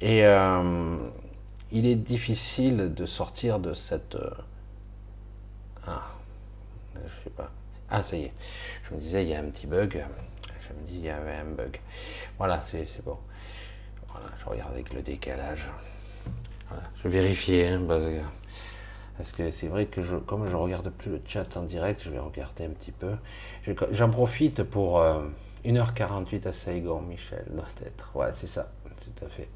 Et euh, il est difficile de sortir de cette. Euh, ah, je sais pas. Ah, ça y est. Je me disais, il y a un petit bug. Je me dis, il y avait un bug. Voilà, c'est bon. Voilà, je regarde avec le décalage. je vérifie, hein, parce que c'est vrai que je, comme je regarde plus le chat en direct, je vais regarder un petit peu. J'en profite pour 1h48 euh, à Saigon, Michel, doit être. Ouais, c'est ça, tout à fait.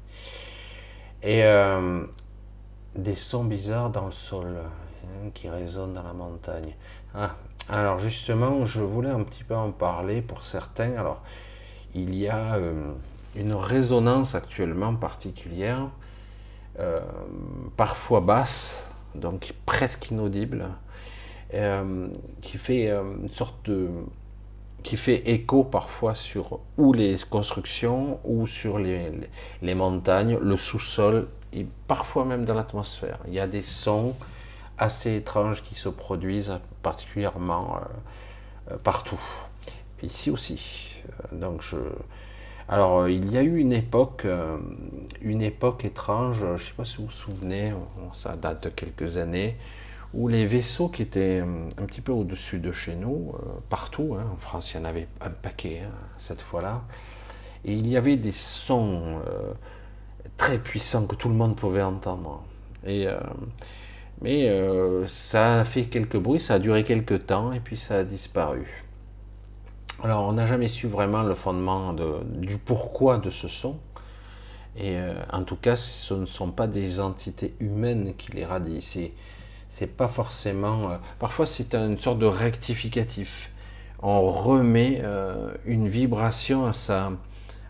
Et euh, des sons bizarres dans le sol hein, qui résonnent dans la montagne. Ah, alors justement, je voulais un petit peu en parler pour certains. Alors, il y a euh, une résonance actuellement particulière, parfois basse, donc presque inaudible, qui fait une sorte de qui fait écho parfois sur ou les constructions ou sur les, les, montagnes, le sous-sol et parfois même dans l'atmosphère. Il y a des sons assez étranges qui se produisent particulièrement euh, euh, partout. Ici aussi. Euh, donc je, alors il y a eu une époque, une époque étrange. Je ne sais pas si vous vous souvenez, ça date de quelques années où les vaisseaux qui étaient euh, un petit peu au-dessus de chez nous, euh, partout, hein, en France il y en avait un paquet hein, cette fois-là, et il y avait des sons euh, très puissants que tout le monde pouvait entendre. Mais ça a fait quelques bruits, ça a duré quelques temps, et puis ça a disparu. Alors on n'a jamais su vraiment le fondement de, du pourquoi de ce son. Et en tout cas, ce ne sont pas des entités humaines qui les radient c'est pas forcément. Euh, parfois, c'est une sorte de rectificatif. On remet euh, une vibration à sa,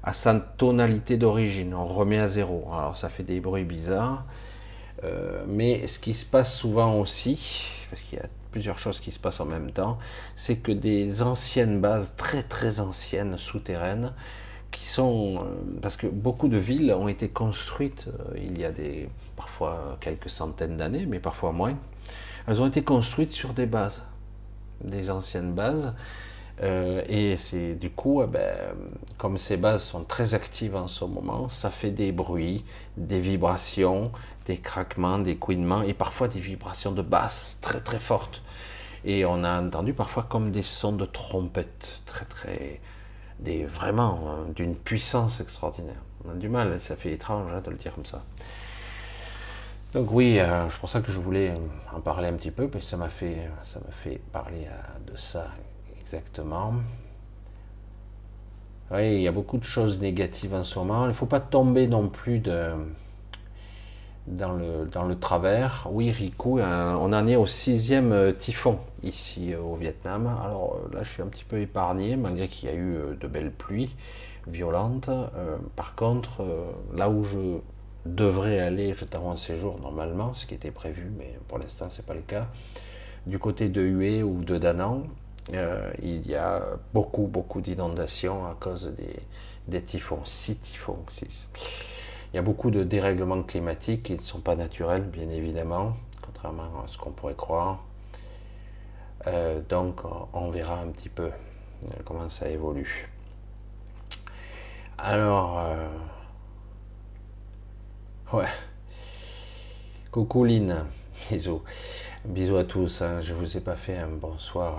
à sa tonalité d'origine. On remet à zéro. Alors, ça fait des bruits bizarres. Euh, mais ce qui se passe souvent aussi, parce qu'il y a plusieurs choses qui se passent en même temps, c'est que des anciennes bases très très anciennes souterraines, qui sont parce que beaucoup de villes ont été construites il y a des parfois quelques centaines d'années, mais parfois moins, elles ont été construites sur des bases, des anciennes bases. Euh, et c'est du coup, eh ben, comme ces bases sont très actives en ce moment, ça fait des bruits, des vibrations, des craquements, des couinements et parfois des vibrations de basse très très fortes. Et on a entendu parfois comme des sons de trompette, très très, des vraiment hein, d'une puissance extraordinaire. On a du mal, ça fait étrange hein, de le dire comme ça. Donc oui, euh, c'est pour ça que je voulais en parler un petit peu, parce que ça m'a fait, ça m'a fait parler euh, de ça exactement. Oui, il y a beaucoup de choses négatives en ce moment. Il ne faut pas tomber non plus dans, le, dans le travers. Oui, Riku, euh, on en est au sixième typhon ici au Vietnam. Alors là, je suis un petit peu épargné, malgré qu'il y a eu de belles pluies violentes. par contre, là où je devrait aller, je un séjour normalement, ce qui était prévu, mais pour l'instant c'est pas le cas. Du côté de Hue ou de Danang, euh, il y a beaucoup, beaucoup d'inondations à cause des, des typhons, six typhons, six. Il y a beaucoup de dérèglements climatiques qui ne sont pas naturels, bien évidemment, contrairement à ce qu'on pourrait croire. Euh, donc on verra un petit peu euh, comment ça évolue. Alors, Coucou Lynn. Bisous. Bisous à tous. Hein. Je vous ai pas fait un bonsoir,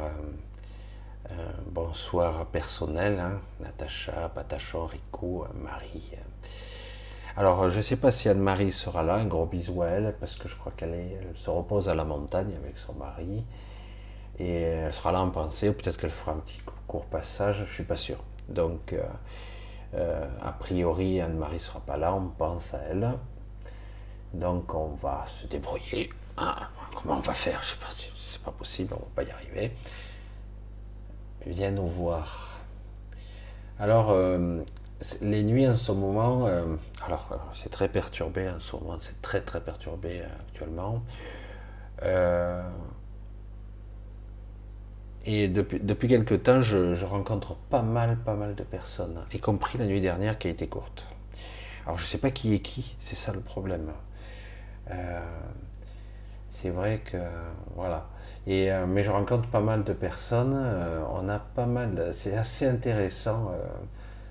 euh, bonsoir personnel. Hein. Natacha, Patachon, Rico, Marie. Alors, je ne sais pas si Anne-Marie sera là. Un gros bisou à elle parce que je crois qu'elle se repose à la montagne avec son mari. Et elle sera là en pensée, ou peut-être qu'elle fera un petit court passage, je suis pas sûr. Donc, euh, euh, a priori, Anne-Marie sera pas là, on pense à elle. Donc on va se débrouiller. Ah, comment on va faire? Je sais pas, c'est pas possible, on va pas y arriver. Viens nous voir. Alors, euh, les nuits en ce moment, euh, alors c'est très perturbé en ce moment, c'est très très perturbé euh, actuellement. et depuis, depuis quelques temps, je, je, rencontre pas mal, pas mal de personnes, y compris la nuit dernière qui a été courte. Alors je sais pas qui est qui, c'est ça le problème. Euh, c'est vrai que voilà. Et, euh, mais je rencontre pas mal de personnes. Euh, on a pas mal. C'est assez intéressant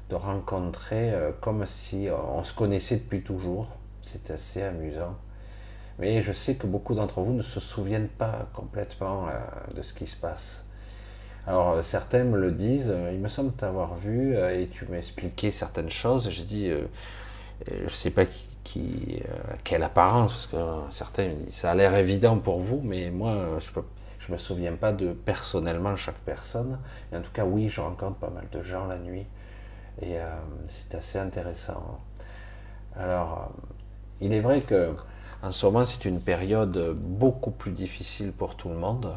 de rencontrer comme si on se connaissait depuis toujours. C'est assez amusant. Mais je sais que beaucoup d'entre vous ne se souviennent pas complètement de ce qui se passe. Alors certains me le disent, il me semble t'avoir vu et tu m'as expliqué certaines choses. J'ai dit, je sais pas qui, quelle apparence, parce que certains me disent, ça a l'air évident pour vous, mais moi, je peux je me souviens pas de personnellement chaque personne. en tout cas, oui, je rencontre pas mal de gens la nuit. Et euh, c'est assez intéressant. Alors, euh, il est vrai que en ce moment, c'est une période beaucoup plus difficile pour tout le monde.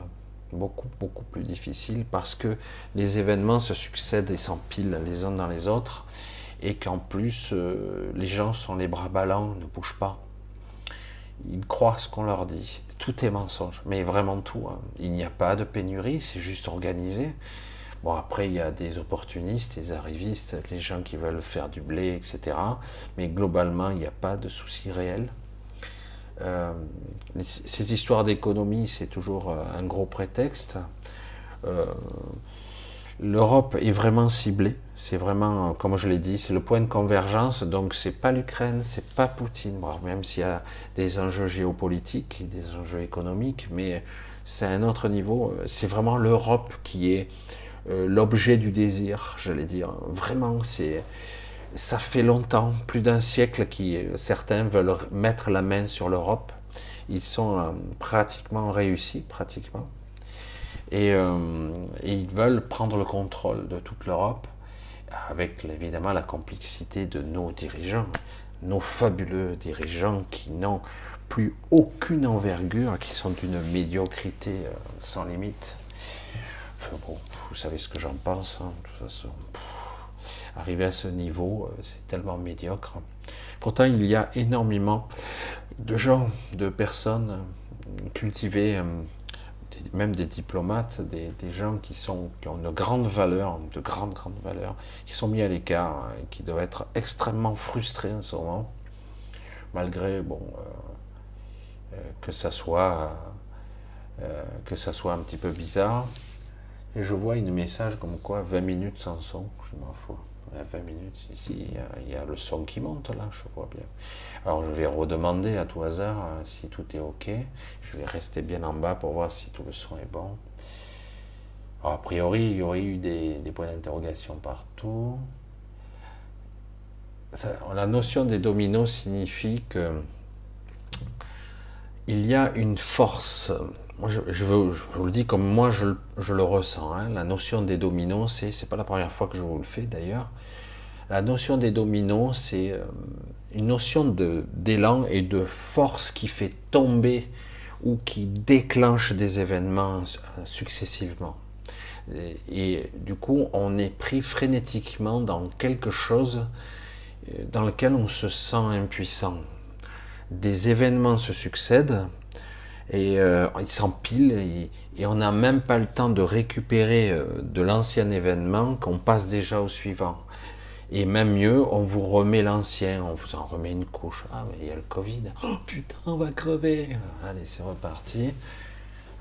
Beaucoup, beaucoup plus difficile parce que les événements se succèdent et s'empilent les uns dans les autres. Et qu'en plus, euh, les gens sont les bras ballants, ne bougent pas. Ils croient ce qu'on leur dit tout est mensonge, mais vraiment tout. Hein. Il n'y a pas de pénurie, c'est juste organisé. Bon, après, il y a des opportunistes, des arrivistes, les gens qui veulent faire du blé, etc. Mais globalement, il n'y a pas de souci réel. Euh, ces histoires d'économie, c'est toujours euh, un gros prétexte. L'Europe est vraiment ciblée. C'est vraiment, comme je l'ai dit, c'est le point de convergence. Donc, c'est pas l'Ukraine, c'est pas Poutine. même s'il y a des enjeux géopolitiques et des enjeux économiques, mais c'est un autre niveau. C'est vraiment l'Europe qui est euh, l'objet du désir, j'allais dire. Vraiment, c'est ça fait longtemps, plus d'un siècle, que certains veulent mettre la main sur l'Europe. Ils sont euh, pratiquement réussis, pratiquement. Euh, et, ils veulent prendre le contrôle de toute l'Europe, avec évidemment la complexité de nos dirigeants, nos fabuleux dirigeants qui n'ont plus aucune envergure, qui sont d'une médiocrité euh, sans limite. vous savez ce que j'en pense, hein, de toute façon. arriver à ce niveau, euh, c'est tellement médiocre. Pourtant, il y a énormément de gens, de personnes cultivées même des diplomates, des, gens qui, sont, qui ont une grande valeur, de grandes, grandes valeurs, qui sont mis à l'écart hein, et qui doivent être extrêmement frustrés en ce moment, malgré, bon, euh, euh, que ça soit, euh, que ça soit un petit peu bizarre. Et je vois une message comme quoi 20 minutes sans son, je m'en fous. 20 minutes, ici, il y, a, le son qui monte là, je vois bien. Alors je vais redemander à tout hasard euh, si tout est ok. Je vais rester bien en bas pour voir si tout le son est bon. A priori, il y aurait eu des, points d'interrogation partout. la notion des dominos signifie que il y a une force. Moi, je, vous le dis comme moi je, le ressens. Hein. La notion des dominos, c'est, c'est pas la première fois que je vous le fais d'ailleurs. La notion des dominos, c'est euh, une notion d'élan et de force qui fait tomber ou qui déclenche des événements euh, successivement. Et, du coup, on est pris frénétiquement dans quelque chose euh, dans lequel on se sent impuissant. Des événements se succèdent et ils s'empilent et, on n'a même pas le temps de récupérer de l'ancien événement qu'on passe déjà au suivant. Et même mieux, on vous remet l'ancien, on vous en remet une couche. Ah, mais il y a le Covid. Oh putain, on va crever. Allez, c'est reparti.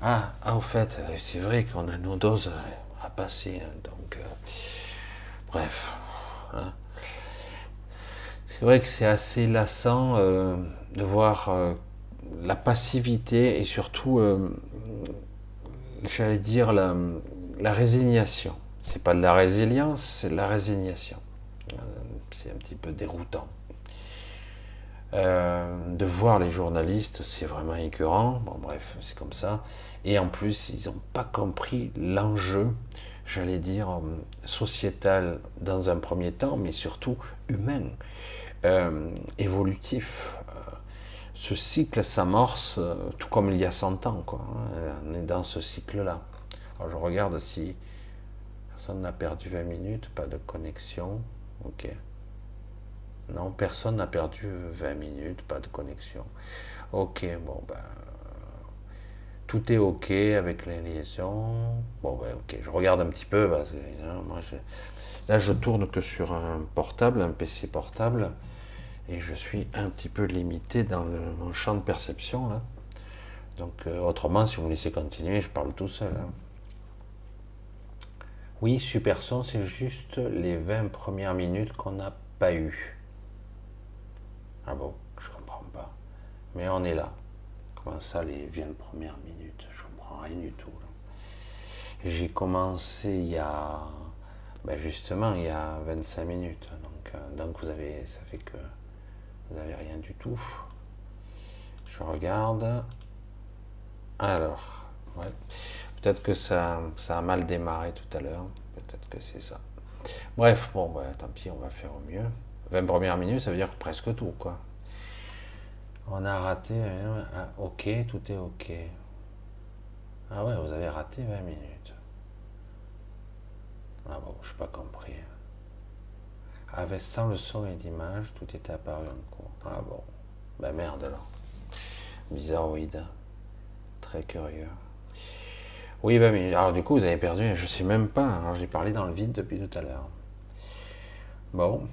Ah, ah, au fait, c'est vrai qu'on a nos doses à passer. Hein, donc, euh, bref. Hein. C'est vrai que c'est assez lassant euh, de voir euh, la passivité et surtout, j'allais dire, la, la résignation. C'est pas de la résilience, c'est de la résignation. C'est un petit peu déroutant. Euh, de voir les journalistes, c'est vraiment écœurant. Bon, bref, c'est comme ça. Et en plus, ils n'ont pas compris l'enjeu, j'allais dire, euh, sociétal dans un premier temps, mais surtout humain, euh, évolutif. Ce cycle s'amorce tout comme il y a 100 ans. Quoi. Hein. On est dans ce cycle-là. Je regarde si personne n'a perdu 20 minutes, pas de connexion. Ok. Non, personne n'a perdu 20 minutes, pas de connexion. Ok, bon ben. Tout est ok avec les liaisons. Bon ben ok, je regarde un petit peu. Hein, moi, là, je tourne que sur un portable, un PC portable, et je suis un petit peu limité dans mon champ de perception là. Donc, euh, autrement, si vous me laissez continuer, je parle tout seul. Hein. Oui, super son, c'est juste les 20 premières minutes qu'on n'a pas eu. Ah bon, je comprends pas. Mais on est là. Comment ça, les 20 premières minutes? Je comprends rien du tout. J'ai commencé il y a, ben justement, il y a 25 minutes. Donc, euh, donc vous avez, ça fait que vous n'avez rien du tout. Je regarde. Alors, peut-être que ça, a mal démarré tout à l'heure. Peut-être que c'est ça. Bref, bon, ben, tant pis, on va faire au mieux. 20 premières minutes, ça veut dire presque tout, quoi. On a raté. Hein, ah, ok, tout est ok. Ah ouais, vous avez raté 20 minutes. Ah bon, je n'ai pas compris. Avec sans le son et l'image, tout était apparu en cours. Ah bon, ben merde alors. Bizarroïde. Très curieux. Oui, 20 minutes. Alors du coup, vous avez perdu, je sais même pas. Alors j'ai parlé dans le vide depuis tout à l'heure. Bon,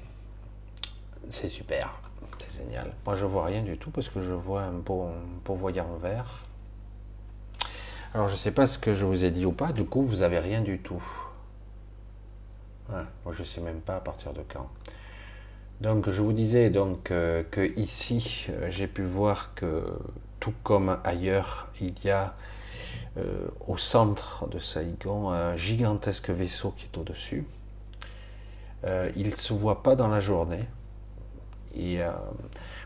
c'est super, c'est génial. Moi, je vois rien du tout parce que je vois un beau, voyant vert. Alors, je sais pas ce que je vous ai dit ou pas. Du coup, vous avez rien du tout. moi, je sais même pas à partir de quand. Donc, je vous disais donc euh, que ici, euh, j'ai pu voir que tout comme ailleurs, il y a euh, au centre de Saïgon un gigantesque vaisseau qui est au-dessus. il ne se voit pas dans la journée. Et euh,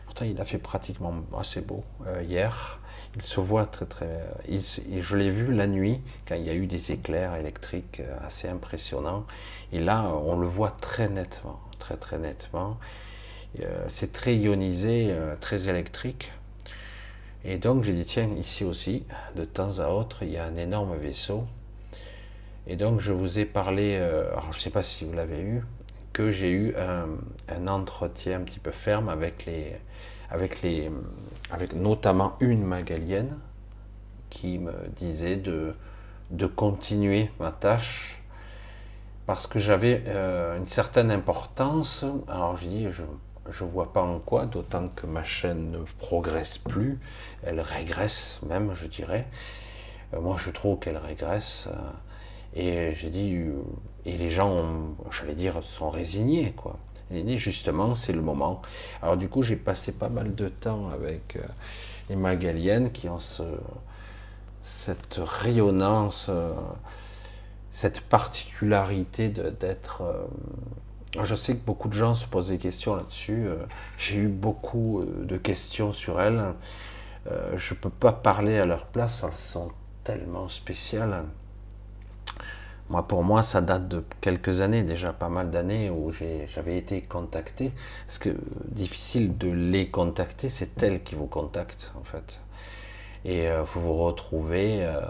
pourtant, il a fait pratiquement assez beau euh, hier. Il se voit très très. Je l'ai vu la nuit quand il y a eu des éclairs électriques euh, assez impressionnants. Et là, on le voit très nettement, très très nettement. C'est très ionisé, très électrique. Et donc j'ai dit tiens ici aussi de temps à autre il y a un énorme vaisseau. Et donc je vous ai parlé, alors je ne sais pas si vous l'avez eu, que j'ai eu un, entretien un petit peu ferme avec les, avec les, avec notamment une magalienne qui me disait de, de continuer ma tâche parce que j'avais euh, une certaine importance. Alors je dis, je je vois pas en quoi, d'autant que ma chaîne ne progresse plus, elle régresse même, je dirais. Euh, moi, je trouve qu'elle régresse. Euh, et euh, et les gens, j'allais dire, sont résignés, quoi. Et justement, c'est le moment. Alors du coup, j'ai passé pas mal de temps avec les Magaliennes qui ont cette rayonnance, cette particularité d'être... je sais que beaucoup de gens se posent des questions là-dessus. J'ai eu beaucoup de questions sur elles. je ne peux pas parler à leur place, elles sont tellement spéciales. Moi, pour moi, ça date de quelques années, déjà pas mal d'années où j'avais été contacté. Parce que difficile de les contacter, c'est elles qui vous contactent en fait. Et euh, vous vous retrouvez euh,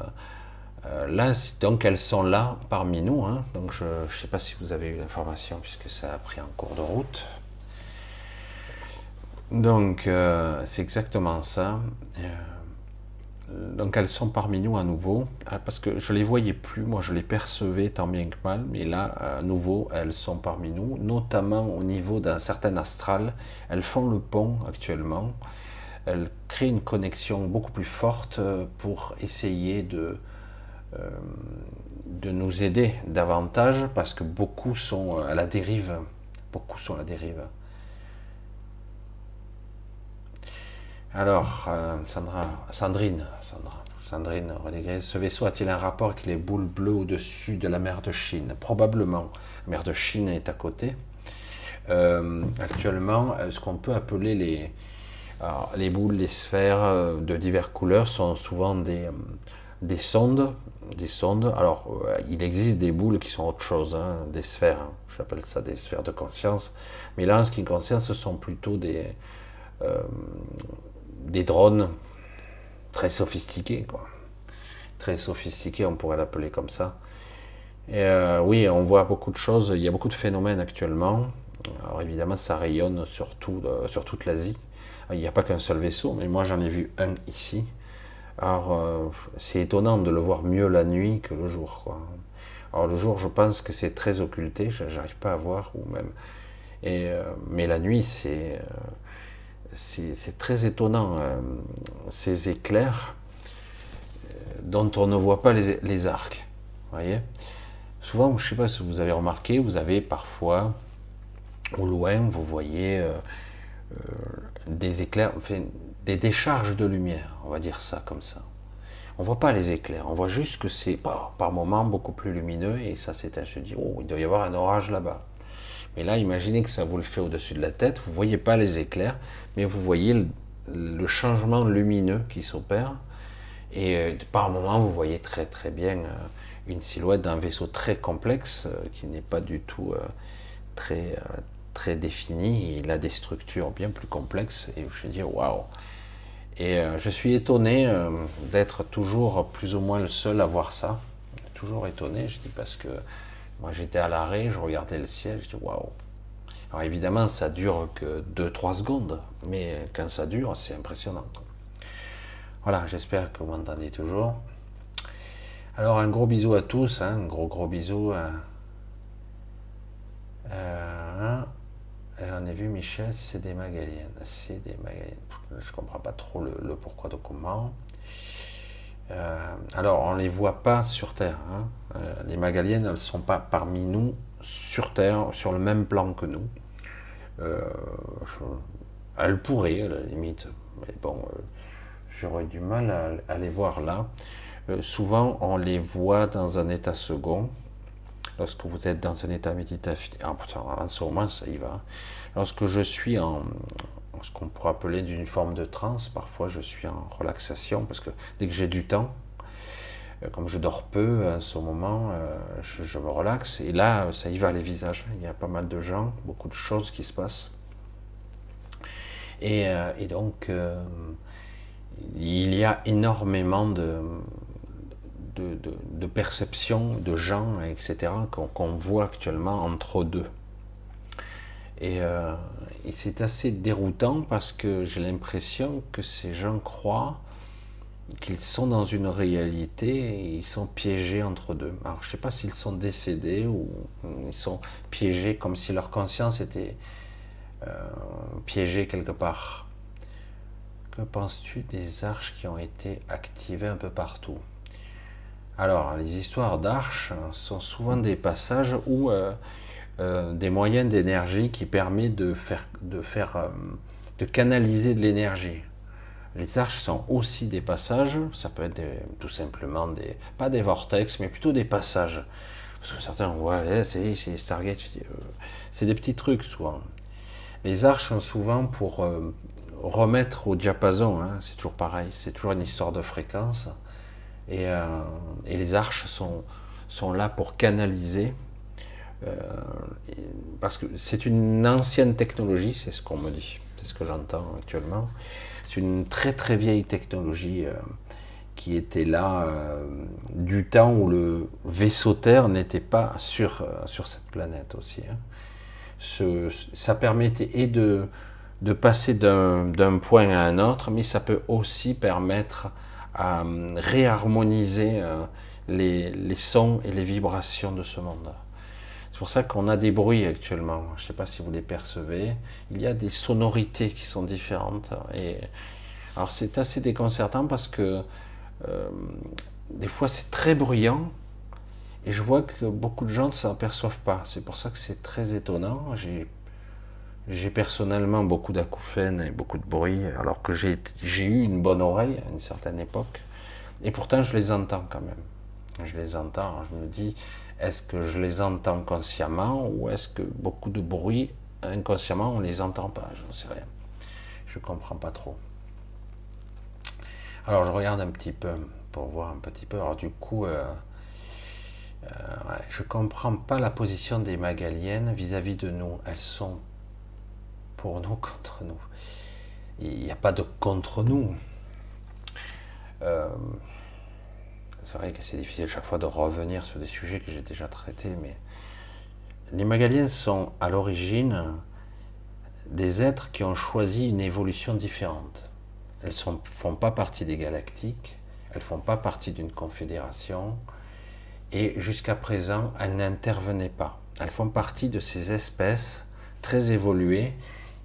euh, là, donc elles sont là parmi nous. Hein. donc je ne sais pas si vous avez eu l'information puisque ça a pris en cours de route. Donc c'est exactement ça donc elles sont parmi nous à nouveau, hein, parce que je les voyais plus, moi je les percevais tant bien que mal, mais là, à nouveau, elles sont parmi nous, notamment au niveau d'un certain astral. Elles font le pont actuellement, elles créent une connexion beaucoup plus forte euh, pour essayer de, euh, de nous aider davantage, parce que beaucoup sont à la dérive, beaucoup sont à la dérive. Alors, euh, Sandrine, Sandrine Rodriguez, ce vaisseau a-t-il un rapport avec les boules bleues au-dessus de la mer de Chine? Probablement. La mer de Chine est à côté. Euh, actuellement, ce qu'on peut appeler les, les boules, les sphères euh, de diverses couleurs sont souvent des, des sondes. Des sondes. Alors, il existe des boules qui sont autre chose, hein, des sphères. Hein. J'appelle ça des sphères de conscience. Mais là, en ce qui concerne, ce sont plutôt des, des drones très sophistiqués, quoi. Très sophistiqués, on pourrait l'appeler comme ça. Et euh, oui, on voit beaucoup de choses, il y a beaucoup de phénomènes actuellement. Alors évidemment, ça rayonne sur, euh, sur toute l'Asie. Il n'y a pas qu'un seul vaisseau, mais moi j'en ai vu un ici. Alors euh, c'est étonnant de le voir mieux la nuit que le jour. Alors le jour, je pense que c'est très occulté, j'arrive pas à voir, ou même. Et, mais la nuit, c'est c'est très étonnant, euh, ces éclairs euh, dont on ne voit pas les, arcs. Voyez souvent, je ne sais pas si vous avez remarqué, vous avez parfois, au loin, vous voyez euh, euh, des éclairs, enfin, des décharges de lumière, on va dire ça comme ça. On voit pas les éclairs, on voit juste que c'est par, par moments beaucoup plus lumineux et ça s'éteint. Je dis, oh, il doit y avoir un orage là-bas. Mais là, imaginez que ça vous le fait au-dessus de la tête, vous voyez pas les éclairs, mais vous voyez le, changement lumineux qui s'opère. Et euh, par moments, vous voyez très très bien euh, une silhouette d'un vaisseau très complexe euh, qui n'est pas du tout très, très défini. Il a des structures bien plus complexes. Et je me dis, waouh! Et je suis étonné d'être toujours plus ou moins le seul à voir ça. Toujours étonné, je dis, parce que moi, j'étais à l'arrêt, je regardais le ciel, je dis waouh. Alors évidemment, ça dure que 2-3 secondes, mais quand ça dure, c'est impressionnant. Voilà, j'espère que vous m'entendez toujours. Alors, un gros bisou à tous, hein, un gros gros bisou. À... Euh, J'en ai vu Michel, c'est des magaliennes. C'est des magaliennes. Je comprends pas trop le, pourquoi de comment. Euh, alors, on ne les voit pas sur Terre. Hein. Euh, les Magaliennes, elles ne sont pas parmi nous sur Terre, sur le même plan que nous. Euh, elles pourraient, à la limite. Mais bon, j'aurais du mal à, les voir là. souvent, on les voit dans un état second. Lorsque vous êtes dans un état méditatif, ah, en ce ça y va. Lorsque je suis en, ce qu'on pourrait appeler d'une forme de transe. Parfois, je suis en relaxation parce que dès que j'ai du temps, euh, comme je dors peu à ce moment, euh, je, me relaxe. Et là, ça y va les visages. Il y a pas mal de gens, beaucoup de choses qui se passent. Et, euh, donc, il y a énormément de, de, de, perceptions de gens, etc., qu'on voit actuellement entre deux. Euh, et, c'est assez déroutant parce que j'ai l'impression que ces gens croient qu'ils sont dans une réalité et ils sont piégés entre deux. Alors je ne sais pas s'ils sont décédés ou ils sont piégés comme si leur conscience était euh, piégée quelque part. Que penses-tu des arches qui ont été activées un peu partout? Alors les histoires d'arches sont souvent des passages où euh, euh, des moyens d'énergie qui permet de faire, euh, de canaliser de l'énergie. Les arches sont aussi des passages, ça peut être tout simplement des, pas des vortex, mais plutôt des passages. Parce que certains ouais, c'est Stargate, euh, c'est des petits trucs souvent. Les arches sont souvent pour remettre au diapason, hein, c'est toujours pareil, c'est toujours une histoire de fréquence. Et, et les arches sont, sont là pour canaliser parce que c'est une ancienne technologie, c'est ce qu'on me dit, c'est ce que j'entends actuellement. C'est une très très vieille technologie euh, qui était là euh, du temps où le vaisseau Terre n'était pas sur, sur cette planète aussi. Hein. Ça permettait et de, de passer d'un point à un autre, mais ça peut aussi permettre à réharmoniser les, les sons et les vibrations de ce monde. Pour ça qu'on a des bruits actuellement. Je ne sais pas si vous les percevez. Il y a des sonorités qui sont différentes. Et alors c'est assez déconcertant parce que euh, des fois c'est très bruyant et je vois que beaucoup de gens ne s'en aperçoivent pas. C'est pour ça que c'est très étonnant. J'ai personnellement beaucoup d'acouphènes et beaucoup de bruit, alors que j'ai eu une bonne oreille à une certaine époque. Et pourtant, je les entends quand même. Je les entends. Je me dis, est-ce que je les entends consciemment ou est-ce que beaucoup de bruit, inconsciemment, on les entend pas? Je ne sais rien. Je ne comprends pas trop. Alors je regarde un petit peu pour voir un petit peu. Alors du coup, euh, euh, je ne comprends pas la position des Magaliennes vis-à-vis de nous. Elles sont pour nous contre nous. Il n'y a pas de contre nous. Euh, c'est vrai que c'est difficile chaque fois de revenir sur des sujets que j'ai déjà traités, mais les Magaliennes sont à l'origine des êtres qui ont choisi une évolution différente. Elles ne font pas partie des galactiques, elles ne font pas partie d'une confédération, et jusqu'à présent, elles n'intervenaient pas. Elles font partie de ces espèces très évoluées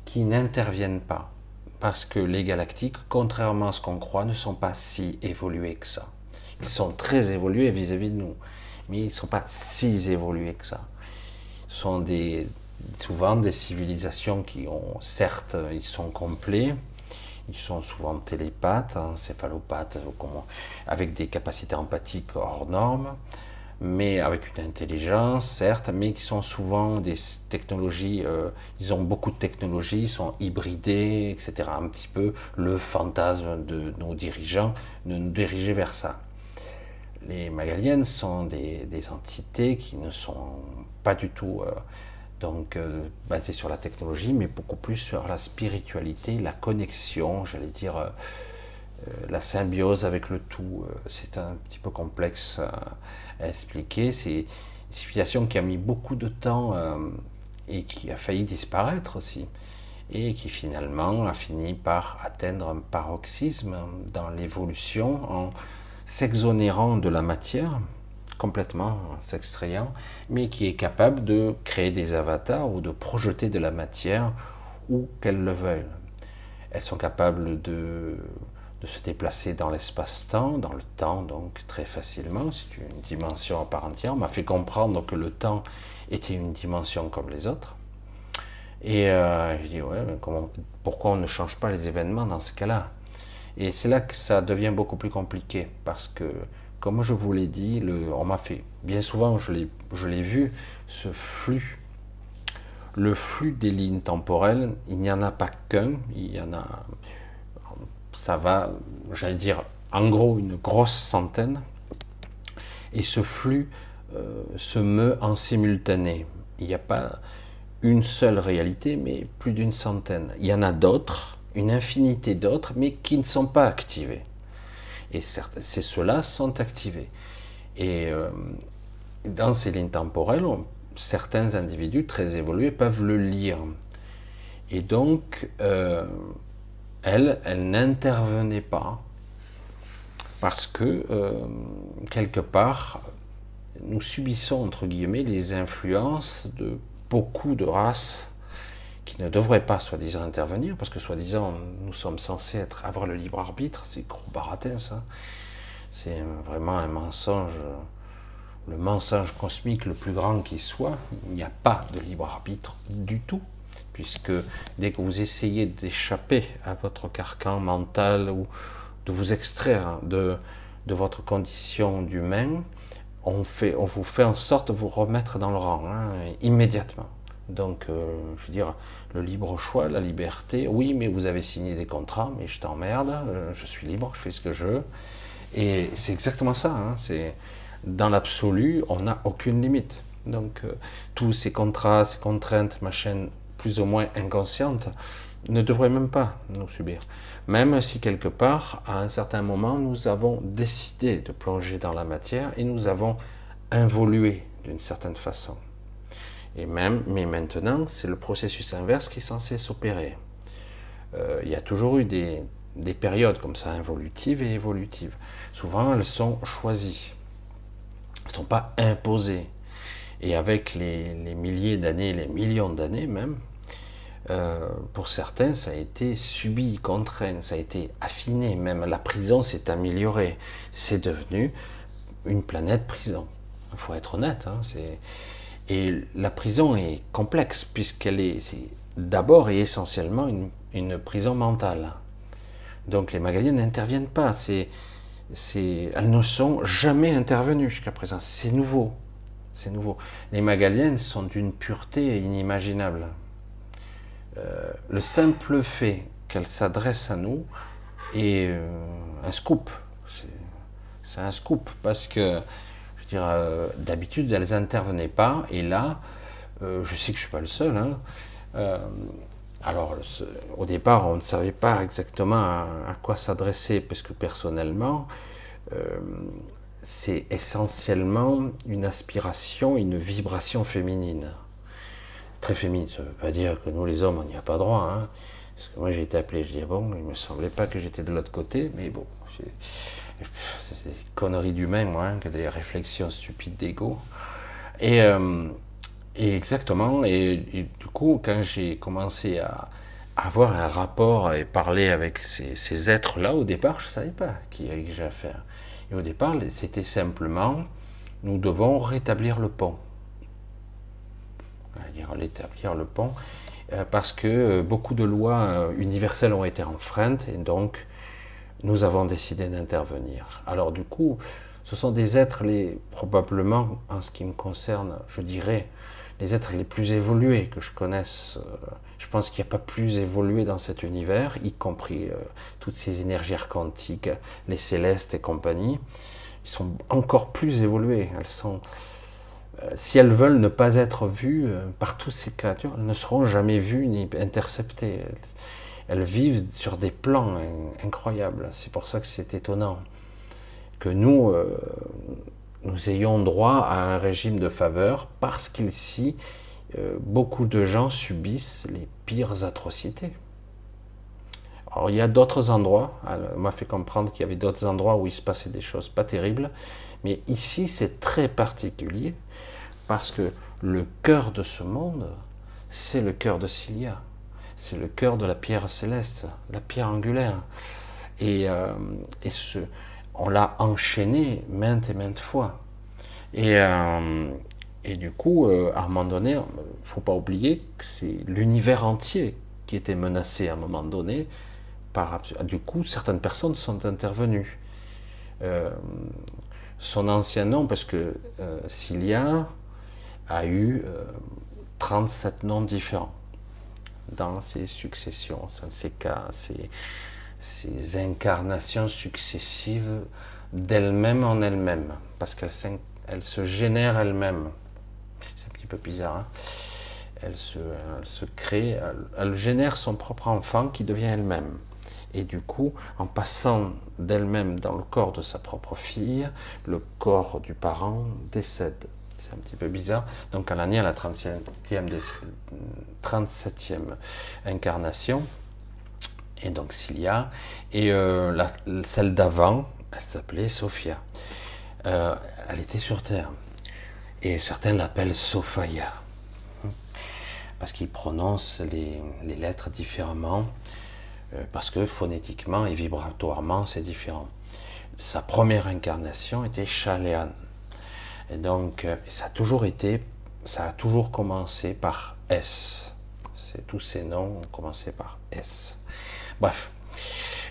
qui n'interviennent pas, parce que les galactiques, contrairement à ce qu'on croit, ne sont pas si évolués que ça. Ils sont très évolués vis-à-vis de nous. mais ils ne sont pas si évolués que ça. Ce sont des, souvent des civilisations qui ont, certes, ils sont complets, ils sont souvent télépathes, encéphalopathes, avec des capacités empathiques hors normes, mais avec une intelligence, certes, mais qui sont souvent des technologies, euh, ils ont beaucoup de technologies, ils sont hybridés, etc. Un petit peu le fantasme de nos dirigeants, de nous diriger vers ça. Les Magaliennes sont des, entités qui ne sont pas du tout euh, donc euh, basées sur la technologie, mais beaucoup plus sur la spiritualité, la connexion, j'allais dire la symbiose avec le tout. C'est un petit peu complexe à expliquer. C'est une civilisation qui a mis beaucoup de temps euh, et qui a failli disparaître aussi, et qui finalement a fini par atteindre un paroxysme dans l'évolution en s'exonérant de la matière, complètement s'extrayant, mais qui est capable de créer des avatars ou de projeter de la matière où qu'elles le veulent. Elles sont capables de de se déplacer dans l'espace-temps, dans le temps donc très facilement, c'est une dimension à part entière, m'a fait comprendre que le temps était une dimension comme les autres. Et euh, je dis ouais, pourquoi on ne change pas les événements dans ce cas-là? Et c'est là que ça devient beaucoup plus compliqué, parce que, comme je vous l'ai dit, on m'a fait, bien souvent je l'ai vu, ce flux le flux des lignes temporelles, il n'y en a pas qu'un, il y en a ça va, j'allais dire, en gros une grosse centaine, et ce flux euh, se meut en simultané. Il n'y a pas une seule réalité, mais plus d'une centaine. Il y en a d'autres, une infinité d'autres, mais qui ne sont pas activés. Et ces ceux-là sont activés. Et euh, dans ces lignes temporelles, certains individus très évolués peuvent le lire. Et donc, euh, elle, elle n'intervenait pas parce que euh, quelque part, nous subissons entre guillemets les influences de beaucoup de races qui ne devraient pas soi-disant intervenir parce que soi-disant nous sommes censés être, avoir le libre arbitre, c'est gros baratin ça. C'est vraiment un mensonge, le mensonge cosmique le plus grand qui soit. Il n'y a pas de libre arbitre du tout puisque dès que vous essayez d'échapper à votre carcan mental ou de vous extraire de, de votre condition d'humain, on, fait, on vous fait en sorte de vous remettre dans le rang, hein, immédiatement. Donc, euh, je veux dire, le libre choix, la liberté, oui, mais vous avez signé des contrats, mais je t'emmerde, euh, je suis libre, je fais ce que je veux. Et c'est exactement ça, hein, c'est dans l'absolu, on n'a aucune limite. Donc, euh, tous ces contrats, ces contraintes, machin, plus ou moins inconsciente, ne devrait même pas nous subir. Même si quelque part, à un certain moment, nous avons décidé de plonger dans la matière et nous avons involué d'une certaine façon. Et même, mais maintenant, c'est le processus inverse qui est censé s'opérer. Euh, il y a toujours eu des, périodes comme ça, involutives et évolutives. Souvent, elles sont choisies. Elles ne sont pas imposées. Et avec les milliers d'années, les millions d'années même, euh, pour certains, ça a été subi, contraint, ça a été affiné, même la prison s'est améliorée. C'est devenu une planète prison. Il faut être honnête. Hein, et la prison est complexe, puisqu'elle est, d'abord et essentiellement une, prison mentale. Donc les Magaliens n'interviennent pas. Elles ne sont jamais intervenues jusqu'à présent. C'est nouveau. C'est nouveau. Les Magaliennes sont d'une pureté inimaginable. Euh, le simple fait qu'elle s'adresse à nous est euh, un scoop. C'est un scoop parce que, dire, euh, d'habitude, elles n'intervenaient pas. Et là, je sais que je ne suis pas le seul. Hein, alors, au départ, on ne savait pas exactement à, quoi s'adresser parce que personnellement, c'est essentiellement une aspiration, une vibration féminine très féminine. Ça ne veut pas dire que nous, les hommes, on n'y a pas droit. Hein. Parce que moi, j'ai été appelé, je dis, bon, il me semblait pas que j'étais de l'autre côté, mais bon, c'est des conneries d'humain, moi, hein, des réflexions stupides d'ego. Et, euh, exactement, et, du coup, quand j'ai commencé à, avoir un rapport et parler avec ces, êtres-là, au départ, je ne savais pas qui avait j'ai affaire. Et au départ, c'était simplement nous devons rétablir le pont. Dire rétablir le pont, euh, parce que euh, beaucoup de lois universelles ont été enfreintes et donc nous avons décidé d'intervenir. Alors du coup, ce sont des êtres les probablement, en ce qui me concerne, je dirais, les êtres les plus évolués que je connaisse. Je pense qu'il n'y a pas plus évolué dans cet univers, y compris toutes ces énergies quantiques, les célestes et compagnie ils sont encore plus évolués. Elles sont, euh, si elles veulent ne pas être vues euh, par toutes ces créatures, elles ne seront jamais vues ni interceptées. Vivent sur des plans incroyables. C'est pour ça que c'est étonnant que nous, euh, nous ayons droit à un régime de faveur parce qu'ici, beaucoup de gens subissent les pires atrocités. Alors il y a d'autres endroits, m'a fait comprendre qu'il y avait d'autres endroits où il se passait des choses pas terribles, mais ici c'est très particulier parce que le cœur de ce monde, c'est le cœur de Cilia, c'est le cœur de la pierre céleste, la pierre angulaire. Et, euh, ce, on l'a enchaîné maintes et maintes fois. Et, euh, et du coup, euh, à un moment donné, il ne faut pas oublier que c'est l'univers entier qui était menacé à un moment donné du coup, certaines personnes sont intervenues. Son ancien nom, parce que Cilia a eu 37 euh, noms différents dans ses successions, ses cas, ses, incarnations successives d'elle-même en elle-même, parce qu'elle elle se génère elle-même. C'est un petit peu bizarre. Hein. elle se crée, elle génère son propre enfant qui devient elle-même et du coup, en passant d'elle-même dans le corps de sa propre fille, le corps du parent décède. C'est un petit peu bizarre. Donc, est à la 37e, 37e incarnation. Et donc, Cilia. Et euh, celle d'avant, elle s'appelait Sophia. Euh, elle était sur Terre. Et certains l'appellent Sophia. Parce qu'ils prononcent les, les lettres différemment. Euh, parce que phonétiquement et vibratoirement, c'est différent. Sa première incarnation était Chaléan. Et donc, euh, ça a toujours été, ça a toujours commencé par S. C'est tous ces noms ont commencé par S. Bref.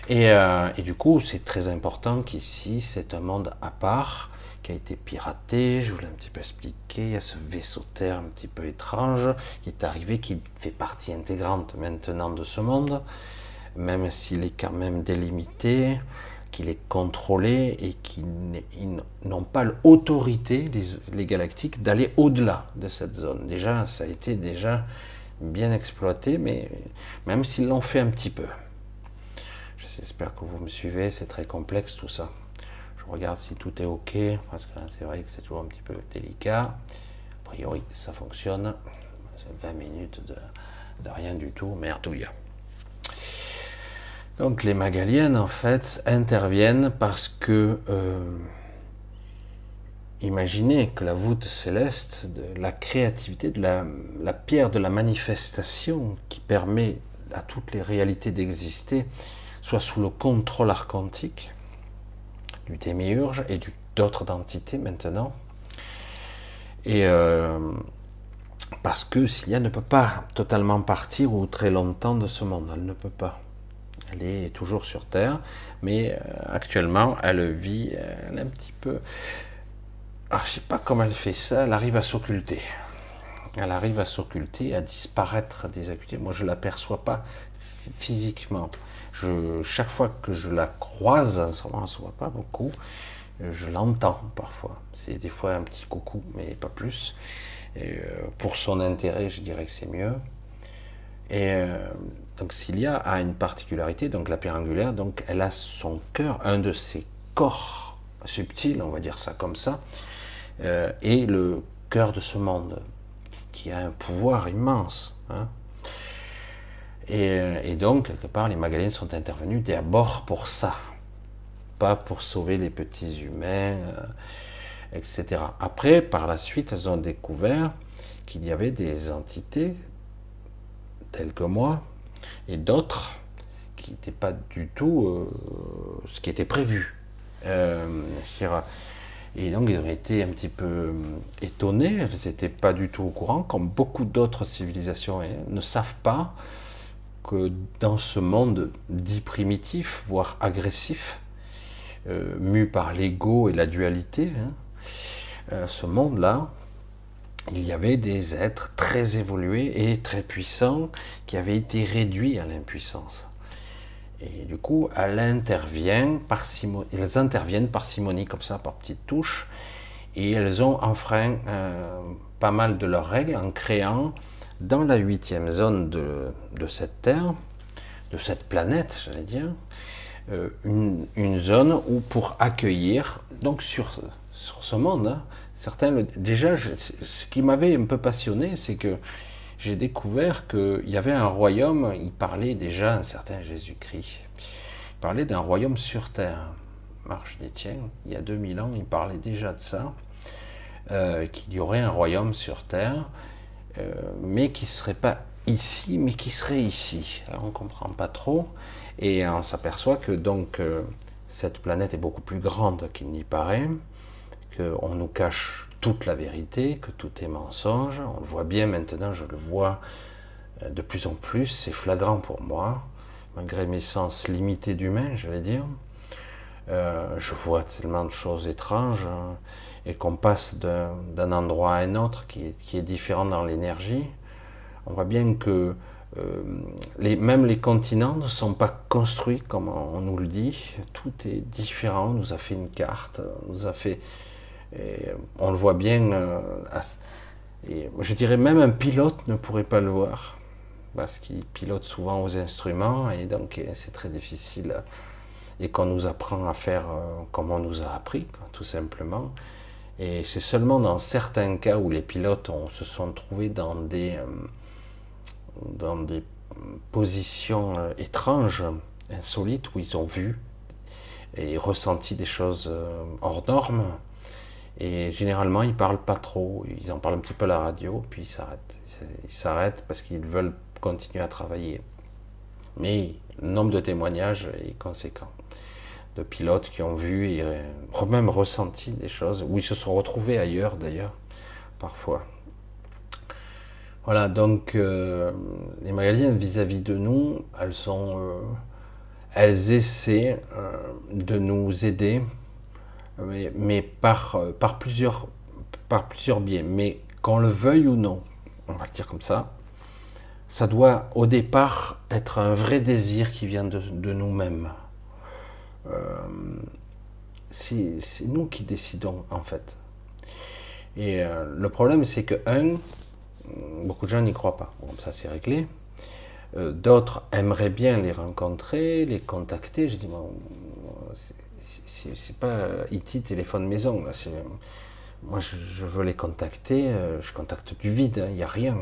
Et, euh, et du coup, c'est très important qu'ici, c'est un monde à part qui a été piraté. Je voulais un petit peu expliquer. Il y a ce vaisseau terre un petit peu étrange qui est arrivé, qui fait partie intégrante maintenant de ce monde même s'il est quand même délimité, qu'il est contrôlé et qu'ils n'ont pas l'autorité, les, galactiques, d'aller au-delà de cette zone. Déjà, ça a été déjà bien exploité, mais même s'ils l'ont fait un petit peu. J'espère que vous me suivez, c'est très complexe tout ça. Je regarde si tout est OK, parce que c'est vrai que c'est toujours un petit peu délicat. A priori, ça fonctionne. C'est 20 minutes de, rien du tout, merdouille. Donc les Magaliennes, en fait, interviennent parce que, euh, imaginez que la voûte céleste, la créativité, de la, pierre de la manifestation qui permet à toutes les réalités d'exister, soit sous le contrôle archontique du démiurge et d'autres entités maintenant. Et euh, parce que Cilia ne peut pas totalement partir ou très longtemps de ce monde, elle ne peut pas. Elle est toujours sur Terre, mais euh, actuellement, elle vit un petit peu. Ah, je ne sais pas comment elle fait ça, elle arrive à s'occulter. Elle arrive à s'occulter, à disparaître des acuités. Moi, je ne l'aperçois pas physiquement. Chaque fois que je la croise, on ne se voit pas beaucoup, je l'entends parfois. C'est des fois un petit coucou, mais pas plus. Euh, pour son intérêt, je dirais que c'est mieux. Et euh, donc Cilia a une particularité, donc la pierre angulaire, donc elle a son cœur, un de ses corps subtils, on va dire ça comme ça, euh, et le cœur de ce monde, qui a un pouvoir immense. Hein. Euh, et, donc, quelque part, les Magdalènes sont intervenus d'abord pour ça, pas pour sauver les petits humains, euh, etc. Après, par la suite, elles ont découvert qu'il y avait des entités telles que moi, et d'autres qui n'étaient pas du tout euh, ce qui était prévu. Euh, Et donc ils ont été un petit peu euh, étonnés, ils n'étaient pas du tout au courant, comme beaucoup d'autres civilisations hein, ne savent pas que dans ce monde dit primitif, voire agressif, euh, mu par l'ego et la dualité, hein, ce monde-là, il y avait des êtres très évolués et très puissants qui avaient été réduits à l'impuissance. Et du coup, elle elles interviennent par simonie, comme ça, par petites touches, et elles ont enfreint euh, pas mal de leurs règles en créant dans la huitième zone de, cette Terre, de cette planète, j'allais dire, euh, une, zone où pour accueillir, donc sur, sur ce monde, hein, certains, déjà, ce qui m'avait un peu passionné, c'est que j'ai découvert qu'il y avait un royaume, il parlait déjà un certain Jésus-Christ, il parlait d'un royaume sur terre. Marche des tiens, il y a 2000 ans, il parlait déjà de ça, euh, qu'il y aurait un royaume sur terre, euh, mais qui ne serait pas ici, mais qui serait ici. On ne comprend pas trop, et on s'aperçoit que donc euh, cette planète est beaucoup plus grande qu'il n'y paraît, qu'on nous cache toute la vérité, que tout est mensonge. On le voit bien maintenant, je le vois euh, de plus en plus, c'est flagrant pour moi, malgré mes sens limités d'humain, j'allais dire. Euh, je vois tellement de choses étranges hein, et qu'on passe d'un endroit à un autre qui est, différent dans l'énergie. On voit bien que euh, même les continents ne sont pas construits comme on nous le dit. Tout est différent. On nous a fait une carte, nous a fait on le voit bien, euh, et je dirais même un pilote ne pourrait pas le voir, parce qu'il pilote souvent aux instruments, et donc c'est très difficile, et qu'on nous apprend à faire euh, comme on nous a appris, tout simplement. Et c'est seulement dans certains cas où les pilotes se sont trouvés dans des, euh, dans des positions étranges, insolites, où ils ont vu et ressenti des choses hors normes, et généralement, ils parlent pas trop. Ils en parlent un petit peu à la radio, puis ils s'arrêtent. Ils s'arrêtent parce qu'ils veulent continuer à travailler. Mais le nombre de témoignages est conséquent. De pilotes qui ont vu et même ressenti des choses, ou ils se sont retrouvés ailleurs d'ailleurs, parfois. Voilà, donc euh, les Magaliennes vis-à-vis de nous, elles sont, euh, elles essaient euh, de nous aider mais, par, euh, par, plusieurs, par biais. Mais qu'on le veuille ou non, on va le dire comme ça, ça doit au départ être un vrai désir qui vient de, nous-mêmes. Euh, c'est nous qui décidons en fait. Et euh, le problème c'est que, un, beaucoup de gens n'y croient pas. Bon, ça c'est réglé. D'autres aimeraient bien les rencontrer, les contacter. Je dis, bon, c'est pas IT téléphone maison. Moi, je, veux les contacter, euh, je contacte du vide, il n'y a rien.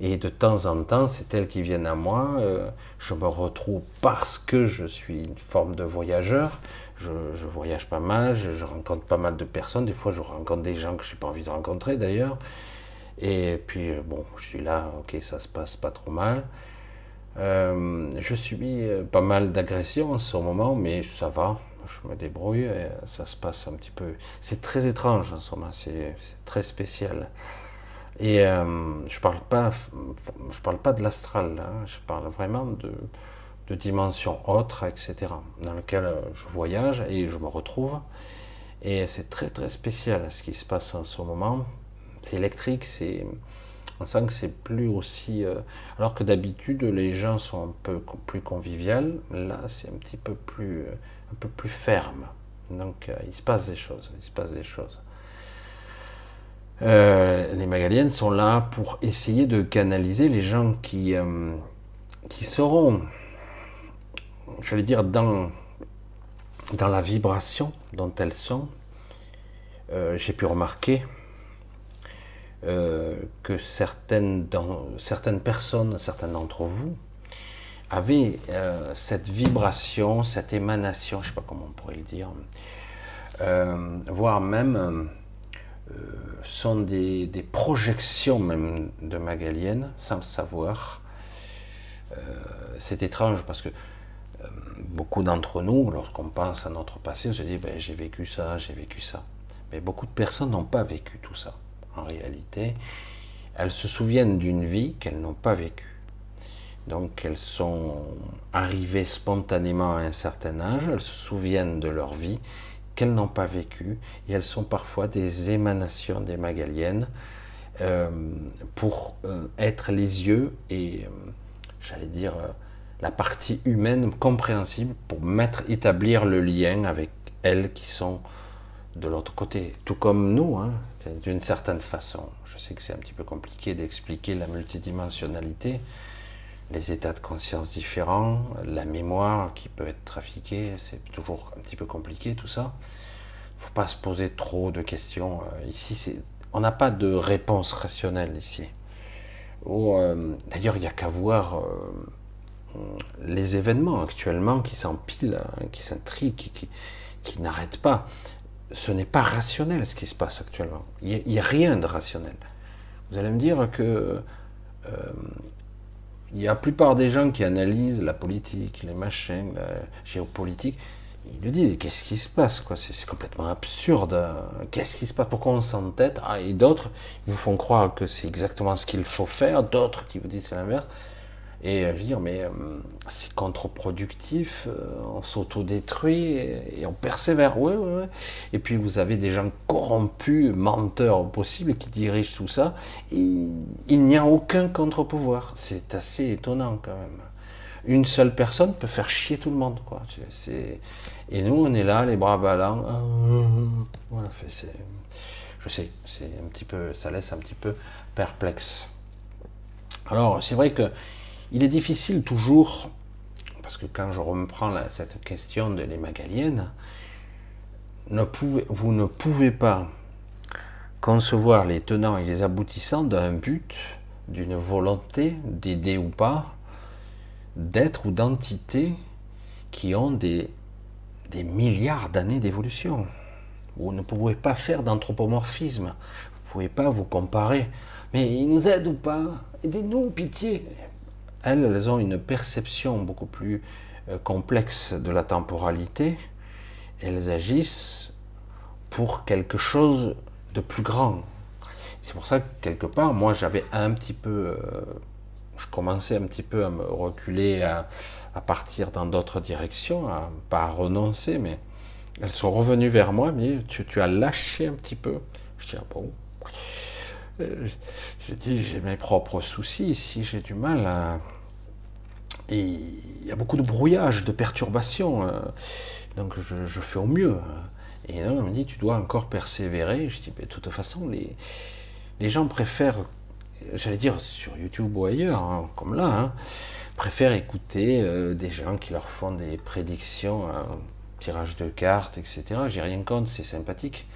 Et de temps en temps, c'est elles qui viennent à moi. Euh, je me retrouve parce que je suis une forme de voyageur. Je, voyage pas mal, je, rencontre pas mal de personnes. Des fois, je rencontre des gens que je n'ai pas envie de rencontrer d'ailleurs. Et puis, euh, bon, je suis là, ok, ça se passe pas trop mal. je subis pas mal d'agressions en ce moment, mais ça va je me débrouille et ça se passe un petit peu. C'est très étrange en moment, c'est très spécial. Et euh, je parle pas, je parle pas de l'astral, hein. je parle vraiment de, de dimensions autres, etc. Dans lequel euh, je voyage et je me retrouve. Et c'est très très spécial ce qui se passe en ce moment. C'est électrique, c'est on sent que c'est plus aussi. Euh, alors que d'habitude les gens sont un peu plus conviviales, là c'est un petit peu plus peu plus ferme. Donc euh, il se passe des choses, des choses. Euh, les Magaliennes sont là pour essayer de canaliser les gens qui, euh, qui seront, j'allais dire, dans, dans la vibration dont elles sont. J'ai pu remarquer que certaines, dans, certaines personnes, certains d'entre vous, avait euh, cette vibration, cette émanation, je ne sais pas comment on pourrait le dire, euh, voire même euh, sont des, projections même de Magalienne, sans le savoir. c'est étrange parce que beaucoup d'entre nous, lorsqu'on pense à notre passé, on se dit ben, j'ai vécu ça, j'ai vécu ça. Mais beaucoup de personnes n'ont pas vécu tout ça. En réalité, elles se souviennent d'une vie qu'elles n'ont pas vécue. Donc elles sont arrivées spontanément à un certain âge, elles se souviennent de leur vie qu'elles n'ont pas vécue, et elles sont parfois des émanations des Magaliennes euh, pour euh, être les yeux et, euh, j'allais dire, la partie humaine compréhensible pour mettre, établir le lien avec elles qui sont de l'autre côté, tout comme nous, hein, d'une certaine façon. Je sais que c'est un petit peu compliqué d'expliquer la multidimensionnalité, les états de conscience différents, la mémoire qui peut être trafiquée, c'est toujours un petit peu compliqué tout ça. Il ne faut pas se poser trop de questions. Euh, ici, on n'a pas de réponse rationnelle ici. Euh, d'ailleurs, il n'y a qu'à voir euh, les événements actuellement qui s'empilent, hein, qui s'intriguent, qui, n'arrêtent pas ce n'est pas rationnel ce qui se passe actuellement. Il n'y a, rien de rationnel. Vous allez me dire que il y a la plupart des gens qui analysent la politique, les machins, la géopolitique, ils le disent, qu'est-ce qui se passe quoi? C'est complètement absurde. Qu'est-ce qui se passe? Pourquoi on s'entête? Ah, Et d'autres, vous font croire que c'est exactement ce qu'il faut faire, d'autres qui vous disent c'est l'inverse. Et euh, je veux dire, mais euh, c'est contre-productif, euh, on s'auto-détruit et, on persévère. Ouais, ouais, ouais. Et puis vous avez des gens corrompus, menteurs au possible, qui dirigent tout ça. Et il n'y a aucun contre-pouvoir. C'est assez étonnant quand même. Une seule personne peut faire chier tout le monde. Quoi. Et nous, on est là, les bras ballants. Voilà, je sais, c'est un petit peu, ça laisse un petit peu perplexe. Alors, c'est vrai que il est difficile toujours, parce que quand je reprends cette question de les Magaliennes, vous ne pouvez pas concevoir les tenants et les aboutissants d'un but, d'une volonté d'aider ou pas, d'être ou d'entités qui ont des, des milliards d'années d'évolution. Vous ne pouvez pas faire d'anthropomorphisme. Vous ne pouvez pas vous comparer. Mais ils nous aident ou pas? Aidez-nous, pitié elles, ont une perception beaucoup plus euh, complexe de la temporalité. Elles agissent pour quelque chose de plus grand. C'est pour ça que quelque part, moi, j'avais un petit peu, euh, je commençais un petit peu à me reculer, à, partir dans d'autres directions, à pas renoncer, mais elles sont revenues vers moi, mais tu, tu as lâché un petit peu. Je dis ah bon? Euh, j'ai dit j'ai mes propres soucis ici, j'ai du mal à, il y a beaucoup de brouillage, de perturbations. Euh, donc je, fais au mieux. Et là, on me dit, tu dois encore persévérer. Je dis, de toute façon, les, les gens préfèrent, j'allais dire sur YouTube ou ailleurs, hein, comme là, hein, préfèrent écouter euh, des gens qui leur font des prédictions, un tirage de cartes, etc. J'ai rien contre, c'est sympathique.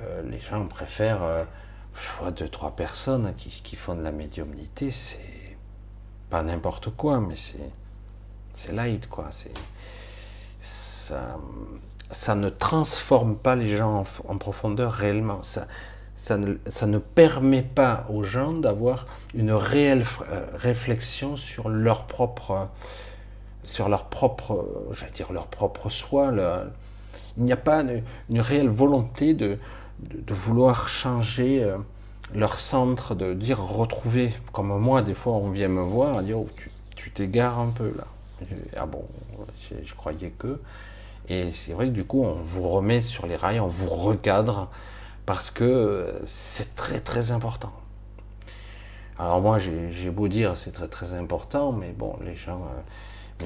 Euh, les gens préfèrent, je vois deux, trois personnes qui, qui font de la médiumnité, c'est pas n'importe quoi, mais c'est c'est light quoi. C'est ça, ça ne transforme pas les gens en, profondeur réellement. Ça, ça ne, ça ne, permet pas aux gens d'avoir une réelle euh, réflexion sur leur propre, sur leur propre, j'allais dire leur propre soi. il n'y a pas une, réelle volonté de, de, vouloir changer. Leur centre, de dire retrouver, comme moi, des fois on vient me voir, dire oh, tu t'égares un peu là. ah bon, je, croyais que. Et c'est vrai que du coup, on vous remet sur les rails, on vous recadre, parce que c'est très très important. Alors moi, j'ai beau dire c'est très très important, mais bon, les gens. Euh,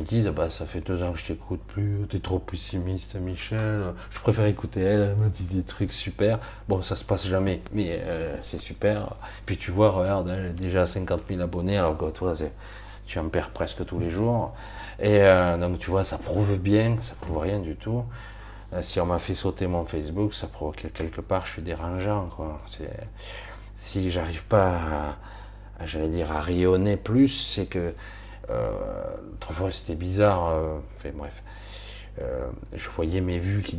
me disent bah, ça fait deux ans que je t'écoute plus, t'es trop pessimiste, Michel. Je préfère écouter elle, elle me dit des trucs super. Bon, ça se passe jamais, mais euh, c'est super. Puis tu vois, regarde, elle a déjà 50 000 abonnés, alors que toi, tu en perds presque tous les jours. Et euh, donc, tu vois, ça prouve bien, ça prouve rien du tout. Euh, si on m'a fait sauter mon Facebook, ça prouve que quelque part, je suis dérangeant. Quoi. Si j'arrive pas à, j'allais dire, à rayonner plus, c'est que autrefois, c'était bizarre. Euh, bref. Euh, je voyais mes vues qui,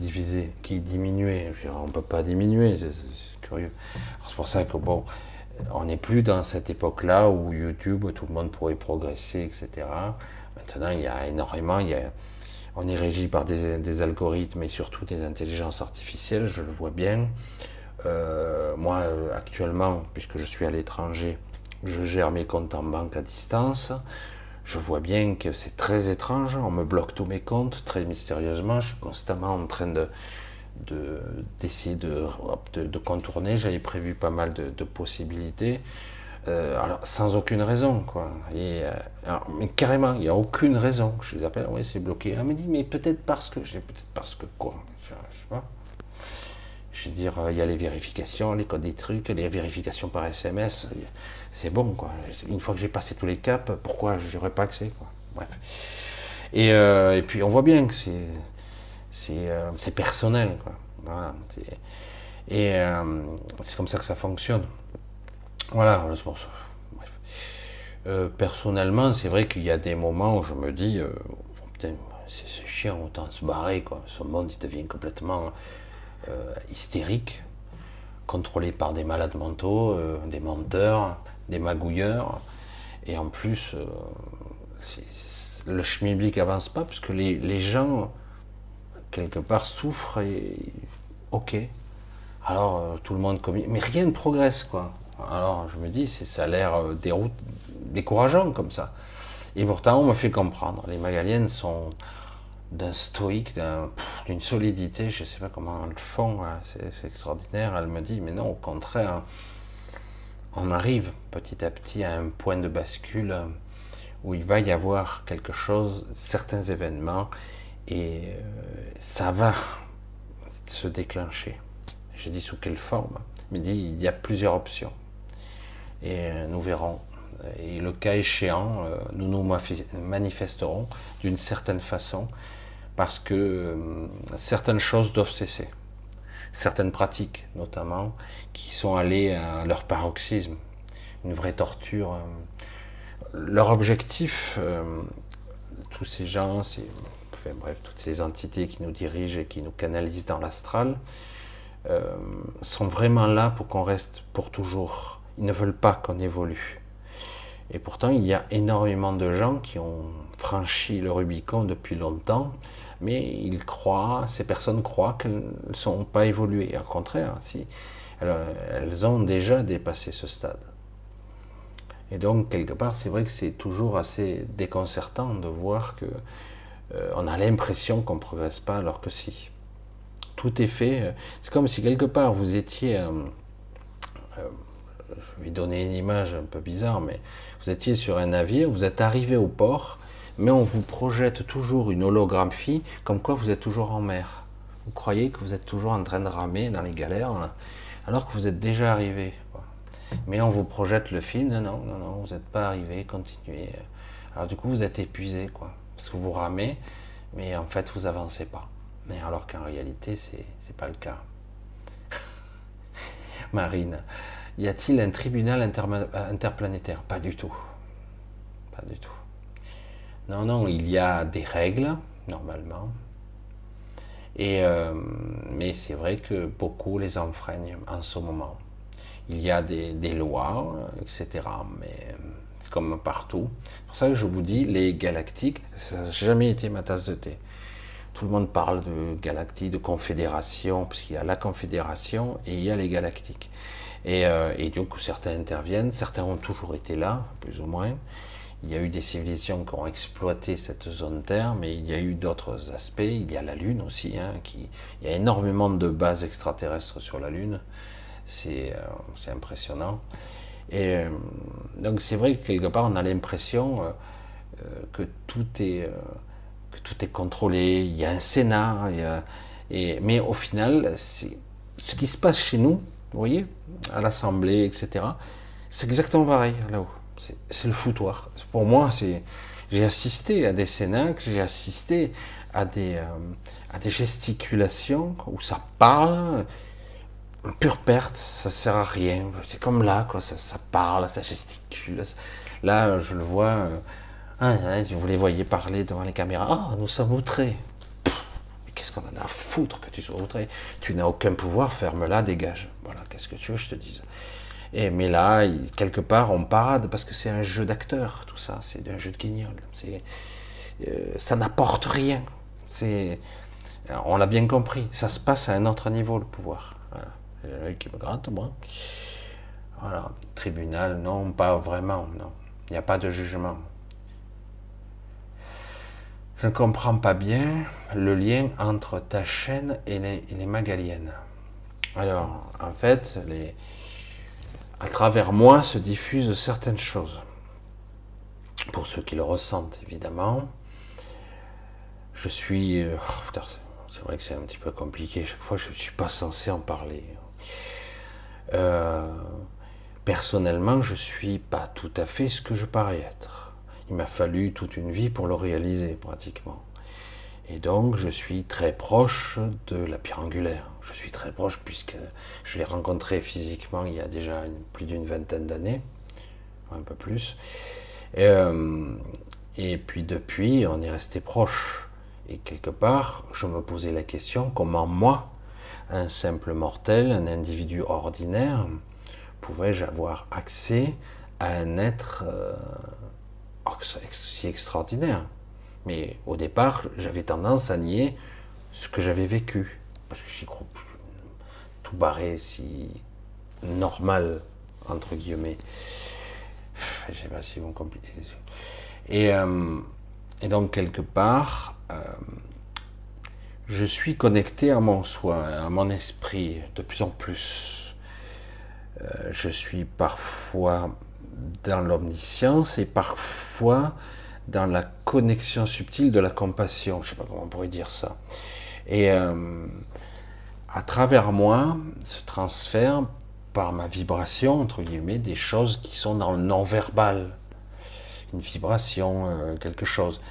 qui diminuaient. on ne peut pas diminuer, c'est curieux. C'est pour ça que, bon, on n'est plus dans cette époque-là où YouTube, tout le monde pourrait progresser, etc. Maintenant, il y a énormément, il y a, On est régi par des, algorithmes et surtout des intelligences artificielles, je le vois bien. Euh, moi, actuellement, puisque je suis à l'étranger, je gère mes comptes en banque à distance. Je vois bien que c'est très étrange. On me bloque tous mes comptes très mystérieusement. Je suis constamment en train de d'essayer de, de, contourner. J'avais prévu pas mal de, possibilités. Euh, alors, sans aucune raison, quoi. Et, euh, mais carrément, il n'y a aucune raison. Je les appelle, oui, c'est bloqué. Elle me dit, mais peut-être parce que. Je peut-être parce que quoi? Je, sais pas. Je veux dire, il y a les vérifications, les codes des trucs, les vérifications par SMS. C'est bon, quoi. Une fois que j'ai passé tous les caps, pourquoi je pas accès, quoi. Bref. Et, euh, et, puis, on voit bien que c'est euh, c'est personnel. Quoi. et euh, c'est comme ça que ça fonctionne. Voilà, euh, personnellement, c'est vrai qu'il y a des moments où je me dis, c'est chiant, autant se barrer. Quoi. Ce monde il devient complètement hystérique, contrôlé par des malades mentaux, des menteurs, des magouilleurs. Et en plus, le schmilblick avance pas, parce que les, les gens quelque part souffre et ok. Alors euh, tout le monde communique, mais rien ne progresse quoi. Alors je me dis, ça a l'air euh, décourageant comme ça. Et pourtant on me fait comprendre. Les Magaliennes sont d'un stoïque, d'une solidité, je ne sais pas comment elles le font, hein. c'est extraordinaire. Elle me dit, mais non, au contraire, on arrive petit à petit à un point de bascule où il va y avoir quelque chose, certains événements et euh, ça va se déclencher. J'ai dit sous quelle forme dit il y a plusieurs options. Et euh, nous verrons. Et le cas échéant, euh, nous nous manifesterons d'une certaine façon parce que certaines choses doivent cesser. Certaines pratiques, notamment, qui sont allées à leur paroxysme, une vraie torture. Leur objectif, tous ces gens, bref, toutes ces entités qui nous dirigent et qui nous canalisent dans l'astral, euh, sont vraiment là pour qu'on reste pour toujours. Ils ne veulent pas qu'on évolue. Et pourtant, il y a énormément de gens qui ont franchi le Rubicon depuis longtemps, mais ils croient, ces personnes croient qu'elles ne sont pas évoluées. Au contraire, si, elles ont déjà dépassé ce stade. Et donc, quelque part, c'est vrai que c'est toujours assez déconcertant de voir que euh, on a l'impression qu'on ne progresse pas, alors que si. Tout est fait. Euh, c'est comme si quelque part vous étiez. Euh, je vais donner une image un peu bizarre, mais vous étiez sur un navire, vous êtes arrivé au port, mais on vous projette toujours une holographie comme quoi vous êtes toujours en mer. Vous croyez que vous êtes toujours en train de ramer dans les galères, alors que vous êtes déjà arrivé. Mais on vous projette le film, non, non, non, vous n'êtes pas arrivé, continuez. Alors du coup, vous êtes épuisé, quoi parce que vous ramez, mais en fait vous avancez pas. Mais alors qu'en réalité, c'est n'est pas le cas. Marine, y a-t-il un tribunal interplanétaire? Pas du tout. Pas du tout. Non, non, il y a des règles, normalement. Et, euh, mais c'est vrai que beaucoup les enfreignent en ce moment. Il y a des, lois, etc. Mais comme partout. C'est pour ça que je vous dis, les galactiques, ça n'a jamais été ma tasse de thé. Tout le monde parle de galactique, de confédération, parce qu'il y a la confédération et il y a les galactiques. Et, euh, et donc certains interviennent, certains ont toujours été là, plus ou moins. Il y a eu des civilisations qui ont exploité cette zone Terre, mais il y a eu d'autres aspects. Il y a la Lune aussi, hein, qui, il y a énormément de bases extraterrestres sur la Lune. C'est euh, impressionnant. Et euh, donc c'est vrai que quelque part on a l'impression euh, que tout est que tout est contrôlé. Il y a un Sénat, et, mais au final, ce qui se passe chez nous, vous voyez, à l'Assemblée, etc. C'est exactement pareil là-haut. C'est le foutoir. Pour moi, c'est j'ai assisté à des Sénats, j'ai assisté à des, à des gesticulations où ça parle, pure perte, ça sert à rien. C'est comme là, quoi, ça, parle, ça gesticule. Là, je le vois. Euh, ah, vous les voyez parler devant les caméras. Ah, nous sommes outrés. Qu'est-ce qu'on en a à foutre que tu sois outré? Tu n'as aucun pouvoir, ferme-la, dégage. Voilà, qu'est-ce que tu veux je te dise? Et, Mais là, quelque part, on parade parce que c'est un jeu d'acteur, tout ça. C'est un jeu de guignol. Euh, ça n'apporte rien. C'est, on l'a bien compris. Ça se passe à un autre niveau le pouvoir. Voilà. qui me gratte moi. Voilà. Tribunal, non, pas vraiment. Non, il n'y a pas de jugement. Je ne comprends pas bien le lien entre ta chaîne et les Magaliennes. Alors, en fait, les, à travers moi se diffusent certaines choses. Pour ceux qui le ressentent, évidemment. Je suis. Euh, oh, c'est vrai que c'est un petit peu compliqué. Chaque fois, je ne suis pas censé en parler. Euh, personnellement, je ne suis pas tout à fait ce que je parais être. Il m'a fallu toute une vie pour le réaliser, pratiquement. Et donc, je suis très proche de la pierre angulaire. Je suis très proche puisque je l'ai rencontré physiquement il y a déjà plus d'une vingtaine d'années, un peu plus. Et, euh, et, puis depuis, on est resté proche. Et quelque part, je me posais la question comment moi, un simple mortel, un individu ordinaire, pouvais-je avoir accès à un être euh, si extraordinaire? Mais au départ, j'avais tendance à nier ce que j'avais vécu. Parce que j'y crois tout barré si normal, entre guillemets. Je sais pas si vous comprenez. Et, euh, et donc, quelque part, euh, je suis connecté à mon soi, à mon esprit de plus en plus. Euh, je suis parfois dans l'omniscience et parfois dans la connexion subtile de la compassion. Je ne sais pas comment on pourrait dire ça. Et euh, à travers moi se transfère par ma vibration, entre guillemets, des choses qui sont dans le non-verbal. Une vibration, euh, quelque chose.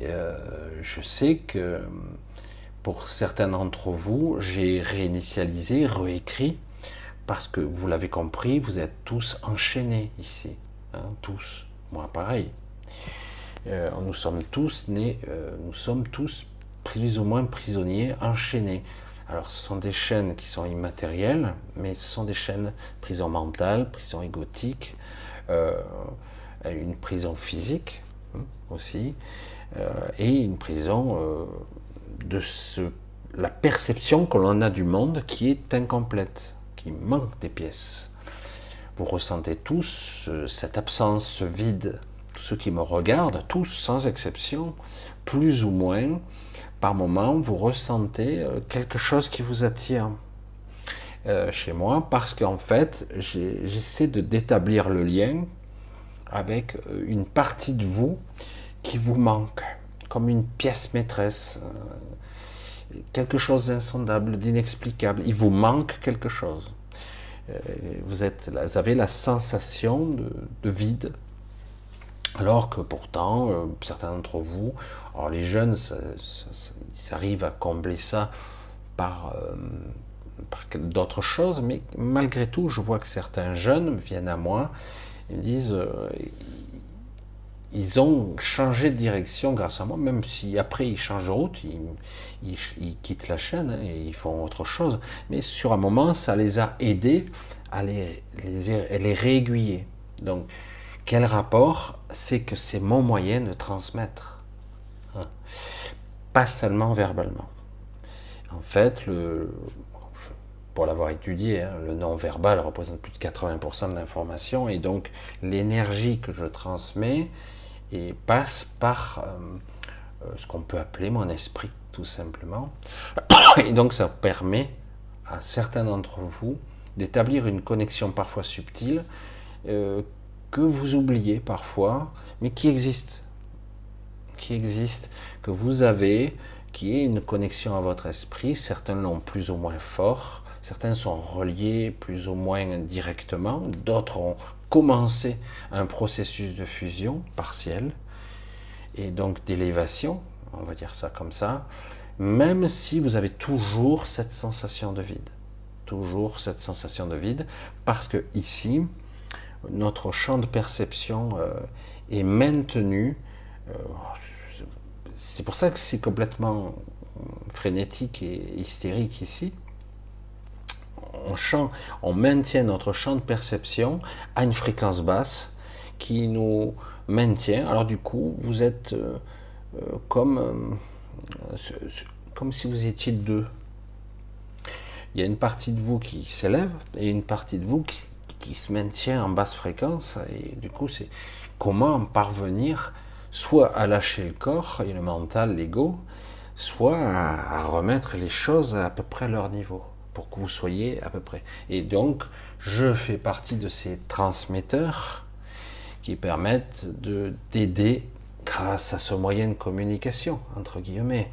Euh, je sais que pour certains d'entre vous, j'ai réinitialisé, réécrit, parce que vous l'avez compris, vous êtes tous enchaînés ici. Hein, tous. Moi, pareil. Euh, nous sommes tous nés, euh, nous sommes tous plus ou moins prisonniers, enchaînés. Alors ce sont des chaînes qui sont immatérielles, mais ce sont des chaînes prison mentale, prison égotique, euh, une prison physique hein, aussi, et une prison de ce, la perception que l'on a du monde qui est incomplète, qui manque des pièces. Vous ressentez tous cette absence, ce vide ceux qui me regardent, tous sans exception, plus ou moins, par moment, vous ressentez euh, quelque chose qui vous attire euh, chez moi, parce qu'en fait, j'essaie de d'établir le lien avec euh, une partie de vous qui vous manque, comme une pièce maîtresse, quelque chose d'insondable, d'inexplicable. Il vous manque quelque chose. Vous avez la sensation de vide, alors que pourtant, euh, certains d'entre vous, alors les jeunes, ça, ils arrivent à combler ça par, euh, d'autres choses, mais malgré tout, je vois que certains jeunes viennent à moi et me disent, euh, ils ont changé de direction grâce à moi, même si après ils changent de route, ils, quittent la chaîne hein, et ils font autre chose. Mais sur un moment, ça les a aidés à les, les, les réaiguiller. Donc, quel rapport C'est que c'est mon moyen de transmettre. Hein? Pas seulement verbalement. En fait, le, pour l'avoir étudié, hein, le non-verbal représente plus de 80% de l'information et donc l'énergie que je transmets et passe par euh, euh, ce qu'on peut appeler mon esprit, tout simplement. Et donc ça permet à certains d'entre vous d'établir une connexion parfois subtile euh, que vous oubliez parfois, mais qui existe, qui existe, que vous avez, qui est une connexion à votre esprit. Certains l'ont plus ou moins fort, certains sont reliés plus ou moins directement, d'autres ont commencé un processus de fusion partielle et donc d'élévation, on va dire ça comme ça, même si vous avez toujours cette sensation de vide, toujours cette sensation de vide, parce que ici, notre champ de perception euh, est maintenu. Euh, c'est pour ça que c'est complètement frénétique et hystérique ici. On, on maintient notre champ de perception à une fréquence basse qui nous maintient. Alors du coup, vous êtes euh, comme comme si vous étiez deux. Il y a une partie de vous qui s'élève et une partie de vous qui, qui se maintient en basse fréquence. Et du coup, c'est comment parvenir soit à lâcher le corps et le mental, l'ego, soit à, remettre les choses à peu près à leur niveau, pour que vous soyez à peu près. Et donc, je fais partie de ces transmetteurs qui permettent de d'aider grâce à ce moyen de communication, entre guillemets.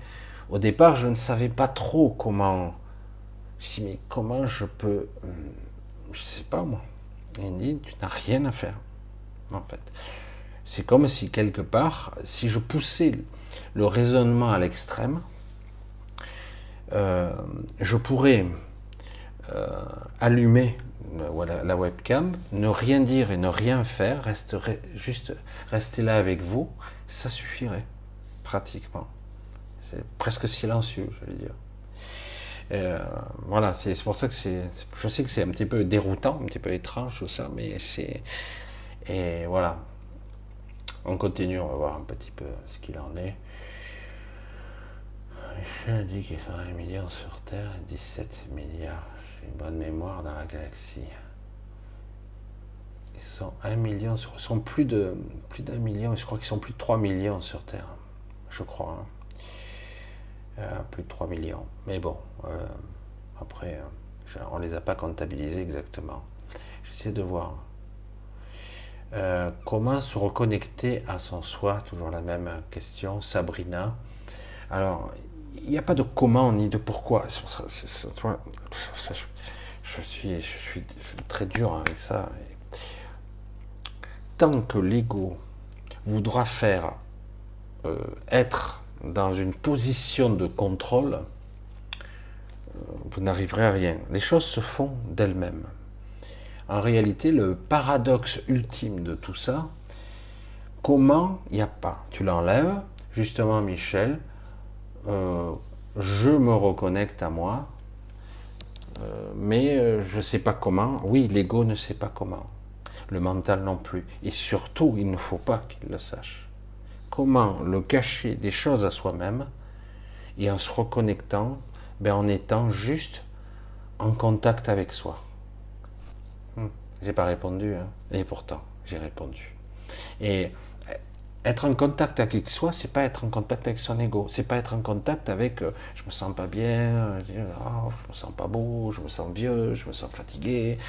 Au départ, je ne savais pas trop comment. Je me mais comment je peux. Hum, je sais pas moi. Il dit, tu n'as rien à faire. En fait. C'est comme si quelque part, si je poussais le raisonnement à l'extrême, euh, je pourrais euh, allumer la webcam, ne rien dire et ne rien faire, juste rester là avec vous, ça suffirait, pratiquement. C'est presque silencieux, je vais dire. Euh, voilà, c'est pour ça que c'est. Je sais que c'est un petit peu déroutant, un petit peu étrange tout ça, mais c'est. Et voilà. On continue, on va voir un petit peu ce qu'il en est. Michel dit qu'il a un million sur Terre et 17 milliards. J'ai une bonne mémoire dans la galaxie. Ils sont un million sur. Ils sont plus de plus d'un million, je crois qu'ils sont plus de 3 millions sur Terre. Je crois. Hein. Euh, plus de 3 millions. Mais bon, euh, après, euh, on ne les a pas comptabilisés exactement. J'essaie de voir. comment se reconnecter à son soi Toujours la même question. Sabrina. Alors, il n'y a pas de comment ni de pourquoi. je, suis, je suis très dur avec ça. Tant que l'ego voudra faire être dans une position de contrôle, euh, vous n'arriverez à rien. Les choses se font d'elles-mêmes. En réalité, le paradoxe ultime de tout ça, comment il n'y a pas? Tu l'enlèves, justement Michel, euh, je me reconnecte à moi, euh, mais je ne sais pas comment. Oui, l'ego ne sait pas comment. Le mental non plus. Et surtout, il ne faut pas qu'il le sache comment le cacher des choses à soi-même et en se reconnectant, ben en étant juste en contact avec soi. Hmm. J'ai pas répondu, hein. et pourtant j'ai répondu. Et être en contact avec soi, c'est pas être en contact avec son ego, c'est pas être en contact avec euh, je me sens pas bien, je, oh, je me sens pas beau, je me sens vieux, je me sens fatigué,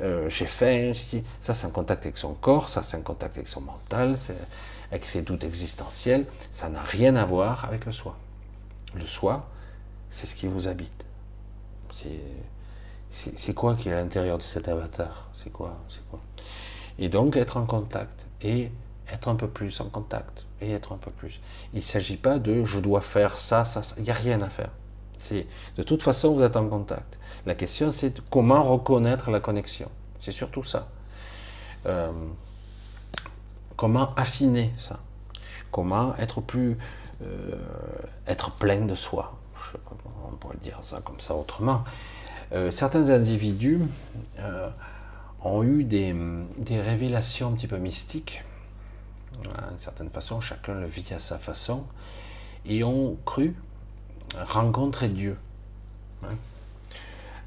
euh, j'ai faim. Ça, c'est un contact avec son corps, ça, c'est un contact avec son mental, avec ses doutes existentiels. Ça n'a rien à voir avec le soi. Le soi, c'est ce qui vous habite. C'est quoi qui est à l'intérieur de cet avatar? C'est quoi? Quoi? Et donc, être en contact et être un peu plus en contact et être un peu plus. Il ne s'agit pas de je dois faire ça, ça, ça. Il n'y a rien à faire. De toute façon vous êtes en contact. La question c'est comment reconnaître la connexion. C'est surtout ça. Euh, comment affiner ça? Comment être plus euh, être plein de soi? On pourrait dire ça comme ça autrement. Euh, certains individus ont eu des, des, révélations un petit peu mystiques. D'une certaine façon, chacun le vit à sa façon, et ont cru rencontrer Dieu. Hein.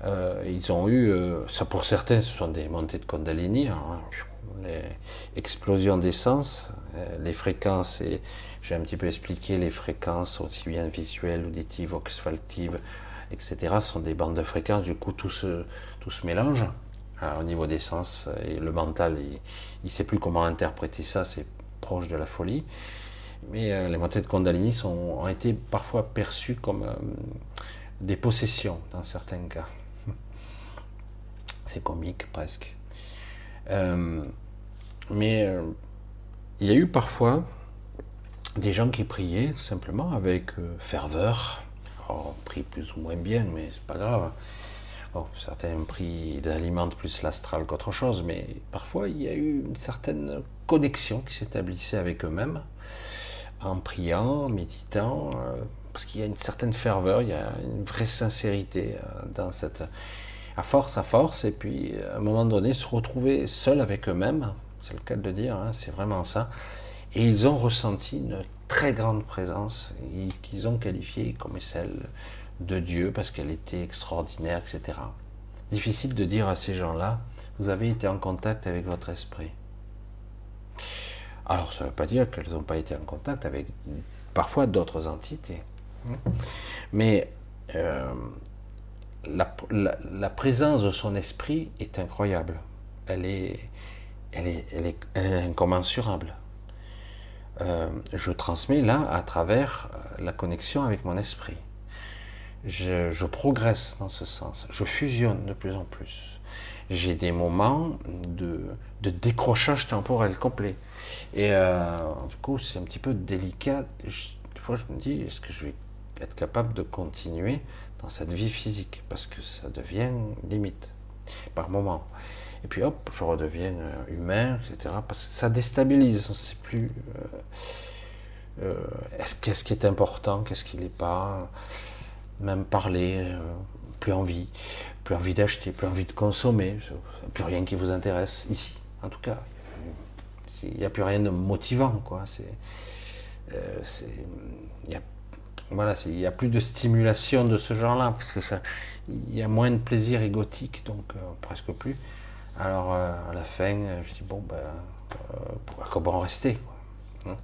Euh, ils ont eu, euh, ça pour certains, ce sont des montées de Kundalini, hein, les explosions d'essence, euh, les fréquences, et j'ai un petit peu expliqué les fréquences aussi bien visuelles, auditives, olfactives, etc. sont des bandes de fréquences, du coup tout se, tout se mélange au niveau des sens, et le mental, il ne sait plus comment interpréter ça, c'est proche de la folie. Mais euh, les montées de Kundalini sont, ont été parfois perçues comme euh, des possessions dans certains cas. C'est comique presque. Euh, mais il y a eu parfois des gens qui priaient simplement avec ferveur. on prie plus ou moins bien, mais c'est pas grave. certains prient, ils alimentent plus l'astral qu'autre chose, mais parfois il y a eu une certaine connexion qui s'établissait avec eux-mêmes en priant, en méditant, euh, parce qu'il y a une certaine ferveur, il y a une vraie sincérité euh, dans cette. À force, à force, et puis à un moment donné, se retrouver seul avec eux-mêmes, c'est le cas de le dire, hein, c'est vraiment ça. Et ils ont ressenti une très grande présence et qu'ils ont qualifiée comme celle de Dieu parce qu'elle était extraordinaire, etc. Difficile de dire à ces gens-là, vous avez été en contact avec votre esprit. Alors ça ne veut pas dire qu'elles n'ont pas été en contact avec parfois d'autres entités. Mais euh, la, présence de son esprit est incroyable. Elle est, elle est, elle est, incommensurable. Euh, je transmets là à travers euh, la connexion avec mon esprit. Je, progresse dans ce sens. Je fusionne de plus en plus. J'ai des moments de, décrochage temporel complet. Et euh, du coup, c'est un petit peu délicat. des fois, je me dis, est-ce que je vais être capable de continuer dans cette vie physique Parce que ça devient limite par moment. Et puis hop, je redeviens euh, humain, etc. Parce que ça déstabilise, on ne sait plus euh, qu'est-ce qui est important, qu'est-ce qui n'est pas même parler, euh, plus envie, plus envie d'acheter, plus envie de consommer, plus rien qui vous intéresse ici, en tout cas. Il n'y a plus rien de motivant, quoi. Euh, il y a, voilà, il n'y a plus de stimulation de ce genre-là, parce que ça, il y a moins de plaisir égotique, donc euh, presque plus. Alors à la fin, je dis bon ben, comment rester quoi. Hein.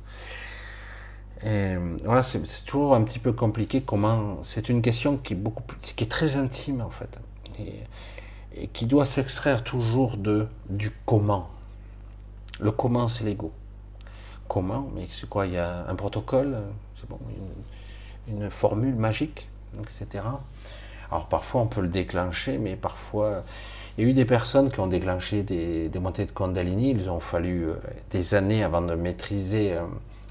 Voilà, c'est toujours un petit peu compliqué. Comment C'est une question qui est beaucoup plus, qui est très intime en fait, et, qui doit s'extraire toujours de du comment. Le comment, c'est l'ego. Comment Mais c'est quoi Il y a un protocole, c'est bon, une, formule magique, etc. Alors parfois on peut le déclencher, mais parfois il y a eu des personnes qui ont déclenché des, des montées de Kundalini. Ils ont fallu euh, des années avant de maîtriser euh,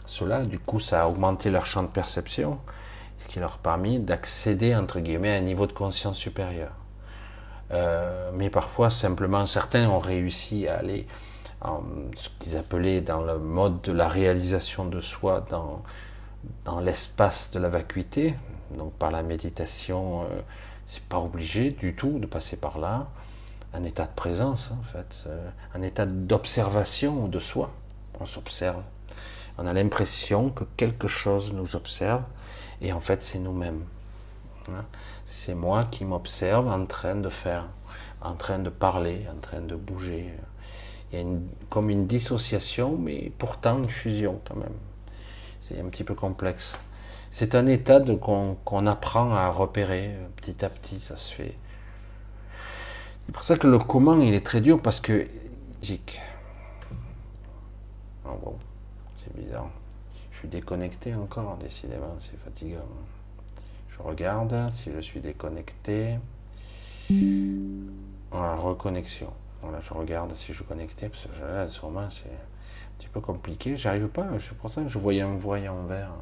cela. Du coup, ça a augmenté leur champ de perception, ce qui leur a permis d'accéder, entre guillemets, à un niveau de conscience supérieur. Euh, mais parfois, simplement, certains ont réussi à aller en ce qu'ils appelaient dans le mode de la réalisation de soi, dans, dans l'espace de la vacuité. Donc, par la méditation, euh, c'est pas obligé du tout de passer par là. Un état de présence, en fait, euh, un état d'observation de soi. On s'observe on a l'impression que quelque chose nous observe et en fait c'est nous-mêmes. Hein. C'est moi qui m'observe en train de faire, en train de parler, en train de bouger. Il y a comme une dissociation, mais pourtant une fusion quand même. C'est un petit peu complexe. C'est un état qu'on apprend à repérer petit à petit, ça se fait. C'est pour ça que le comment il est très dur parce que bizarre. Je suis déconnecté encore, décidément, c'est fatigant. Je regarde si je suis déconnecté. Voilà, reconnexion. Voilà, je regarde si je suis connecté, parce que là, sûrement, c'est petit peu compliqué. J'arrive pas, c'est pour ça que je voyais un voyant vert.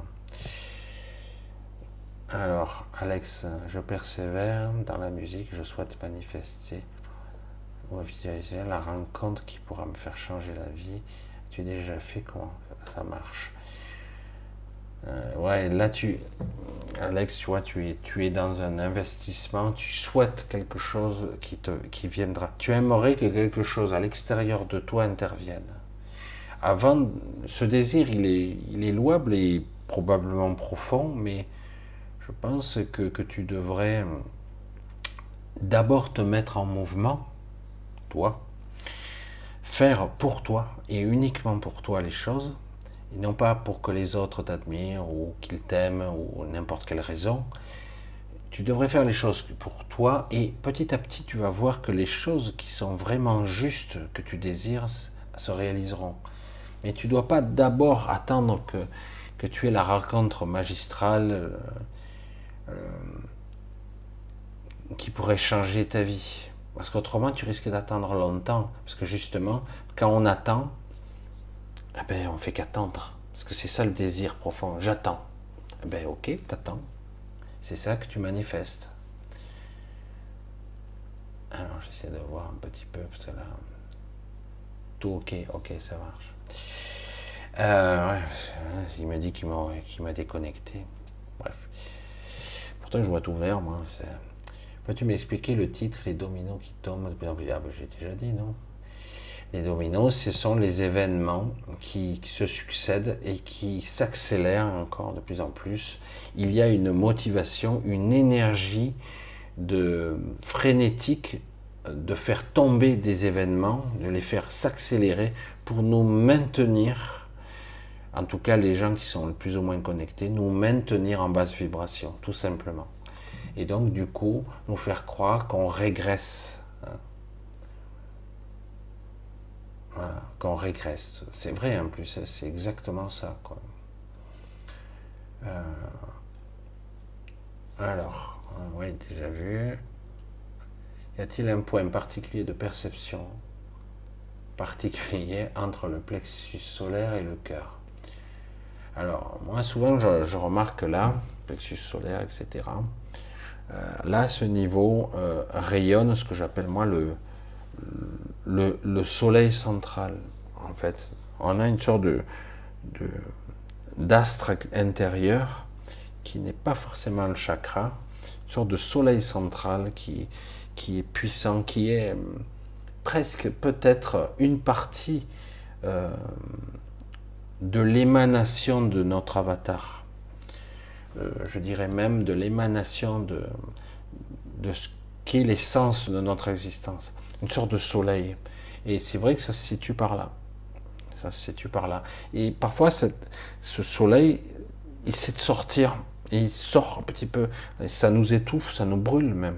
Alors, Alex, je persévère dans la musique, je souhaite manifester ou visualiser la rencontre qui pourra me faire changer la vie. Tu as déjà fait comment ça marche? Euh, ouais, là, tu, Alex, tu vois, tu es, tu es dans un investissement, tu souhaites quelque chose qui, te, qui viendra. Tu aimerais que quelque chose à l'extérieur de toi intervienne. Avant, ce désir, il est, il est louable et probablement profond, mais je pense que, que tu devrais d'abord te mettre en mouvement, toi, faire pour toi et uniquement pour toi les choses, et non pas pour que les autres t'admirent ou qu'ils t'aiment ou n'importe quelle raison. Tu devrais faire les choses pour toi et petit à petit tu vas voir que les choses qui sont vraiment justes que tu désires se réaliseront. Mais tu ne dois pas d'abord attendre que, tu aies la rencontre magistrale euh, euh, qui pourrait changer ta vie. Parce qu'autrement tu risques d'attendre longtemps. Parce que justement, quand on attend, eh ben, on fait qu'attendre. Parce que c'est ça le désir profond. J'attends. Eh ben, ok, t'attends. C'est ça que tu manifestes. Alors, j'essaie de voir un petit peu, parce que là, tout ok, ok, ça marche. Euh, il m'a dit qu'il m'a déconnecté. Bref. Pourtant, je vois tout vert. Peux-tu m'expliquer le titre, les dominos qui tombent? Ah, ben, J'ai déjà dit, non? Les dominos, ce sont les événements qui, se succèdent et qui s'accélèrent encore de plus en plus. Il y a une motivation, une énergie de frénétique de faire tomber des événements, de les faire s'accélérer pour nous maintenir, en tout cas les gens qui sont le plus ou moins connectés, nous maintenir en basse vibration, tout simplement. Et donc du coup, nous faire croire qu'on régresse qu'on régresse. C'est vrai en plus, c'est exactement ça. Quoi. Euh, alors, oui, déjà vu. Y a-t-il un point particulier de perception? Particulier entre le plexus solaire et le cœur Alors, moi, souvent, je, remarque là, plexus solaire, etc. Euh, là, ce niveau euh, rayonne ce que j'appelle moi le, le, soleil central, en fait. On a une sorte de, d'astre intérieur qui n'est pas forcément le chakra, une sorte de soleil central qui, qui est puissant, qui est presque peut-être une partie euh, de l'émanation de notre avatar. Euh, je dirais même de l'émanation de, de ce qu'est l'essence de notre existence une sorte de soleil. Et c'est vrai que ça se situe par là. Ça se situe par là. Et parfois, ce soleil, il sait de sortir. Et il sort un petit peu. ça nous étouffe, ça nous brûle même.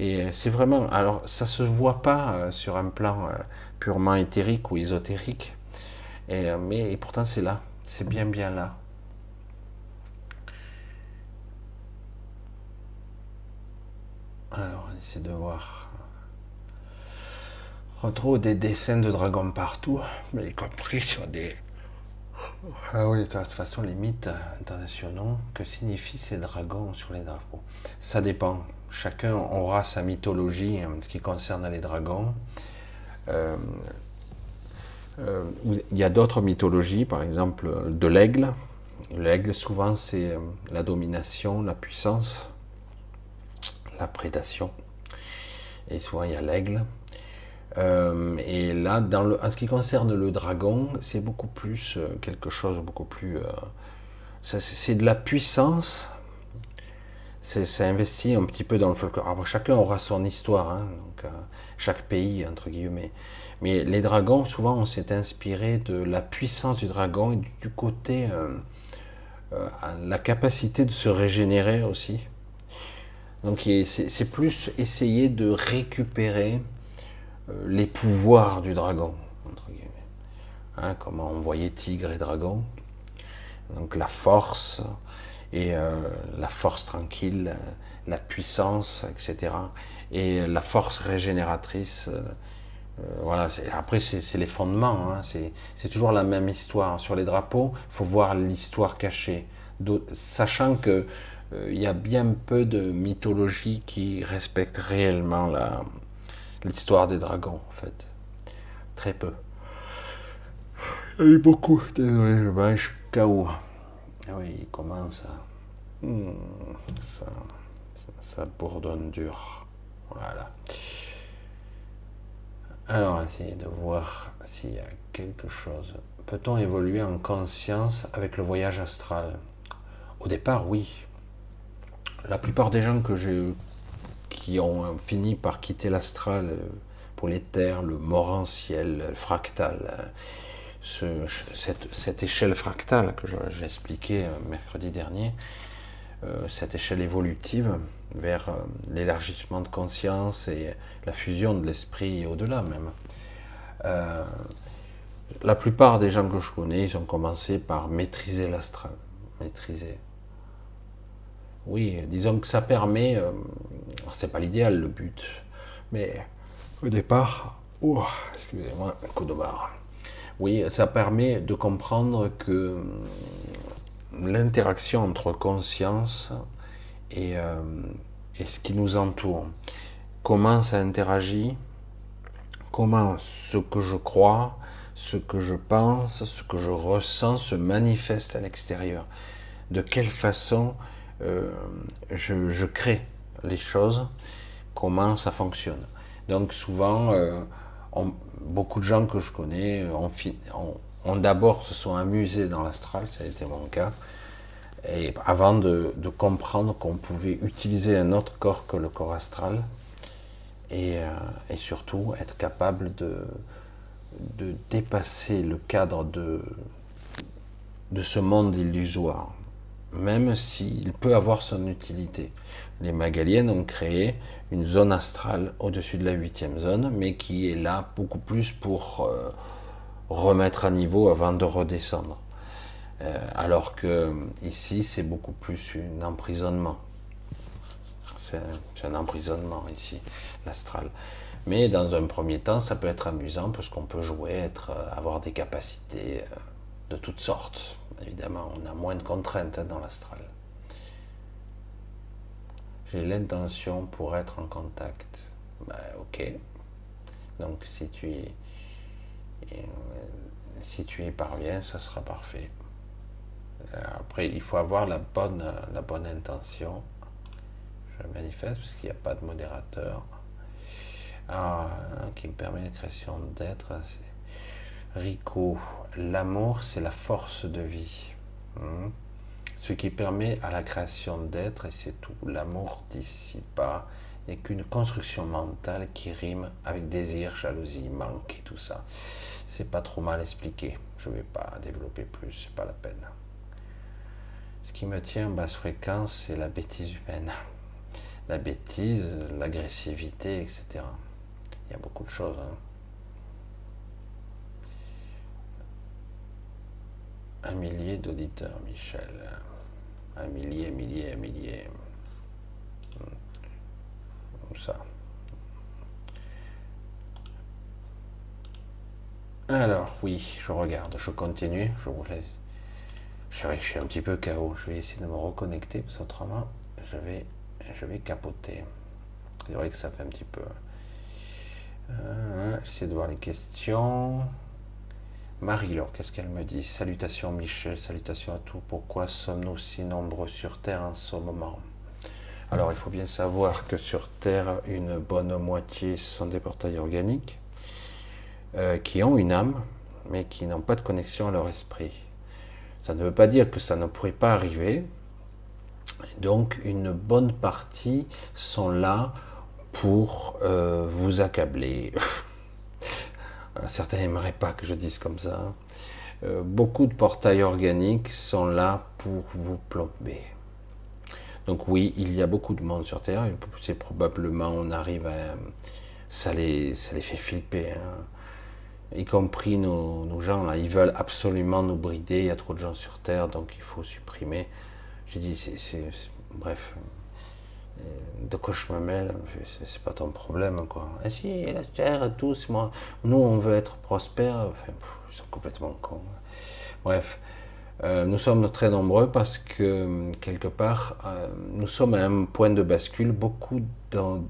Et c'est vraiment. Alors, ça se voit pas euh, sur un plan euh, purement éthérique ou ésotérique. Et, euh, mais pourtant, c'est là. C'est bien, bien là. Alors, on essaie de voir retrouve des dessins de dragons partout, mais y compris sur des. Ah oui, de toute façon, les mythes internationaux, que signifient ces dragons sur les drapeaux? Ça dépend. Chacun aura sa mythologie en ce qui concerne les dragons. Euh, euh, il y a d'autres mythologies, par exemple de l'aigle. L'aigle, souvent, c'est euh, la domination, la puissance, la prédation. Et souvent, il y a l'aigle. Et là, dans en ce qui concerne le dragon, c'est beaucoup plus quelque chose, beaucoup plus. C'est de la puissance. C'est investi un petit peu dans le folklore. chacun aura son histoire, hein, donc, chaque pays, entre guillemets. Mais les dragons, souvent, on s'est inspiré de la puissance du dragon et du, côté. la capacité de se régénérer aussi. Donc c'est plus essayer de récupérer euh, les pouvoirs du dragon, entre guillemets. Hein, comment on voyait tigre et dragon. Donc la force et euh, la force tranquille, la puissance, etc. Et la force régénératrice. Euh, voilà, après c'est les fondements, hein. c'est toujours la même histoire. Sur les drapeaux, il faut voir l'histoire cachée, sachant que il y a bien peu de mythologie qui respecte réellement l'histoire des dragons, en fait. Très peu. Il y a eu beaucoup. Désolé, ben, je suis KO. Ah oui, il commence à. Hmm, ça, ça, bourdonne dur. Voilà. Alors, essayez de voir s'il y a quelque chose. Peut-on évoluer en conscience avec le voyage astral? Au départ, oui. La plupart des gens qui ont fini par quitter l'astral euh, pour les terres, le morantiel fractal, ce, cette, échelle fractale que j'ai expliqué euh, mercredi dernier, euh, cette échelle évolutive vers l'élargissement de conscience et la fusion de l'esprit au-delà même. la plupart des gens que je connais, ils ont commencé par maîtriser l'astral, maîtriser. Oui, disons que ça permet, euh, c'est pas l'idéal le but, mais au départ, oh, excusez-moi, coup de barre. Oui, ça permet de comprendre que l'interaction entre conscience et, euh, et, ce qui nous entoure, comment ça interagit, comment ce que je crois, ce que je pense, ce que je ressens se manifeste à l'extérieur, de quelle façon euh, je, crée les choses, comment ça fonctionne. Donc souvent, euh, beaucoup de gens que je connais ont, d'abord se sont amusés dans l'astral, ça a été mon cas, et avant de, comprendre qu'on pouvait utiliser un autre corps que le corps astral, et, euh, surtout être capable de, dépasser le cadre de, de ce monde illusoire, même s'il peut avoir son utilité. Les Magaliennes ont créé une zone astrale au-dessus de la huitième zone, mais qui est là beaucoup plus pour euh, remettre à niveau avant de redescendre. Euh, alors que ici, c'est beaucoup plus un emprisonnement. C'est un, emprisonnement ici, l'astral. Mais dans un premier temps, ça peut être amusant parce qu'on peut jouer, être, euh, avoir des capacités de toutes sortes. Évidemment, on a moins de contraintes hein, dans l'astral. J'ai l'intention pour être en contact. Ben, ok. Donc si tu euh, si tu y parviens, ça sera parfait. Euh, après, il faut avoir la bonne, la bonne intention. Je manifeste parce qu'il n'y a pas de modérateur. Ah, qui me permet la création d'être. Rico, l'amour, c'est la force de vie. Hmm ce qui permet à la création d'être, et c'est tout. L'amour d'ici pas n'est qu'une construction mentale qui rime avec désir, jalousie, manque et tout ça. C'est pas trop mal expliqué. Je vais pas développer plus, c'est pas la peine. Ce qui me tient en basse fréquence, c'est la bêtise humaine. La bêtise, l'agressivité, etc. Il y a beaucoup de choses. Hein. Un millier d'auditeurs, Michel. Un millier, millier, millier. Comme ça? Alors, oui, je regarde, je continue, je vous laisse. Je suis un petit peu KO. Je vais essayer de me reconnecter, parce qu'autrement, je vais, je vais capoter. C'est vrai que ça fait un petit peu. Euh, J'essaie de voir les questions. Marie-Laure, qu'est-ce qu'elle me dit? Salutations Michel, salutations à tous. Pourquoi sommes-nous si nombreux sur Terre en ce moment? Alors il faut bien savoir que sur Terre, une bonne moitié sont des portails organiques euh, qui ont une âme, mais qui n'ont pas de connexion à leur esprit. Ça ne veut pas dire que ça ne pourrait pas arriver. Donc une bonne partie sont là pour euh, vous accabler. Certains n'aimeraient pas que je dise comme ça. Euh, beaucoup de portails organiques sont là pour vous plomber. Donc oui, il y a beaucoup de monde sur Terre. C'est probablement, on arrive à... Ça les, ça les fait flipper. Hein. Y compris nos, gens, là, ils veulent absolument nous brider. Il y a trop de gens sur Terre, donc il faut supprimer. J'ai dit, c'est... Bref, de quoi je me mêle, c'est pas ton problème, quoi. Ah si, la terre, tous, moi, nous, on veut être prospères, ils sont complètement cons. Bref, euh, nous sommes très nombreux parce que, quelque part, euh, nous sommes à un point de bascule. Beaucoup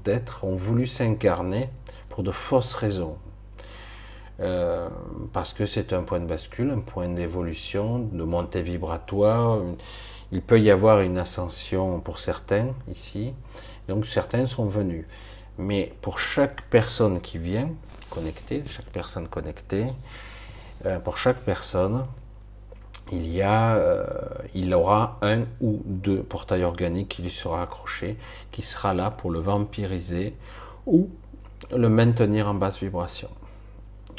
d'êtres ont voulu s'incarner pour de fausses raisons. Euh, parce que c'est un point de bascule, un point d'évolution, de montée vibratoire, il peut y avoir une ascension pour certains ici, donc certains sont venus. Mais pour chaque personne qui vient connectée, chaque personne connectée, euh, pour chaque personne, il y a, euh, il aura un ou deux portails organiques qui lui sera accroché, qui sera là pour le vampiriser ou le maintenir en basse vibration.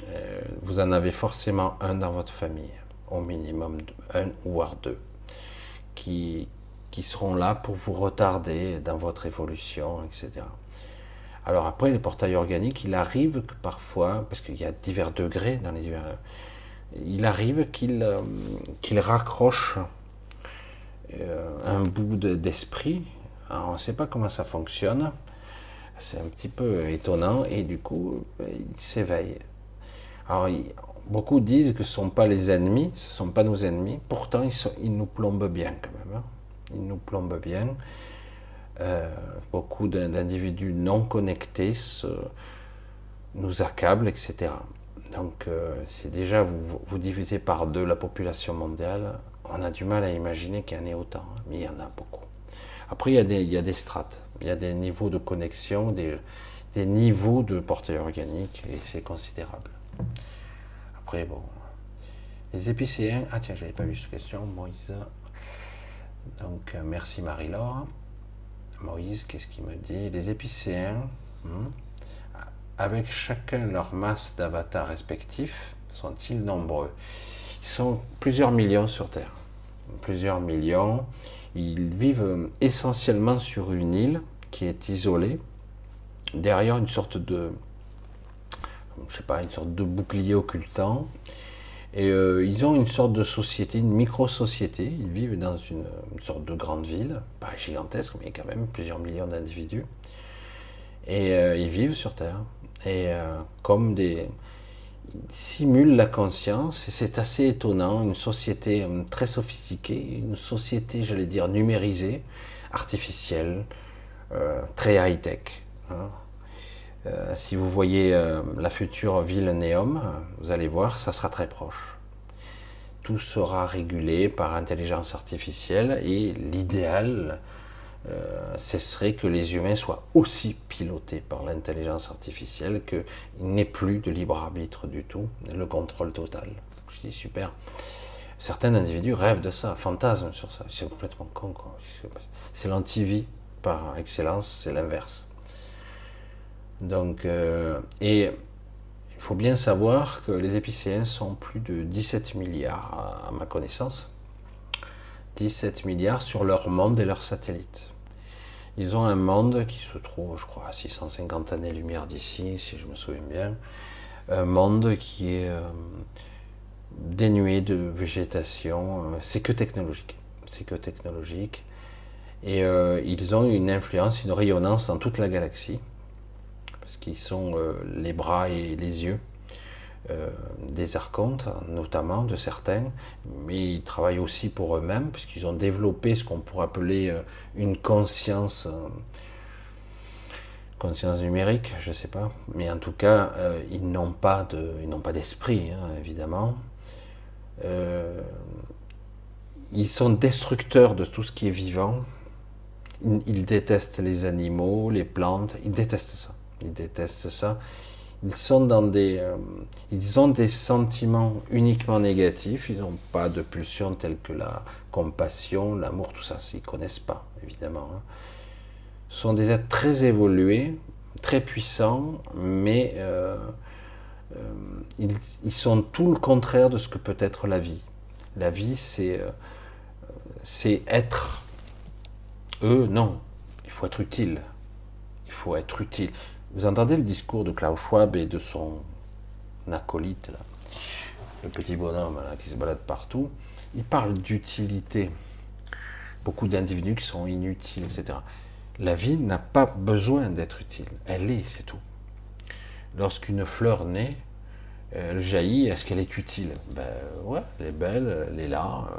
Euh, vous en avez forcément un dans votre famille, au minimum un ou deux qui, qui seront là pour vous retarder dans votre évolution, etc. Alors après, les portails organiques, il arrive que parfois, parce qu'il y a divers degrés dans les divers, il arrive qu'il euh, raccroche euh, un bout d'esprit. on ne sait pas comment ça fonctionne. C'est un petit peu étonnant et du coup, il s'éveille. Alors, beaucoup disent que ce ne sont pas les ennemis, ce ne sont pas nos ennemis, pourtant ils, nous plombent bien quand même. Hein. Ils nous plombent bien. Euh, beaucoup d'individus non connectés nous accablent, etc. Donc euh, c'est déjà vous, divisez par deux la population mondiale, on a du mal à imaginer qu'il y en ait autant, hein, mais il y en a beaucoup. Après il y a des, il y a des strates, il y a des niveaux de connexion, des, des niveaux de portée organique et c'est considérable. Après, bon, les épicéens, ah tiens, j'avais pas vu cette question, Moïse. Donc, euh, merci Marie-Laure. Moïse, qu'est-ce qu'il me dit? Les épicéens, hmm, avec chacun leur masse d'avatars respectifs, sont-ils nombreux? Ils sont plusieurs millions sur Terre. Plusieurs millions. Ils vivent essentiellement sur une île qui est isolée, derrière une sorte de, je sais pas, une sorte de bouclier occultant. Et euh, ils ont une sorte de société, une micro-société. Ils vivent dans une, sorte de grande ville, pas gigantesque, mais quand même plusieurs millions d'individus. Et euh, ils vivent sur Terre. Et euh, comme des. Ils simulent la conscience, et c'est assez étonnant. Une société très sophistiquée, une société, j'allais dire, numérisée, artificielle, très high-tech. Hein. Euh, si vous voyez euh, la future ville Néom, vous allez voir, ça sera très proche. Tout sera régulé par intelligence artificielle et l'idéal, euh, ce serait que les humains soient aussi pilotés par l'intelligence artificielle, qu'il n'ait plus de libre arbitre du tout, le contrôle total. Je dis super. Certains individus rêvent de ça, fantasment sur ça. C'est complètement con. C'est l'antivie par excellence, c'est l'inverse. Donc, euh, et il faut bien savoir que les épicéens sont plus de 17 milliards à, ma connaissance. 17 milliards sur leur monde et leurs satellites. Ils ont un monde qui se trouve, je crois, à 650 années-lumière d'ici, si je me souviens bien. Un monde qui est euh, dénué de végétation. Euh, c'est que technologique. C'est que technologique. Et ils ont une influence, une rayonnance dans toute la galaxie qui sont euh, les bras et les yeux euh, des archontes, notamment de certains, mais ils travaillent aussi pour eux-mêmes, puisqu'ils ont développé ce qu'on pourrait appeler euh, une conscience, conscience numérique, je ne sais pas, mais en tout cas, ils n'ont pas de, ils n'ont pas d'esprit, hein, évidemment. ils sont destructeurs de tout ce qui est vivant. ils détestent les animaux, les plantes, ils détestent ça. Ils détestent ça. Ils sont dans des, euh, ils ont des sentiments uniquement négatifs. Ils n'ont pas de pulsions telles que la compassion, l'amour, tout ça. Ils connaissent pas, évidemment. Hein. Ce sont des êtres très évolués, très puissants, mais euh, euh, ils, ils, sont tout le contraire de ce que peut être la vie. La vie, c'est c'est être. Eux, non. Il faut être utile. Il faut être utile. Vous entendez le discours de Klaus Schwab et de son acolyte, le petit bonhomme qui se balade partout. Il parle d'utilité. Beaucoup d'individus qui sont inutiles, etc. La vie n'a pas besoin d'être utile. Elle est, c'est tout. Lorsqu'une fleur naît, elle jaillit, est-ce qu'elle est utile? Ben ouais, elle est belle, elle est là,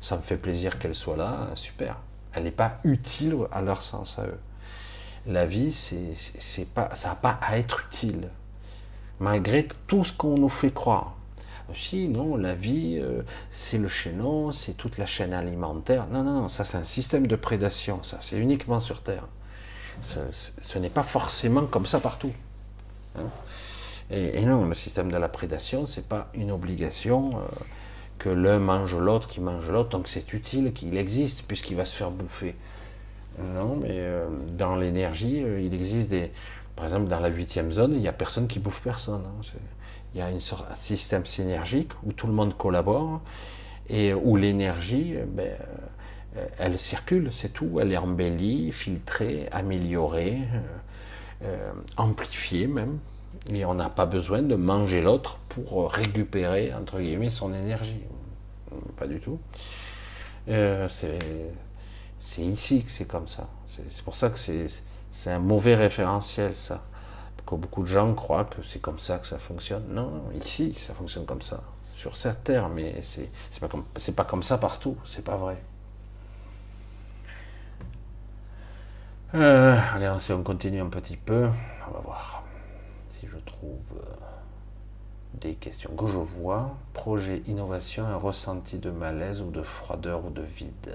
ça me fait plaisir qu'elle soit là, super. Elle n'est pas utile à leur sens à eux la vie, c'est pas, ça n'a pas à être utile, malgré tout ce qu'on nous fait croire. Si, non, la vie, euh, c'est le chaînon, c'est toute la chaîne alimentaire. Non, non, non, ça c'est un système de prédation, ça, c'est uniquement sur Terre. ce n'est pas forcément comme ça partout. Hein. et, non, le système de la prédation, c'est pas une obligation euh, que l'un mange l'autre, qui mange l'autre, donc c'est utile qu'il existe puisqu'il va se faire bouffer. Non, mais euh, dans l'énergie, euh, il existe des. Par exemple, dans la huitième zone, il n'y a personne qui bouffe personne. Hein. Il y a une sorte, un système synergique où tout le monde collabore et où l'énergie, euh, ben, elle circule, c'est tout. Elle est embellie, filtrée, améliorée, amplifiée même. Et on n'a pas besoin de manger l'autre pour récupérer, entre guillemets, son énergie. Pas du tout. c'est c'est ici que c'est comme ça. C'est pour ça que c'est un mauvais référentiel, ça. Que beaucoup de gens croient que c'est comme ça que ça fonctionne. Non, ici, ça fonctionne comme ça. Sur cette terre, mais c'est pas, comme, pas comme ça partout. C'est pas vrai. Euh, allez, on continue un petit peu, on va voir si je trouve euh, des questions que je vois. Projet, innovation, un ressenti de malaise ou de froideur ou de vide.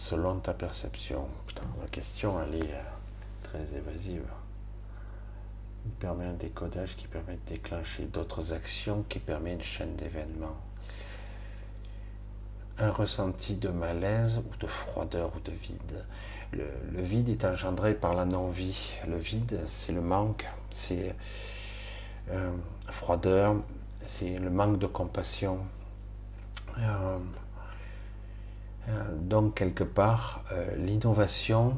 Selon ta perception. Putain, la question, elle est euh, très évasive. Il permet un décodage qui permet de déclencher d'autres actions, qui permet une chaîne d'événements. Un ressenti de malaise ou de froideur ou de vide. Le, vide est engendré par la non-vie. Le vide, c'est le manque, c'est euh, froideur, c'est le manque de compassion. Euh, donc quelque part, l'innovation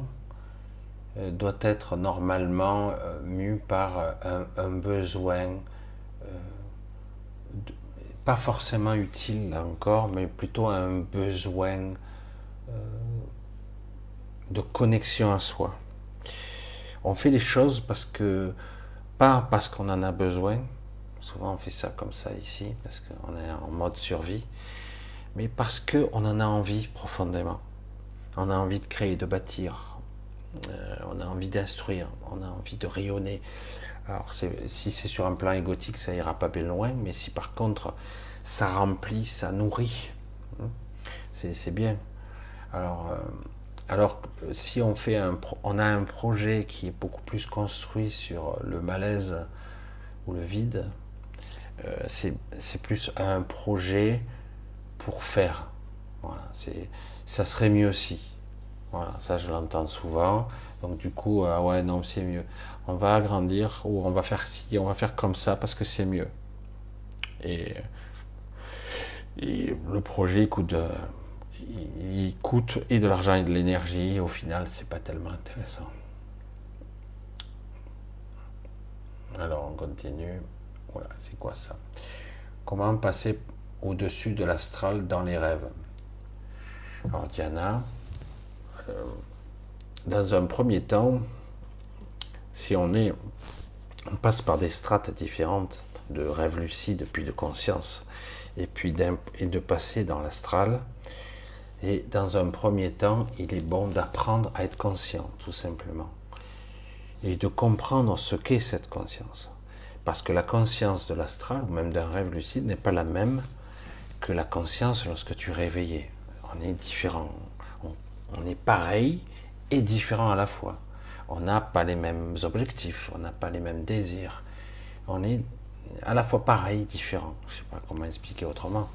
doit être normalement mue par un, besoin, pas forcément utile là encore, mais plutôt un besoin de connexion à soi. On fait les choses parce que, pas parce qu'on en a besoin, souvent on fait ça comme ça ici, parce qu'on est en mode survie, mais parce qu'on en a envie profondément. On a envie de créer, de bâtir, euh, on a envie d'instruire, on a envie de rayonner. Alors si c'est sur un plan égotique, ça ira pas bien loin, mais si par contre ça remplit, ça nourrit, hein, c'est bien. Alors, euh, alors, si on, fait un, on a un projet qui est beaucoup plus construit sur le malaise ou le vide, euh, c'est plus un projet pour faire. Voilà, ça serait mieux aussi. Voilà, ça je l'entends souvent. Donc du coup, ah ouais, non, c'est mieux. On va agrandir ou on va faire ci, on va faire comme ça parce que c'est mieux. Et, et le projet coûte il coûte et de l'argent et de l'énergie. Au final, c'est pas tellement intéressant. Alors, on continue. Voilà, c'est quoi ça? Comment passer au-dessus de l'astral dans les rêves Alors, Diana, euh, dans un premier temps, si on est, on passe par des strates différentes de rêves lucides, puis de conscience, et puis et de passer dans l'astral, et dans un premier temps, il est bon d'apprendre à être conscient, tout simplement. Et de comprendre ce qu'est cette conscience. Parce que la conscience de l'astral, ou même d'un rêve lucide, n'est pas la même que la conscience lorsque tu es. On est différent. On, est pareil et différent à la fois. On n'a pas les mêmes objectifs, on n'a pas les mêmes désirs. On est à la fois pareil, différent. Je ne sais pas comment expliquer autrement.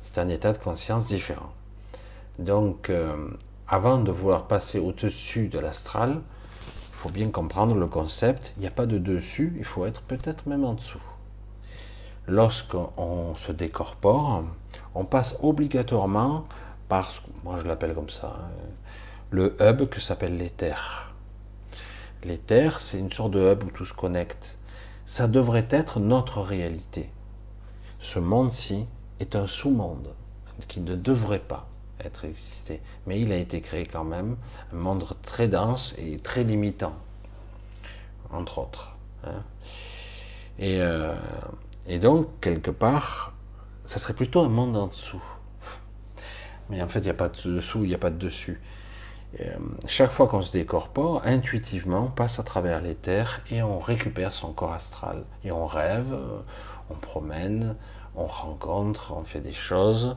C'est un état de conscience différent. Donc, euh, avant de vouloir passer au-dessus de l'astral, il faut bien comprendre le concept. Il n'y a pas de dessus, il faut être peut-être même en dessous. Lorsqu'on se décorpore, on passe obligatoirement par, moi je l'appelle comme ça, hein, le hub que s'appelle l'éther. L'éther, c'est une sorte de hub où tout se connecte. Ça devrait être notre réalité. Ce monde-ci est un sous-monde qui ne devrait pas être existé. Mais il a été créé quand même, un monde très dense et très limitant, entre autres. Hein. Et, euh, et, donc, quelque part, ça serait plutôt un monde en dessous. Mais en fait, il n'y a pas de dessous, il n'y a pas de dessus. Euh, chaque fois qu'on se décorpore, intuitivement, on passe à travers les terres et on récupère son corps astral. Et on rêve, on promène, on rencontre, on fait des choses.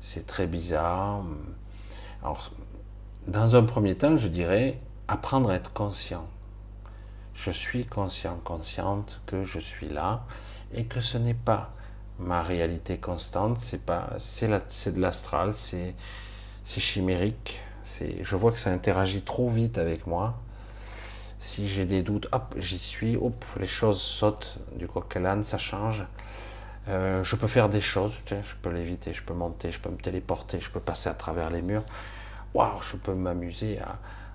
C'est très bizarre. Alors, dans un premier temps, je dirais apprendre à être conscient. Je suis conscient, consciente que je suis là et que ce n'est pas ma réalité constante, c'est pas, c'est de l'astral, c'est, c'est chimérique. C'est, je vois que ça interagit trop vite avec moi. Si j'ai des doutes, hop, j'y suis, hop, les choses sautent du coq à ça change. Euh, je peux faire des choses, je peux l'éviter, je peux monter, je peux me téléporter, je peux passer à travers les murs. Waouh, je peux m'amuser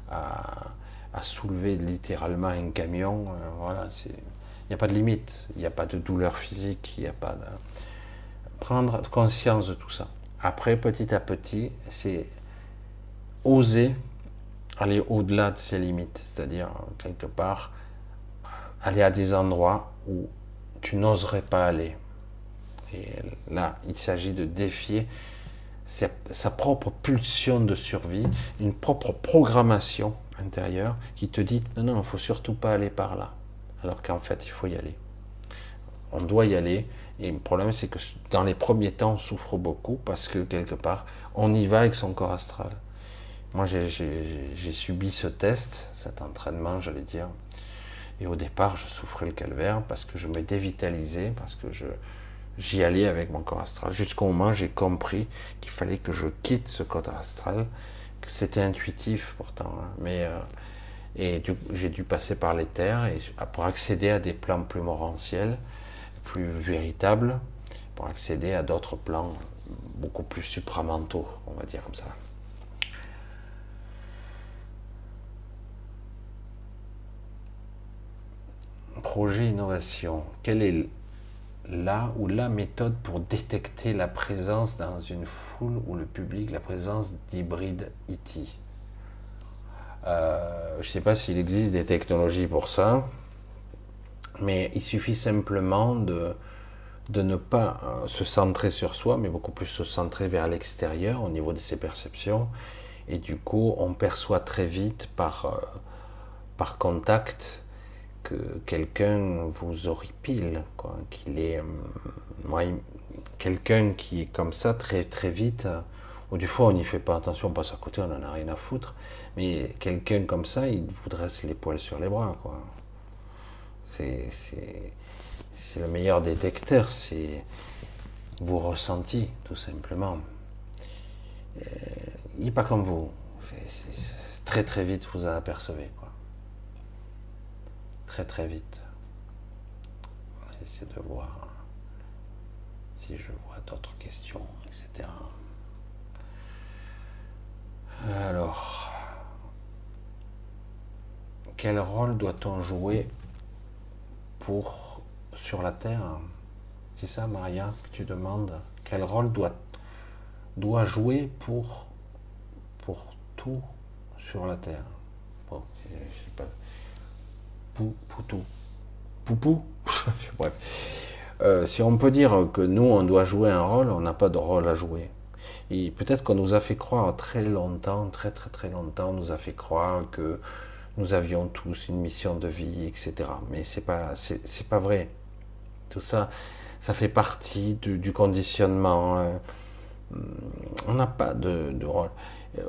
à, soulever littéralement un camion. Euh, voilà, il n'y a pas de limite, il n'y a pas de douleur physique, il n'y a pas de. Prendre conscience de tout ça. Après, petit à petit, c'est oser aller au-delà de ses limites, c'est-à-dire quelque part aller à des endroits où tu n'oserais pas aller et là, il s'agit de défier sa, propre pulsion de survie, une propre programmation intérieure qui te dit non, non, il ne faut surtout pas aller par là. Alors qu'en fait, il faut y aller. On doit y aller. Et le problème, c'est que dans les premiers temps, on souffre beaucoup parce que quelque part, on y va avec son corps astral. Moi, j'ai subi ce test, cet entraînement, j'allais dire. Et au départ, je souffrais le calvaire parce que je me dévitalisais, parce que j'y allais avec mon corps astral. Jusqu'au moment j'ai compris qu'il fallait que je quitte ce corps astral, c'était intuitif pourtant, hein. mais euh, et j'ai dû passer par les terres et, pour accéder à des plans plus morantiels, plus véritables, pour accéder à d'autres plans beaucoup plus supramentaux, on va dire comme ça. Projet innovation. Quelle est là ou la méthode pour détecter la présence dans une foule ou le public, la présence d'hybrides IT euh, Je ne sais pas s'il existe des technologies pour ça, mais il suffit simplement de, de ne pas euh, se centrer sur soi, mais beaucoup plus se centrer vers l'extérieur au niveau de ses perceptions. Et du coup, on perçoit très vite par, euh, par contact que quelqu'un vous horripile, quoi, qu'il est, quelqu'un qui est comme ça très très vite, ou du fois on n'y fait pas attention, on passe à côté, on en a rien à foutre, mais quelqu'un comme ça, il vous dresse les poils sur les bras, quoi. C'est, le meilleur détecteur, c'est vos ressentis, tout simplement. Euh, il n'est pas comme vous. très très vite, vous en apercevez. Quoi très très vite. On va de voir si je vois d'autres questions, etc. Alors, quel rôle doit-on jouer pour sur la Terre? C'est ça, Maria, que tu demandes Quel rôle doit, doit jouer pour, pour tout sur la Terre? Bon, je sais pas Poutou. Poupou? Bref. Euh, si on peut dire que nous, on doit jouer un rôle, on n'a pas de rôle à jouer. Et peut-être qu'on nous a fait croire très longtemps, très très très longtemps, on nous a fait croire que nous avions tous une mission de vie, etc. Mais c'est pas, c'est, pas vrai. Tout ça, ça fait partie du, conditionnement. Hein. On n'a pas de, rôle.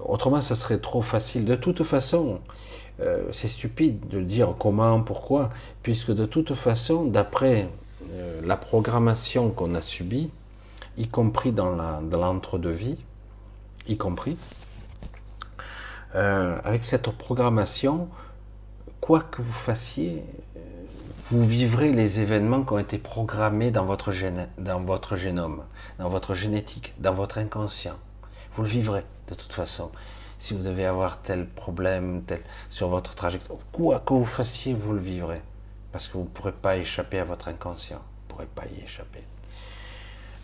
Autrement, ça serait trop facile. De toute façon, euh, c'est stupide de dire comment, pourquoi, puisque de toute façon, d'après euh, la programmation qu'on a subie, y compris dans l'entre-deux-vie, y compris, euh, avec cette programmation, quoi que vous fassiez, vous vivrez les événements qui ont été programmés dans votre, dans votre génome, dans votre génétique, dans votre inconscient. Vous le vivrez de toute façon si vous devez avoir tel problème tel, sur votre trajectoire, quoi que vous fassiez, vous le vivrez. Parce que vous ne pourrez pas échapper à votre inconscient. Vous ne pourrez pas y échapper.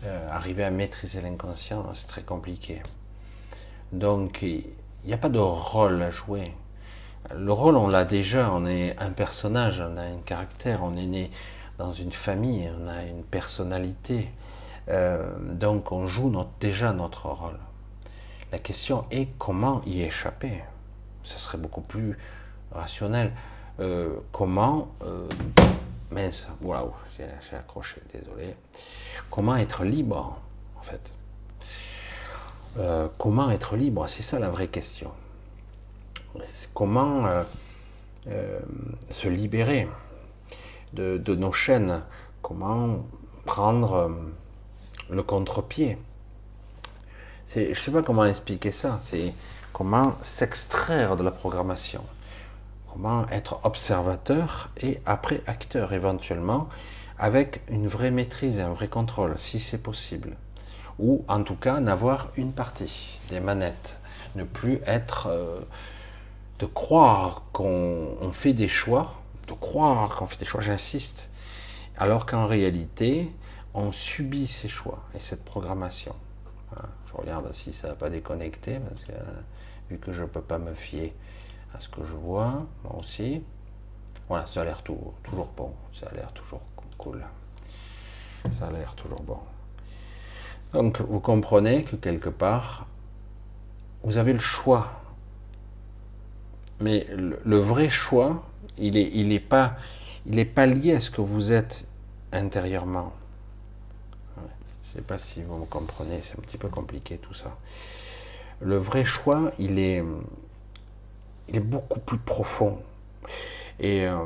Euh, arriver à maîtriser l'inconscient, c'est très compliqué. Donc, il n'y a pas de rôle à jouer. Le rôle, on l'a déjà, on est un personnage, on a un caractère, on est né dans une famille, on a une personnalité. Euh, donc, on joue déjà notre rôle. La question est comment y échapper. Ce serait beaucoup plus rationnel. Euh, comment, euh, mince, waouh, j'ai accroché, désolé. Comment être libre, en fait? Euh, Comment être libre? C'est ça la vraie question. Comment se libérer de, nos chaînes? Comment prendre le contre-pied? Je ne sais pas comment expliquer ça. C'est comment s'extraire de la programmation. Comment être observateur et après acteur éventuellement avec une vraie maîtrise et un vrai contrôle, si c'est possible. Ou en tout cas n'avoir une partie des manettes. Ne plus être... Euh, de croire qu'on fait des choix, de croire qu'on fait des choix, j'insiste, alors qu'en réalité, on subit ces choix et cette programmation. Je regarde si ça n'a pas déconnecté, parce que vu que je ne peux pas me fier à ce que je vois, moi aussi. Voilà, ça a l'air toujours bon, ça a l'air toujours cool. Ça a l'air toujours bon. Donc vous comprenez que quelque part, vous avez le choix. Mais le, vrai choix, il n'est il est pas, pas lié à ce que vous êtes intérieurement. Je ne sais pas si vous me comprenez, c'est un petit peu compliqué tout ça. Le vrai choix, il est, il est beaucoup plus profond. Et euh,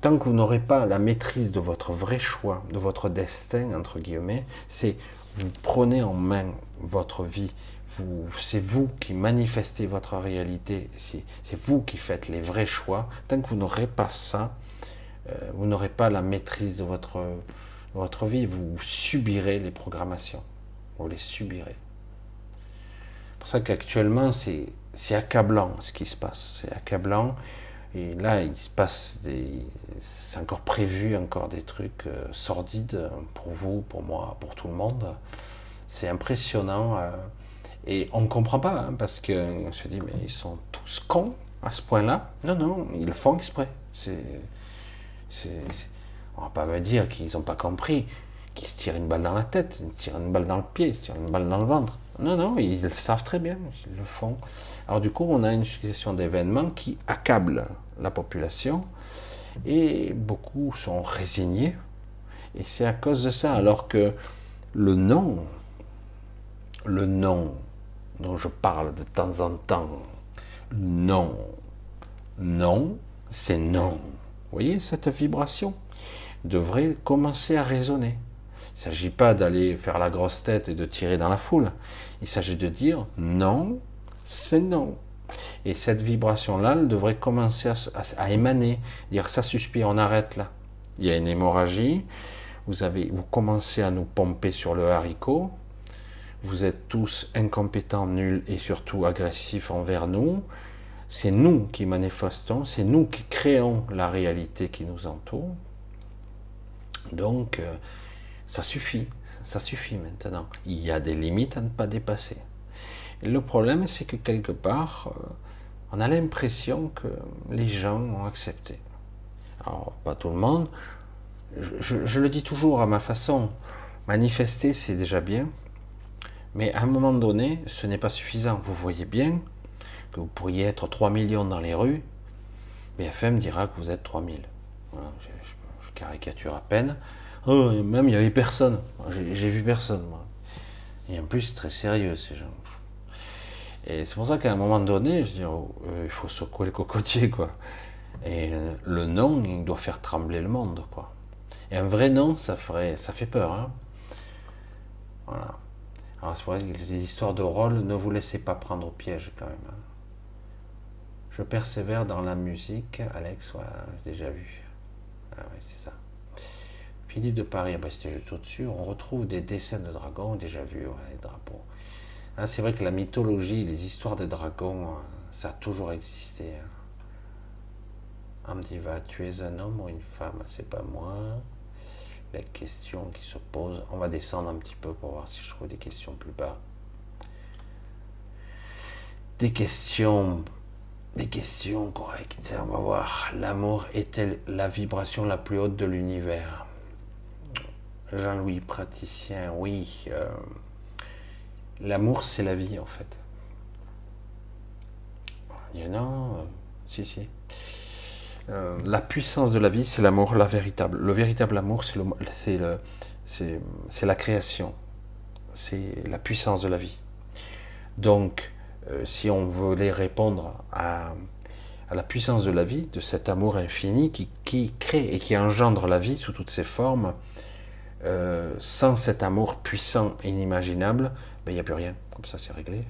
tant que vous n'aurez pas la maîtrise de votre vrai choix, de votre destin, entre guillemets, c'est vous prenez en main votre vie, c'est vous qui manifestez votre réalité, c'est vous qui faites les vrais choix. Tant que vous n'aurez pas ça, euh, vous n'aurez pas la maîtrise de votre, votre vie, vous subirez les programmations, vous les subirez. C'est pour ça qu'actuellement, c'est accablant ce qui se passe, c'est accablant. Et là, il se passe des. C'est encore prévu, encore des trucs euh, sordides pour vous, pour moi, pour tout le monde. C'est impressionnant. Euh, et on ne comprend pas, hein, parce qu'on se dit, mais ils sont tous cons à ce point-là. Non, non, ils le font exprès. C'est. On va pas me dire qu'ils n'ont pas compris, qu'ils se tirent une balle dans la tête, ils se tirent une balle dans le pied, ils se tirent une balle dans le ventre. Non, non, ils le savent très bien, ils le font. Alors du coup, on a une succession d'événements qui accablent la population et beaucoup sont résignés. Et c'est à cause de ça, alors que le non, le non dont je parle de temps en temps, non, non, c'est non. Vous voyez cette vibration devrait commencer à résonner. Il ne s'agit pas d'aller faire la grosse tête et de tirer dans la foule. Il s'agit de dire non, c'est non. Et cette vibration-là, elle devrait commencer à, émaner, dire ça suffit, on arrête là. Il y a une hémorragie, vous, avez, vous commencez à nous pomper sur le haricot, vous êtes tous incompétents, nuls et surtout agressifs envers nous. C'est nous qui manifestons, c'est nous qui créons la réalité qui nous entoure. Donc, euh, ça suffit, ça suffit maintenant. Il y a des limites à ne pas dépasser. Le problème, c'est que quelque part, euh, on a l'impression que les gens ont accepté. Alors, pas tout le monde. Je, le dis toujours à ma façon. Manifester, c'est déjà bien. Mais à un moment donné, ce n'est pas suffisant. Vous voyez bien que vous pourriez être 3 millions dans les rues. BFM dira que vous êtes 3000. Voilà, je, caricature à peine. Oh, même il n'y avait personne. J'ai vu personne, moi. Et en plus, c'est très sérieux, ces gens. Et c'est pour ça qu'à un moment donné, je dis, oh, euh, il faut secouer le cocotier, quoi. Et euh, le non, il doit faire trembler le monde, quoi. Et un vrai non, ça ferait, ça fait peur, hein. Voilà. Alors c'est pour ça que les histoires de rôle, ne vous laissez pas prendre au piège, quand même. Hein. Je persévère dans la musique, Alex, j'ai déjà vu. Ah oui, c'est ça. Philippe de Paris, ah bah, c'était juste au-dessus. On retrouve des dessins de dragons, déjà vu, les drapeaux. Ah, c'est vrai que la mythologie, les histoires de dragons, hein, ça a toujours existé. Hein. va tu es un homme ou une femme C'est pas moi. La question qui se pose, on va descendre un petit peu pour voir si je trouve des questions plus bas. Des questions, des questions correctes. On va voir. L'amour est-elle la vibration la plus haute de l'univers? Jean-Louis, praticien, oui. Euh, L'amour, c'est la vie, en fait. Il y en a, euh, si, si. Euh, la puissance de la vie, c'est l'amour, la véritable. Le véritable amour, c'est la création. C'est la puissance de la vie. Donc, euh, si on voulait répondre à, la puissance de la vie, de cet amour infini qui, qui, crée et qui engendre la vie sous toutes ses formes, sans cet amour puissant et inimaginable, il n'y a plus rien. Comme ça, c'est réglé.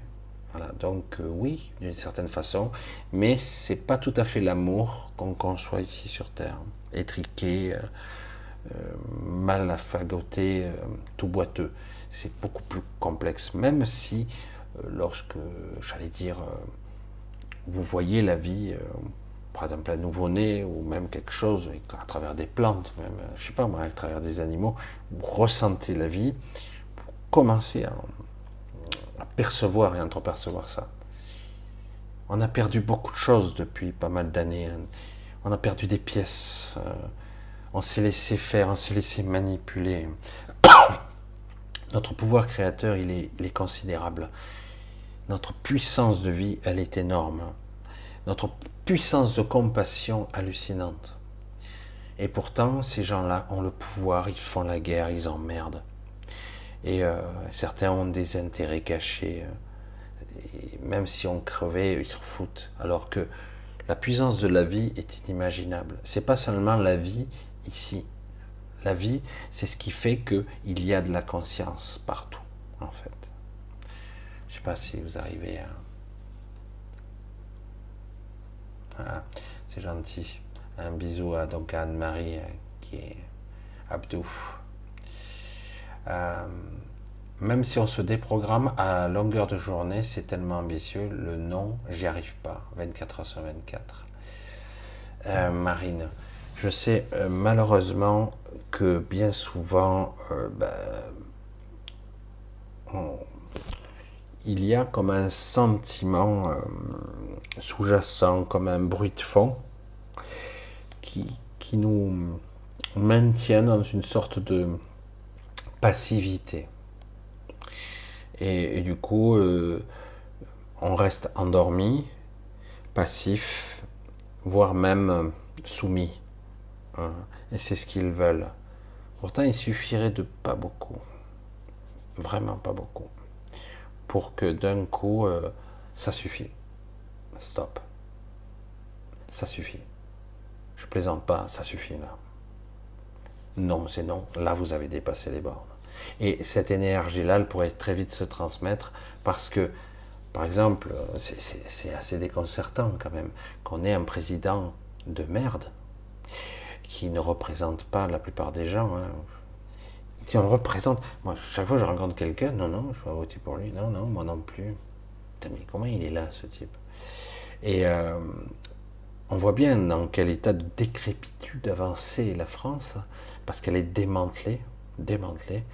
Donc, euh, oui, d'une certaine façon, mais c'est pas tout à fait l'amour qu'on conçoit ici sur Terre. Étriqué, euh, euh, mal affagoté, tout boiteux. C'est beaucoup plus complexe, même si, lorsque, j'allais dire, vous voyez la vie, par exemple un nouveau-né ou même quelque chose, à travers des plantes, même, je sais pas moi, à travers des animaux, vous ressentez la vie, vous commencez à percevoir et entrepercevoir ça. On a perdu beaucoup de choses depuis pas mal d'années. On a perdu des pièces. Euh, on s'est laissé faire, on s'est laissé manipuler. Notre pouvoir créateur, il est, il est considérable. Notre puissance de vie, elle est énorme. Notre puissance de compassion hallucinante. Et pourtant, ces gens-là ont le pouvoir, ils font la guerre, ils emmerdent. Et euh, certains ont des intérêts cachés. même si on crevait, ils s'en foutent. Alors que la puissance de la vie est inimaginable. C'est pas seulement la vie ici. La vie, c'est ce qui fait qu'il y a de la conscience partout, en fait. Je sais pas si vous arrivez à. Voilà, c'est gentil. Un bisou à Anne-Marie euh, qui est Abdou. Euh, même si on se déprogramme à longueur de journée, c'est tellement ambitieux. Le non, j'y arrive pas. 24 heures sur 24. Euh, Marine, je sais euh, malheureusement que bien souvent, ben, il y a comme un sentiment sous-jacent, comme un bruit de fond, qui, qui nous maintient dans une sorte de passivité. Et, du coup, euh, on reste endormi, passif, voire même soumis. Hein. Et c'est ce qu'ils veulent. Pourtant, il suffirait de pas beaucoup. Vraiment pas beaucoup. Pour que d'un coup, euh, ça suffit. Stop. Ça suffit. Je plaisante pas, ça suffit là. Non, c'est non. Là, vous avez dépassé les bornes. Et cette énergie-là, elle pourrait très vite se transmettre parce que, par exemple, c'est assez déconcertant quand même qu'on ait un président de merde qui ne représente pas la plupart des gens. Hein. Si on représente, moi, chaque fois que je rencontre quelqu'un, non, non, je vais voter pour lui, non, non, moi non plus. mais comment il est là, ce type? Et euh, on voit bien dans quel état de décrépitude avancée la France, parce qu'elle est démantelée, démantelée,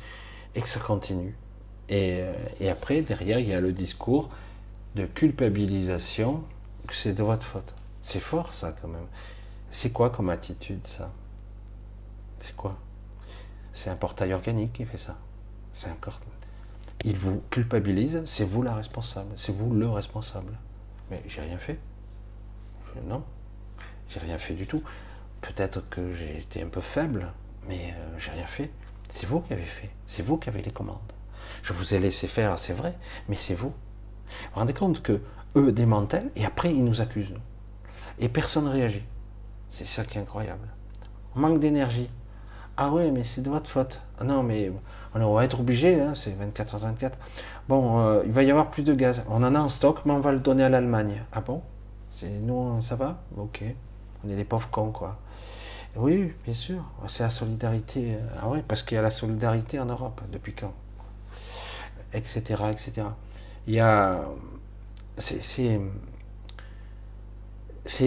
et que ça continue. Euh, et, après, derrière, il y a le discours de culpabilisation que c'est de votre faute. C'est fort ça quand même. C'est quoi comme attitude ça? C'est quoi? C'est un portail organique qui fait ça. C'est un corps. Il vous culpabilise, c'est vous la responsable, c'est vous le responsable. Mais j'ai rien fait. Non, j'ai rien fait du tout. Peut-être que j'ai été un peu faible, mais euh, j'ai rien fait. C'est vous qui avez fait. C'est vous qui avez les commandes. Je vous ai laissé faire, c'est vrai, mais c'est vous. Vous vous rendez compte que eux démantèlent et après ils nous accusent. Et personne ne réagit. C'est ça qui est incroyable. On manque d'énergie. Ah ouais, mais c'est de votre faute. Ah non, mais on va être obligé, hein, c'est 24 h 24. Bon, euh, il va y avoir plus de gaz. On en a en stock, mais on va le donner à l'Allemagne. Ah bon? C'est nous, ça va? Ok. On est des pauvres cons, quoi. Oui, bien sûr. C'est la solidarité. Ah oui, parce qu'il y a la solidarité en Europe. Depuis quand? Etc. Etc. Il y a. C'est.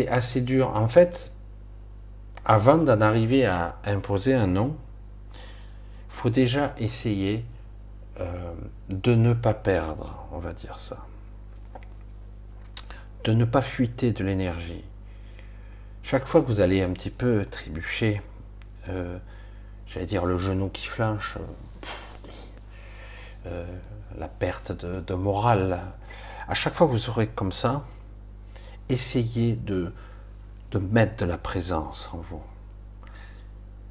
Assez dur. En fait, avant d'en arriver à imposer un nom, il faut déjà essayer euh, de ne pas perdre, on va dire ça. De ne pas fuiter de l'énergie chaque fois que vous allez un petit peu trébucher, euh, j'allais dire le genou qui flanche, euh, la perte de, morale, à chaque fois que vous serez comme ça, essayez de, de mettre de la présence en vous.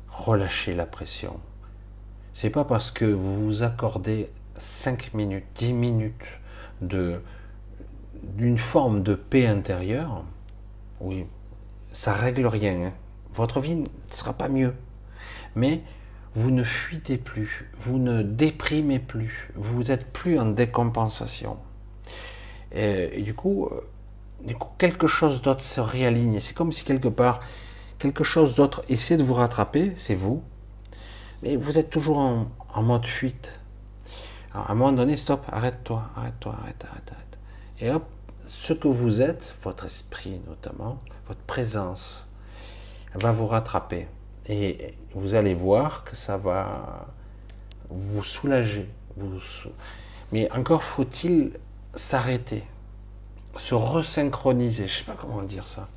Relâchez la pression. C'est pas parce que vous vous accordez 5 minutes, 10 minutes d'une forme de paix intérieure, oui, ça règle rien. Hein. Votre vie ne sera pas mieux. Mais vous ne fuitez plus, vous ne déprimez plus, vous n'êtes plus en décompensation. Et, du, coup, euh, du coup, quelque chose d'autre se réaligne. C'est comme si quelque part, quelque chose d'autre essaie de vous rattraper, c'est vous. Mais vous êtes toujours en, mode fuite. à un moment donné, stop, arrête-toi, arrête-toi, arrête, arrête, arrête. Et hop, ce que vous êtes, votre esprit notamment, votre présence va vous rattraper. Et vous allez voir que ça va vous soulager. Mais encore faut-il s'arrêter, se resynchroniser. Je ne sais pas comment dire ça.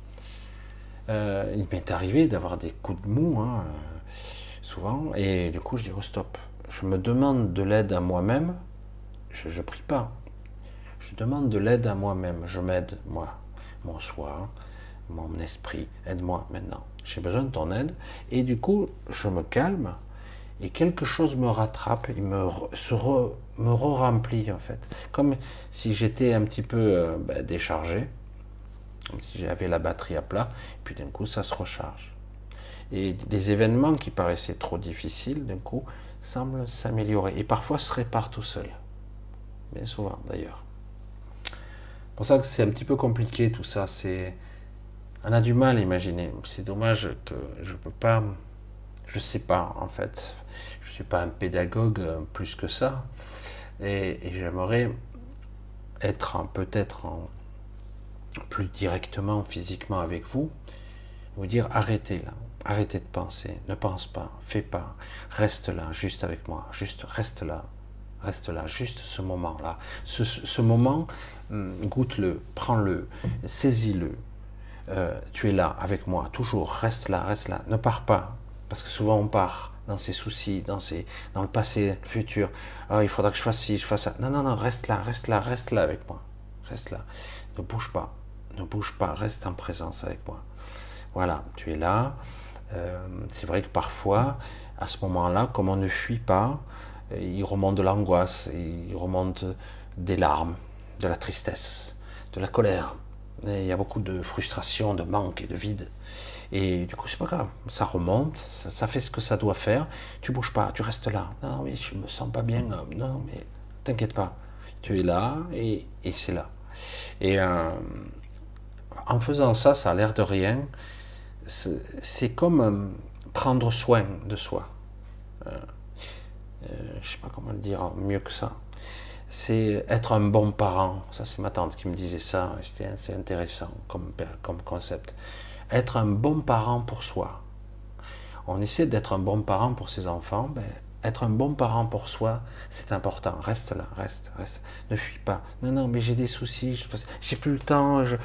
Euh, il m'est arrivé d'avoir des coups de mou, hein, souvent, et du coup je dis oh, stop. Je me demande de l'aide à moi-même. Je ne prie pas. Je demande de l'aide à moi-même. Je m'aide, moi, mon soi, mon esprit, aide-moi maintenant. J'ai besoin de ton aide. Et du coup, je me calme et quelque chose me rattrape, il me, se re-remplit en fait. Comme si j'étais un petit peu euh, ben, déchargé, comme si j'avais la batterie à plat, et puis d'un coup ça se recharge. Et les événements qui paraissaient trop difficiles, d'un coup, semblent s'améliorer. Et parfois se réparent tout seuls. Bien souvent d'ailleurs. C'est pour ça que c'est un petit peu compliqué tout ça. C'est on a du mal à imaginer. C'est dommage que je peux pas. Je sais pas en fait. Je suis pas un pédagogue euh, plus que ça. Et, j'aimerais être peut-être plus directement physiquement avec vous, vous dire arrêtez là, arrêtez de penser, ne pense pas, fais pas, reste là, juste avec moi, juste reste là, reste là, juste ce moment-là. Ce, moment, goûte-le, prends-le, saisis-le. Euh, tu es là avec moi, toujours, reste là, reste là, ne pars pas, parce que souvent on part dans ses soucis, dans, dans le passé, le futur. Oh, il faudra que je fasse ci, je fasse ça. Non, non, non, reste là, reste là, reste là avec moi. Reste là. Ne bouge pas. Ne bouge pas. Reste en présence avec moi. Voilà, tu es là. Euh, c'est vrai que parfois, à ce moment-là, comme on ne fuit pas, il remonte de l'angoisse, il remonte des larmes, de la tristesse, de la colère. il y a beaucoup de frustration, de manque et de vide. Et du coup, c'est pas grave, ça remonte, ça, fait ce que ça doit faire. Tu bouges pas, tu restes là. Non, mais je me sens pas bien. Non, mais t'inquiète pas, tu es là et, c'est là. Et euh, en faisant ça, ça a l'air de rien. C'est comme euh, prendre soin de soi. Euh, je sais pas comment le dire mieux que ça. C'est être un bon parent. Ça, c'est ma tante qui me disait ça. C'était assez intéressant comme, comme concept être un bon parent pour soi. On essaie d'être un bon parent pour ses enfants, ben, être un bon parent pour soi, c'est important. Reste là, reste, reste. Ne fuis pas. Non, non, mais j'ai des soucis, j'ai plus le temps, je,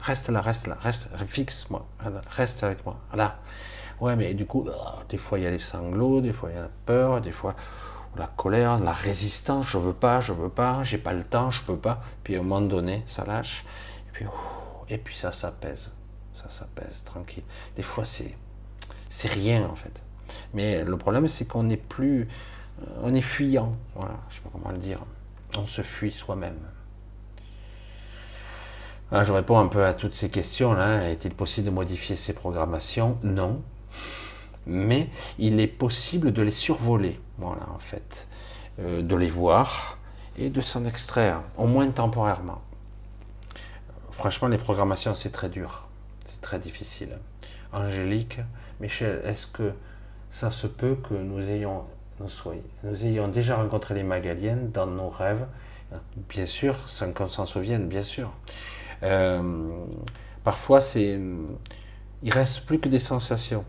Reste là, reste là, reste, fixe-moi, reste avec moi. Là. Ouais, mais du coup, oh, des fois il y a les sanglots, des fois il y a la peur, des fois la colère, la résistance, je veux pas, je veux pas, j'ai pas le temps, je peux pas. Puis à un moment donné, ça lâche, et puis, et puis ça s'apaise ça s'apaise tranquille. Des fois, c'est c'est rien en fait. Mais le problème, c'est qu'on n'est plus, euh, on est fuyant. Voilà, je sais pas comment le dire. On se fuit soi-même. je réponds un peu à toutes ces questions là. Est-il possible de modifier ces programmations? Non. Mais il est possible de les survoler. En fait, euh, de les voir et de s'en extraire, au moins temporairement. Franchement, les programmations, c'est très dur très difficile. Angélique, Michel, est-ce que ça se peut que nous ayons, nous, soyons, nous ayons déjà rencontré les Magaliennes dans nos rêves? Bien sûr, sans qu'on s'en souvienne, bien sûr. Euh, parfois, c'est, il reste plus que des sensations.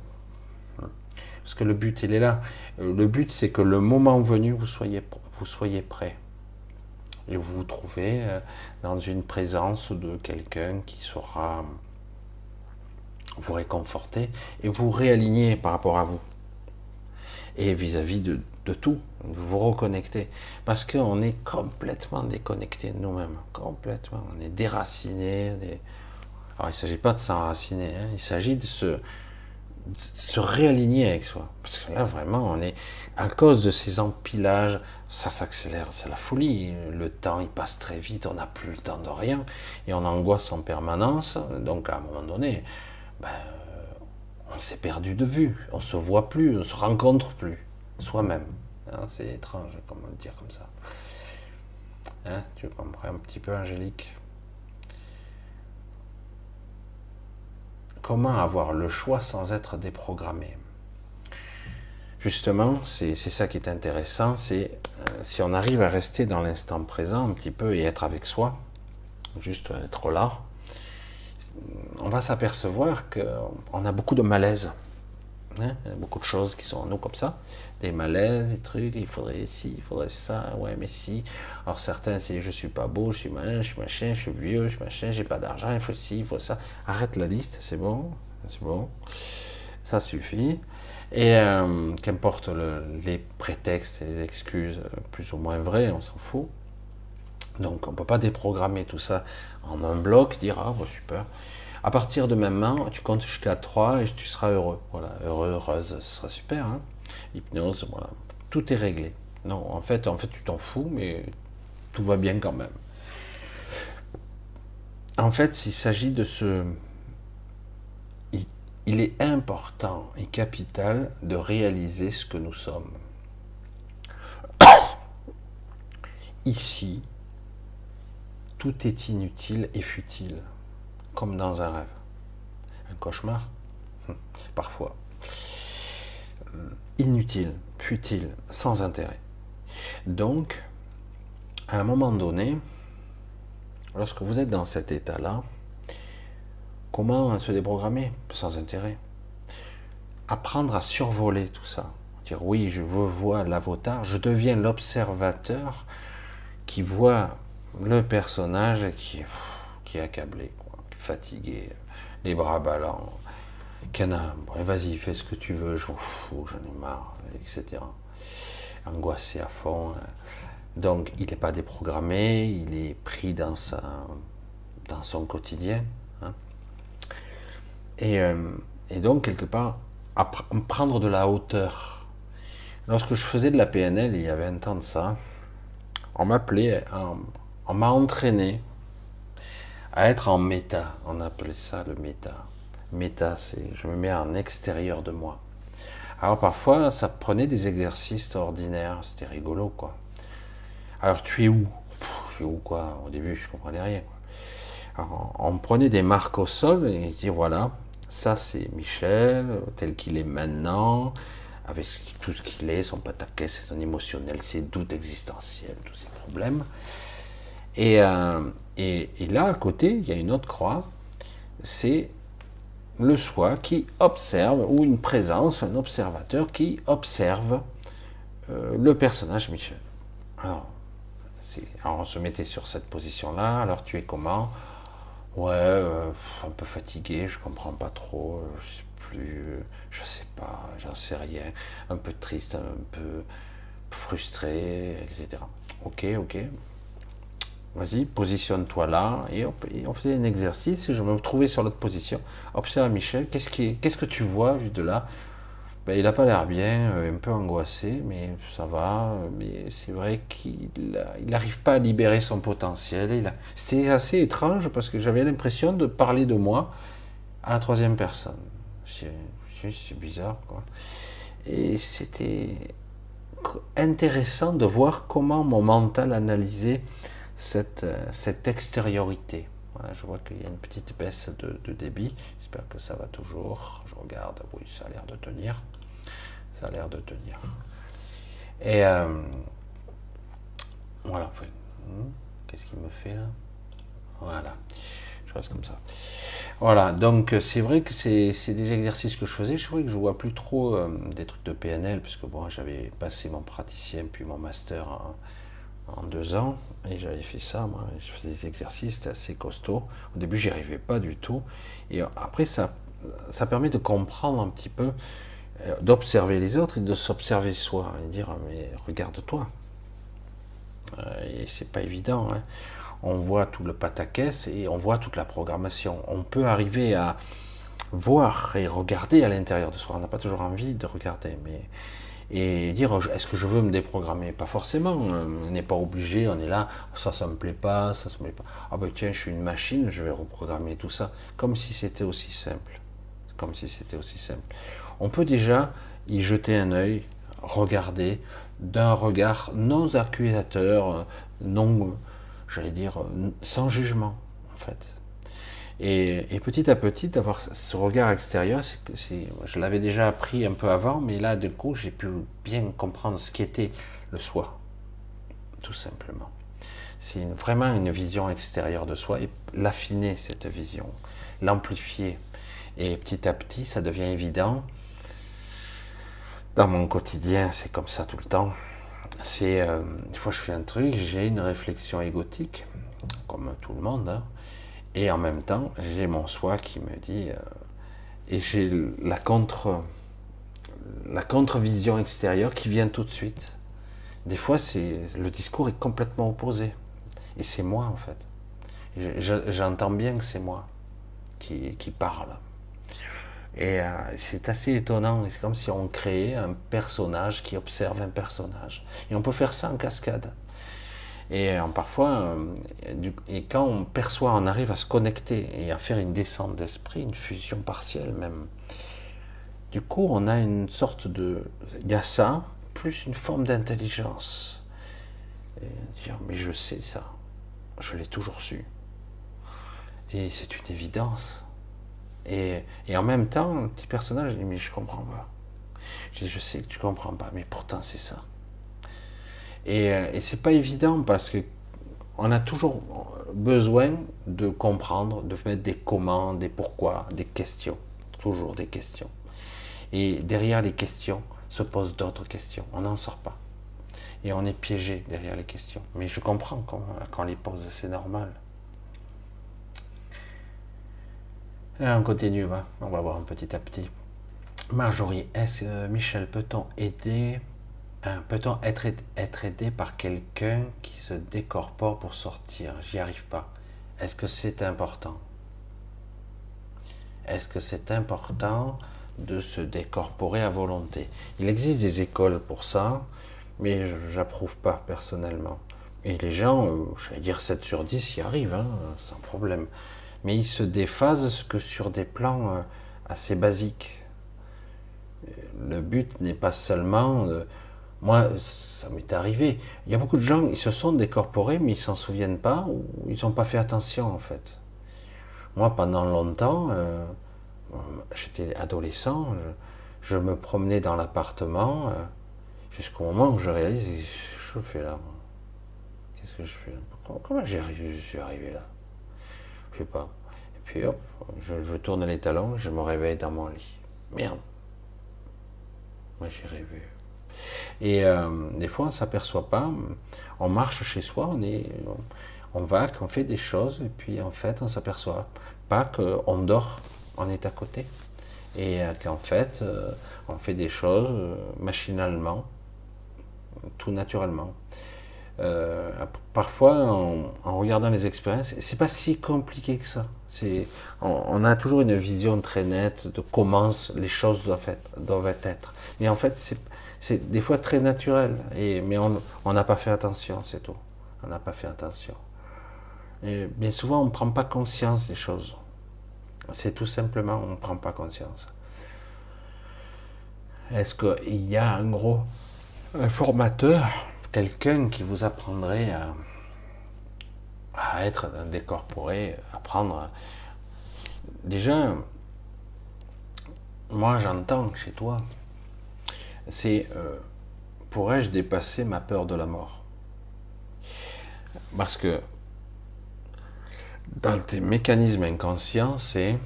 Parce que le but, il est là. Euh, le but, c'est que le moment venu, vous soyez, vous soyez prêt. Et vous vous trouvez euh, dans une présence de quelqu'un qui sera vous réconforter et vous réaligner par rapport à vous. Et vis-à-vis de, tout, vous reconnectez. Parce qu'on est complètement déconnecté de nous-mêmes. Complètement. On est déraciné. Alors il ne s'agit pas de s'enraciner, hein. il s'agit de se, se réaligner avec soi. Parce que là, vraiment, on est. À cause de ces empilages, ça s'accélère, c'est la folie. Le temps, il passe très vite, on n'a plus le temps de rien. Et on angoisse en permanence. Donc, à un moment donné, ben, on s'est perdu de vue, on se voit plus, on se rencontre plus soi-même. Hein, c'est étrange, comment le dire comme ça. Hein, tu comprends un petit peu, Angélique? Comment avoir le choix sans être déprogrammé Justement, c'est ça qui est intéressant, c'est euh, si on arrive à rester dans l'instant présent un petit peu et être avec soi, juste être là, on va s'apercevoir qu'on a beaucoup de malaise. Hein. beaucoup de choses qui sont en nous comme ça. Des malaises, des trucs, il faudrait ci, il faudrait ça, ouais, mais si. Alors certains, c'est je suis pas beau, je suis malin, je suis machin, je suis vieux, je suis machin, j'ai pas d'argent, il faut ci, il faut ça. Arrête la liste, c'est bon, c'est bon. Ça suffit. Et euh, qu'importe les prétextes et les excuses, plus ou moins vrais, on s'en fout. Donc on ne peut pas déprogrammer tout ça en un bloc, dire ah bah, super. À partir de maintenant, tu comptes jusqu'à 3 et tu seras heureux. Voilà, heureux, heureuse, ce sera super. Hein. Hypnose, voilà. Tout est réglé. Non, en fait, en fait, tu t'en fous, mais tout va bien quand même. En fait, il s'agit de ce. Il est important et capital de réaliser ce que nous sommes. Ici, tout est inutile et futile, comme dans un rêve. Un cauchemar Parfois. Inutile, futile, sans intérêt. Donc, à un moment donné, lorsque vous êtes dans cet état-là, comment se déprogrammer sans intérêt? Apprendre à survoler tout ça. Dire oui, je vois l'avatar, je deviens l'observateur qui voit le personnage qui, qui est accablé, fatigué, les bras ballants, Cana, vas-y, fais ce que tu veux, je m'en fous, j'en ai marre, etc. Angoissé à fond. Hein. Donc, il n'est pas déprogrammé, il est pris dans, sa, dans son quotidien. Hein. Et, euh, et, donc, quelque part, prendre de la hauteur. Lorsque je faisais de la PNL, il y a 20 ans de ça, on m'appelait, on m'a entraîné à être en méta. On appelait ça le méta. Méta, je me mets en extérieur de moi. Alors parfois, ça prenait des exercices ordinaires, c'était rigolo quoi. Alors tu es où? Je suis où quoi? Au début, je comprenais rien. Alors, on prenait des marques au sol et dit voilà, ça c'est Michel tel qu'il est maintenant, avec tout ce qu'il est, son pataquès, son émotionnel, ses doutes existentiels, tous ses problèmes. Et, euh, et, et, là, à côté, il y a une autre croix, c'est le soi qui observe, ou une présence, un observateur qui observe euh, le personnage Michel. Alors, on se mettait sur cette position-là, alors tu es comment? Ouais, euh, un peu fatigué, je comprends pas trop, je sais plus, je sais pas, j'en sais rien, un peu triste, un peu frustré, etc. Ok, ok, Vas-y, positionne-toi là. Et, on faisait un exercice et je me trouvais sur l'autre position. Observe Michel, qu'est-ce, que tu vois vu de là? Ben, Il n'a pas l'air bien, euh, un peu angoissé, mais ça va. Mais c'est vrai qu'il n'arrive pas à libérer son potentiel. C'était assez étrange parce que j'avais l'impression de parler de moi à la troisième personne. C'est, bizarre. Et c'était intéressant de voir comment mon mental analysait cette, euh, cette extériorité. Je vois qu'il y a une petite baisse de, débit. J'espère que ça va toujours. Je regarde. Oui, ça a l'air de tenir. Ça a l'air de tenir. Et euh, voilà. Hmm, qu'est-ce qu'il me fait là? Voilà. Je reste comme ça. Voilà. Donc c'est vrai que c'est des exercices que je faisais. Je vois que je vois plus trop euh, des trucs de PNL puisque bon, j'avais passé mon praticien puis mon master. En deux ans, et j'avais fait ça, je faisais des exercices, assez costaud. Au début, j'y arrivais pas du tout, et après, ça, ça permet de comprendre un petit peu, euh, d'observer les autres et de s'observer soi, et dire, mais regarde-toi. Euh, et c'est pas évident, hein. On voit tout le pataquès et on voit toute la programmation. On peut arriver à voir et regarder à l'intérieur de soi. On n'a pas toujours envie de regarder, mais et dire est-ce que je veux me déprogrammer? Pas forcément, on n'est pas obligé, on est là, ça, ça me plaît pas, ça, ça me plaît pas. Ah ben tiens, je suis une machine, je vais reprogrammer tout ça, comme si c'était aussi simple. Comme si c'était aussi simple. On peut déjà y jeter un œil, regarder d'un regard non accusateur, non, j'allais dire, sans jugement, en fait. Et, petit à petit, d'avoir ce regard extérieur, je l'avais déjà appris un peu avant, mais là, du coup, j'ai pu bien comprendre ce qu'était le soi, tout simplement. C'est vraiment une vision extérieure de soi et l'affiner, cette vision, l'amplifier. Et petit à petit, ça devient évident. Dans mon quotidien, c'est comme ça tout le temps. C'est, euh, une fois que je fais un truc, j'ai une réflexion égotique, comme tout le monde, hein. Et en même temps, j'ai mon soi qui me dit, euh, et j'ai la contre, la contre-vision extérieure qui vient tout de suite. Des fois, c'est le discours est complètement opposé, et c'est moi en fait. J'entends bien que c'est moi qui, qui parle. Et euh, c'est assez étonnant. C'est comme si on créait un personnage qui observe un personnage. Et on peut faire ça en cascade. Et euh, parfois, et quand on perçoit, on arrive à se connecter et à faire une descente d'esprit, une fusion partielle même. Du coup, on a une sorte de, il y a ça, plus une forme d'intelligence. Dire, mais je sais ça, je l'ai toujours su. Et c'est une évidence. Et, en même temps, un petit personnage dit, mais je comprends pas. Je dis, je sais que tu comprends pas, mais pourtant c'est ça. Et, et c'est pas évident parce que on a toujours besoin de comprendre, de mettre des comment, des pourquoi, des questions. Toujours des questions. Et derrière les questions se posent d'autres questions. On n'en sort pas. Et on est piégé derrière les questions. Mais je comprends quand, quand on les pose, c'est normal. Et on continue, on va voir un petit à petit. Marjorie, est-ce que Michel, peut-on aider, peut-on être, aidé par quelqu'un qui se décorpore pour sortir? J'y arrive pas. Est-ce que c'est important? Est-ce que c'est important de se décorporer à volonté? Il existe des écoles pour ça, mais j'approuve pas personnellement. Et les gens, euh, j'allais dire 7 sur 10, y arrivent, hein, sans problème mais il se déphase que sur des plans euh, assez basiques. Le but n'est pas seulement... moi, ça m'est arrivé. Il y a beaucoup de gens, ils se sont décorporés, mais ils s'en souviennent pas, ou ils n'ont pas fait attention en fait. Moi, pendant longtemps, euh, j'étais adolescent, je, me promenais dans l'appartement, euh, jusqu'au moment où je réalise, je fais là. Qu'est-ce que je fais là? Comment je suis arrivé là? Je sais pas. Et puis hop, je, tourne les talons, je me réveille dans mon lit. Merde. Moi j'ai rêvé. Et euh, des fois on s'aperçoit pas, on marche chez soi, on est, on, va, qu'on fait des choses, et puis en fait on s'aperçoit pas qu'on dort, on est à côté. Et euh, qu'en fait euh, on fait des choses machinalement, tout naturellement. Parfois, en, regardant les expériences, c'est pas si compliqué que ça. C'est, on, a toujours une vision très nette de comment les choses doivent être. Doivent être. Mais en fait, c'est, des fois très naturel. Et, mais on n'a pas fait attention, c'est tout. On n'a pas fait attention. Et bien souvent, on ne prend pas conscience des choses. C'est tout simplement, on ne prend pas conscience. Est-ce qu'il y a un gros formateur quelqu'un qui vous apprendrait à, à être décorporé, apprendre. Déjà, moi j'entends chez toi, c'est euh, pourrais-je dépasser ma peur de la mort? Parce que dans tes mécanismes inconscients, c'est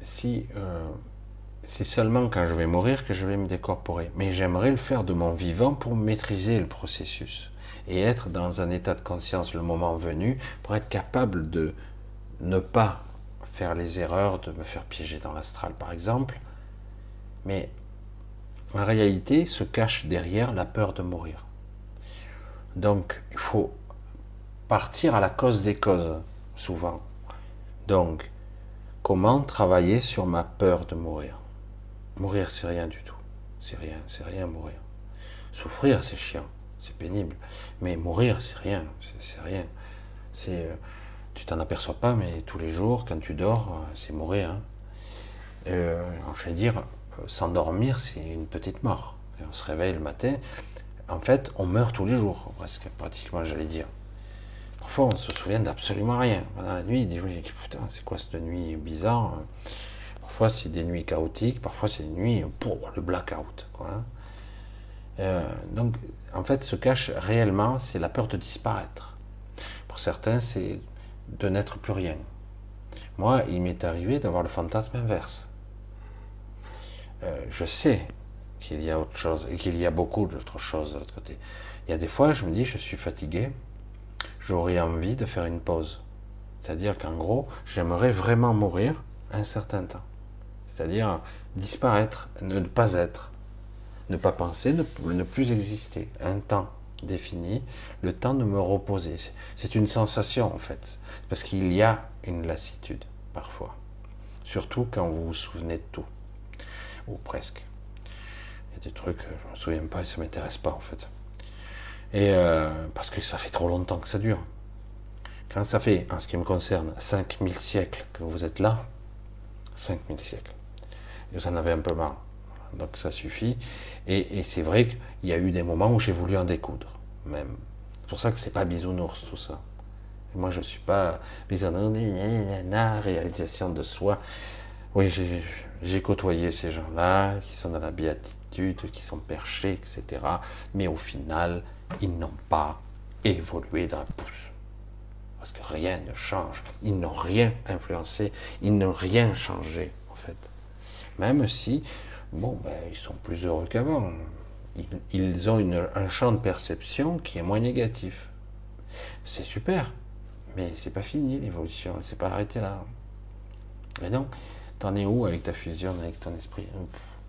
si euh, c'est seulement quand je vais mourir que je vais me décorporer. Mais j'aimerais le faire de mon vivant pour maîtriser le processus et être dans un état de conscience le moment venu pour être capable de ne pas faire les erreurs, de me faire piéger dans l'astral par exemple. Mais en réalité se cache derrière la peur de mourir. Donc il faut partir à la cause des causes, souvent. Donc, comment travailler sur ma peur de mourir? Mourir, c'est rien du tout. C'est rien, c'est rien mourir. Souffrir, c'est chiant, c'est pénible. Mais mourir, c'est rien, c'est rien. C'est, euh, tu t'en aperçois pas, mais tous les jours, quand tu dors, euh, c'est mourir. Hein. Euh, je vais dire, s'endormir, c'est une petite mort. on se réveille le matin. En fait, on meurt tous les jours, presque, pratiquement, j'allais dire. Parfois, on se souvient d'absolument rien. Pendant la nuit, il dit, putain, c'est quoi cette nuit bizarre Parfois c'est des nuits chaotiques, parfois c'est des nuits pour le blackout. Hein. Euh, donc en fait se cache réellement, c'est la peur de disparaître. Pour certains, c'est de n'être plus rien. Moi, il m'est arrivé d'avoir le fantasme inverse. Euh, je sais qu'il y a autre chose qu'il y a beaucoup d'autres choses de l'autre côté. Il y a des fois, je me dis, je suis fatigué, j'aurais envie de faire une pause. C'est-à-dire qu'en gros, j'aimerais vraiment mourir un certain temps c'est-à-dire disparaître, ne pas être, ne pas penser, ne, plus exister, un temps défini, le temps de me reposer. C'est une sensation en fait, parce qu'il y a une lassitude parfois, surtout quand vous vous souvenez de tout. Ou presque. Il y a des trucs, je me souviens pas et ça m'intéresse pas en fait. Et euh, parce que ça fait trop longtemps que ça dure. Quand ça fait, en ce qui me concerne, 5000 siècles que vous êtes là, 5000 siècles, et vous en avez un peu marre. Donc ça suffit. Et, c'est vrai qu'il y a eu des moments où j'ai voulu en découdre, même. C'est pour ça que c'est pas bisounours tout ça. moi je suis pas bisounours, réalisation de soi. Oui, j'ai côtoyé ces gens-là qui sont dans la béatitude, qui sont perchés, etc. Mais au final, ils n'ont pas évolué d'un pouce. Parce que rien ne change. Ils n'ont rien influencé, ils n'ont rien changé, en fait. Même si, bon, ben, ils sont plus heureux qu'avant. Ils, ont un champ de perception qui est moins négatif. C'est super, mais c'est pas fini l'évolution, c'est pas arrêté là. Et donc, t'en es où avec ta fusion, avec ton esprit?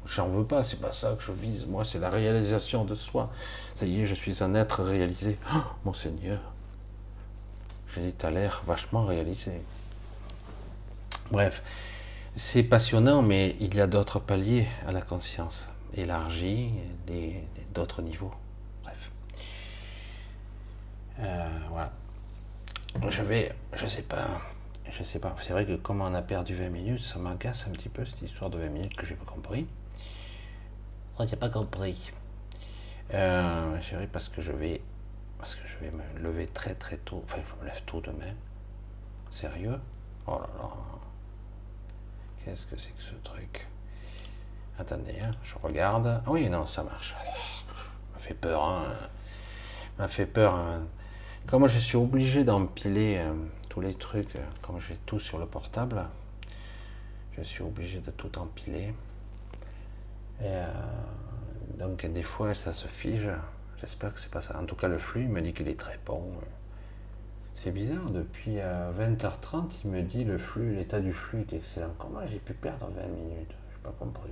J'en veux pas, c'est pas ça que je vise. Moi, c'est la réalisation de soi. Ça y est, je suis un être réalisé. Oh, mon Seigneur, j'ai dit, t'as l'air vachement réalisé. Bref, c'est passionnant, mais il y a d'autres paliers à la conscience, élargie, d'autres niveaux. Bref. Euh, voilà. Je vais, je sais pas, je sais pas. C'est vrai que comme on a perdu 20 minutes, ça m'agace un petit peu cette histoire de 20 minutes que j'ai pas compris. Oh, j'ai pas compris. Euh, vrai parce que je vais, parce que je vais me lever très très tôt. Enfin, je me lève tôt demain. Sérieux? Oh là là. Qu'est-ce que c'est que ce truc? Attendez, hein, je regarde. Ah oui, non, ça marche. m'a fait peur. Hein. m'a fait peur. Hein. Comme je suis obligé d'empiler euh, les trucs, euh, comme j'ai tout sur le portable, je suis obligé de tout empiler. Et, euh, donc des fois ça se fige. J'espère que c'est pas ça. En tout cas, le flux me dit qu'il est très bon. C'est bizarre, depuis 20h30, il me dit le flux, l'état du flux est excellent. Comment j'ai pu perdre 20 minutes? Je n'ai pas compris.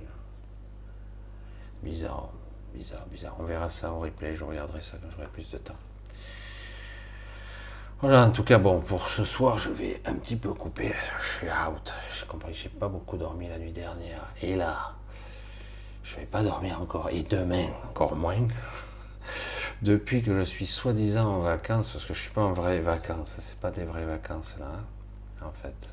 Bizarre, bizarre, bizarre. On verra ça en replay, je regarderai ça quand j'aurai plus de temps. Voilà, en tout cas, bon, pour ce soir, je vais un petit peu couper. Je suis out. J'ai compris, j'ai pas beaucoup dormi la nuit dernière. Et là, je vais pas dormir encore. Et demain, encore moins depuis que je suis soi-disant en vacances, parce que je suis pas en vraies vacances, c'est pas des vraies vacances là, hein, en fait.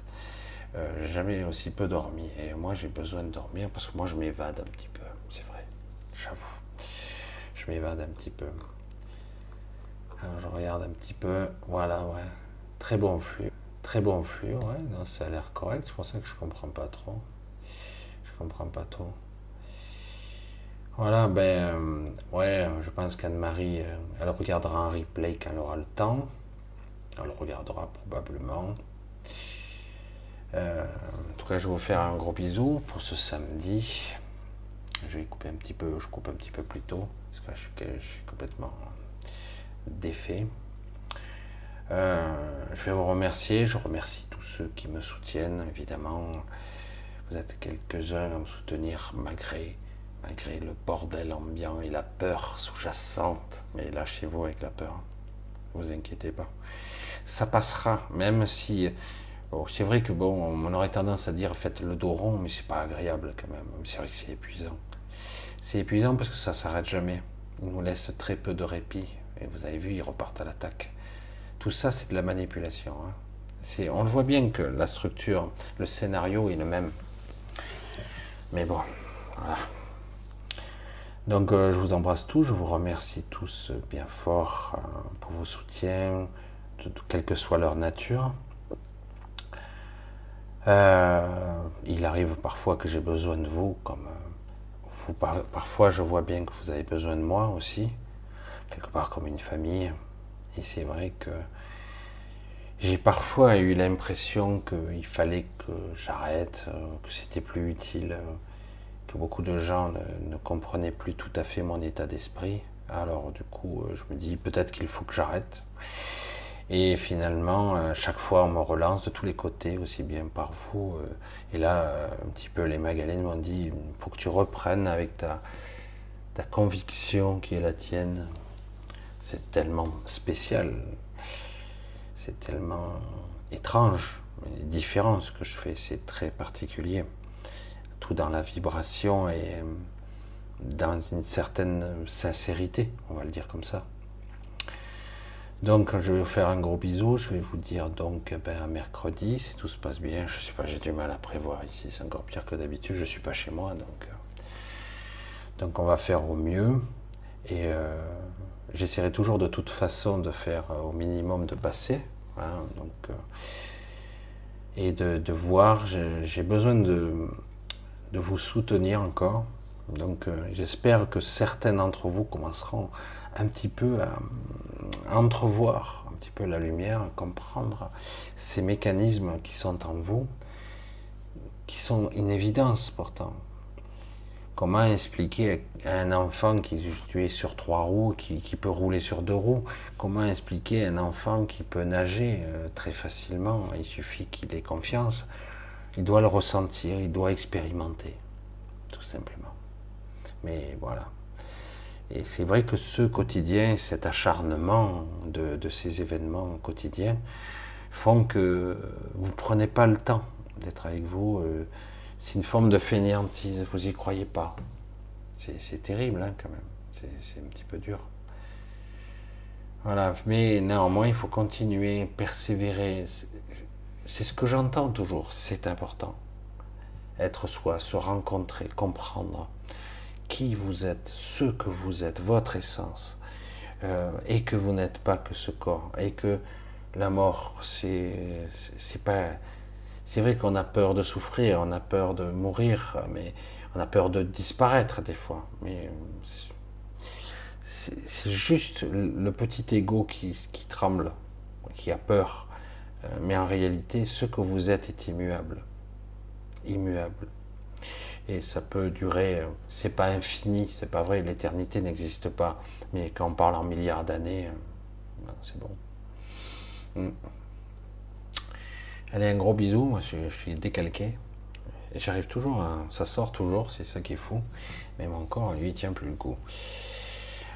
Euh, jamais aussi peu dormi. Et moi, j'ai besoin de dormir parce que moi, je m'évade un petit peu. C'est vrai, j'avoue. Je m'évade un petit peu. Je regarde un petit peu. Voilà, ouais. Très bon flux. Très bon flux, ouais. Non, ça a l'air correct. C'est pour ça que je comprends pas trop. Je comprends pas trop. Voilà, ben euh, ouais, je pense qu'Anne-Marie, euh, elle regardera un replay quand elle aura le temps. Elle le regardera probablement. Euh, en tout cas, je vais vous faire un gros bisou pour ce samedi. Je vais couper un petit peu, je coupe un petit peu plus tôt, parce que suis, je suis complètement défait. je vais vous remercier, je remercie tous ceux qui me soutiennent, évidemment. Vous êtes quelques-uns à me soutenir malgré le bordel ambiant et la peur sous-jacente. Mais lâchez-vous avec la peur. Ne vous inquiétez pas. Ça passera, même si. c'est vrai que bon, on aurait tendance à dire faites le dos rond, mais c'est pas agréable quand même. C'est vrai que c'est épuisant. C'est épuisant parce que ça s'arrête jamais. Il nous laisse très peu de répit. Vous avez vu, ils repartent à l'attaque. Tout ça, c'est de la manipulation. Hein. On le voit bien que la structure, le scénario est le même. Mais bon, voilà. Donc euh, je vous embrasse tous, je vous remercie tous bien fort euh, pour vos soutiens, quelle que soit leur nature. Euh, il arrive parfois que j'ai besoin de vous, comme parfois je vois bien que vous avez besoin de moi aussi, quelque part comme une famille. Et c'est vrai que j'ai parfois eu l'impression qu'il fallait que j'arrête, que c'était plus utile beaucoup de gens ne, comprenaient plus tout à fait mon état d'esprit. Alors du coup, euh, je me dis peut-être qu'il faut que j'arrête. Et finalement, euh, chaque fois, on me relance de tous les côtés, aussi bien par vous. Euh, et là, un petit peu, les Magalènes m'ont dit, faut que tu reprennes avec ta, ta conviction qui est la tienne. C'est tellement spécial. C'est tellement étrange, différent ce que je fais. C'est très particulier. Tout dans la vibration et dans une certaine sincérité, on va le dire comme ça. Donc je vais vous faire un gros bisou, je vais vous dire donc ben, à mercredi, si tout se passe bien, je sais pas, j'ai du mal à prévoir ici, c'est encore pire que d'habitude, je suis pas chez moi, donc, euh, donc on va faire au mieux, et euh, j'essaierai toujours de toute façon de faire au minimum de passer, hein, donc, euh, et de, voir, j'ai besoin de, de vous soutenir encore, donc j'espère que certains d'entre vous commenceront un petit peu à, entrevoir un petit peu la lumière, à comprendre ces mécanismes qui sont en vous, qui sont une évidence pourtant. Comment expliquer à un enfant qui est sur trois roues, qui, peut rouler sur deux roues, comment expliquer à un enfant qui peut nager euh, très facilement, il suffit qu'il ait confiance, il doit le ressentir, il doit expérimenter, tout simplement. Mais voilà, et c'est vrai que ce quotidien, cet acharnement de, ces événements quotidiens, font que vous ne prenez pas le temps d'être avec vous. Euh, c'est une forme de fainéantise, vous n'y croyez pas. C'est terrible hein, quand même, c'est un petit peu dur. Voilà, mais néanmoins, il faut continuer, persévérer. C'est ce que j'entends toujours, c'est important. Être soi, se rencontrer, comprendre qui vous êtes, ce que vous êtes, votre essence, euh, et que vous n'êtes pas que ce corps, et que la mort, c'est pas c'est vrai qu'on a peur de souffrir, on a peur de mourir, mais on a peur de disparaître des fois. Mais c'est juste le petit ego qui, qui, tremble, qui a peur. Euh, mais en réalité, ce que vous êtes est immuable. Immuable et ça peut durer, euh, c'est pas infini, c'est pas vrai, l'éternité n'existe pas, mais quand on parle en milliards d'années, euh, c'est bon. Allez, un gros bisou, moi je, suis décalqué, j'arrive toujours, ça sort toujours, c'est ça qui est fou, même encore, lui il tient plus le coup.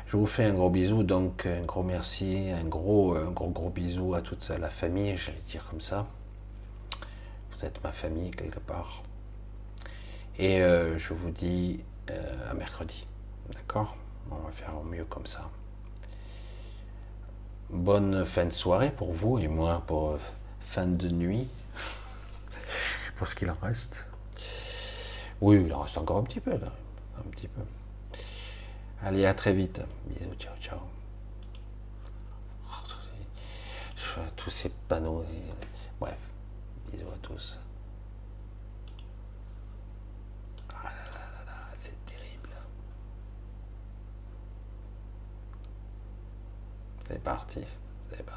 Je vous fais un gros bisou, donc un gros merci, un gros, un gros, gros bisou à toute la famille, j'allais dire comme ça. Vous êtes ma famille quelque part. Et euh, je vous dis euh, à mercredi. D'accord? On va faire au mieux comme ça. Bonne fin de soirée pour vous et moi pour fin de nuit. pour ce qu'il en reste. Oui, il en reste encore un petit peu. Un petit peu. Allez, à très vite. Bisous, ciao, ciao. Tous ces panneaux. Bref, bisous à tous. C'est parti. C'est parti. each of the computers, each of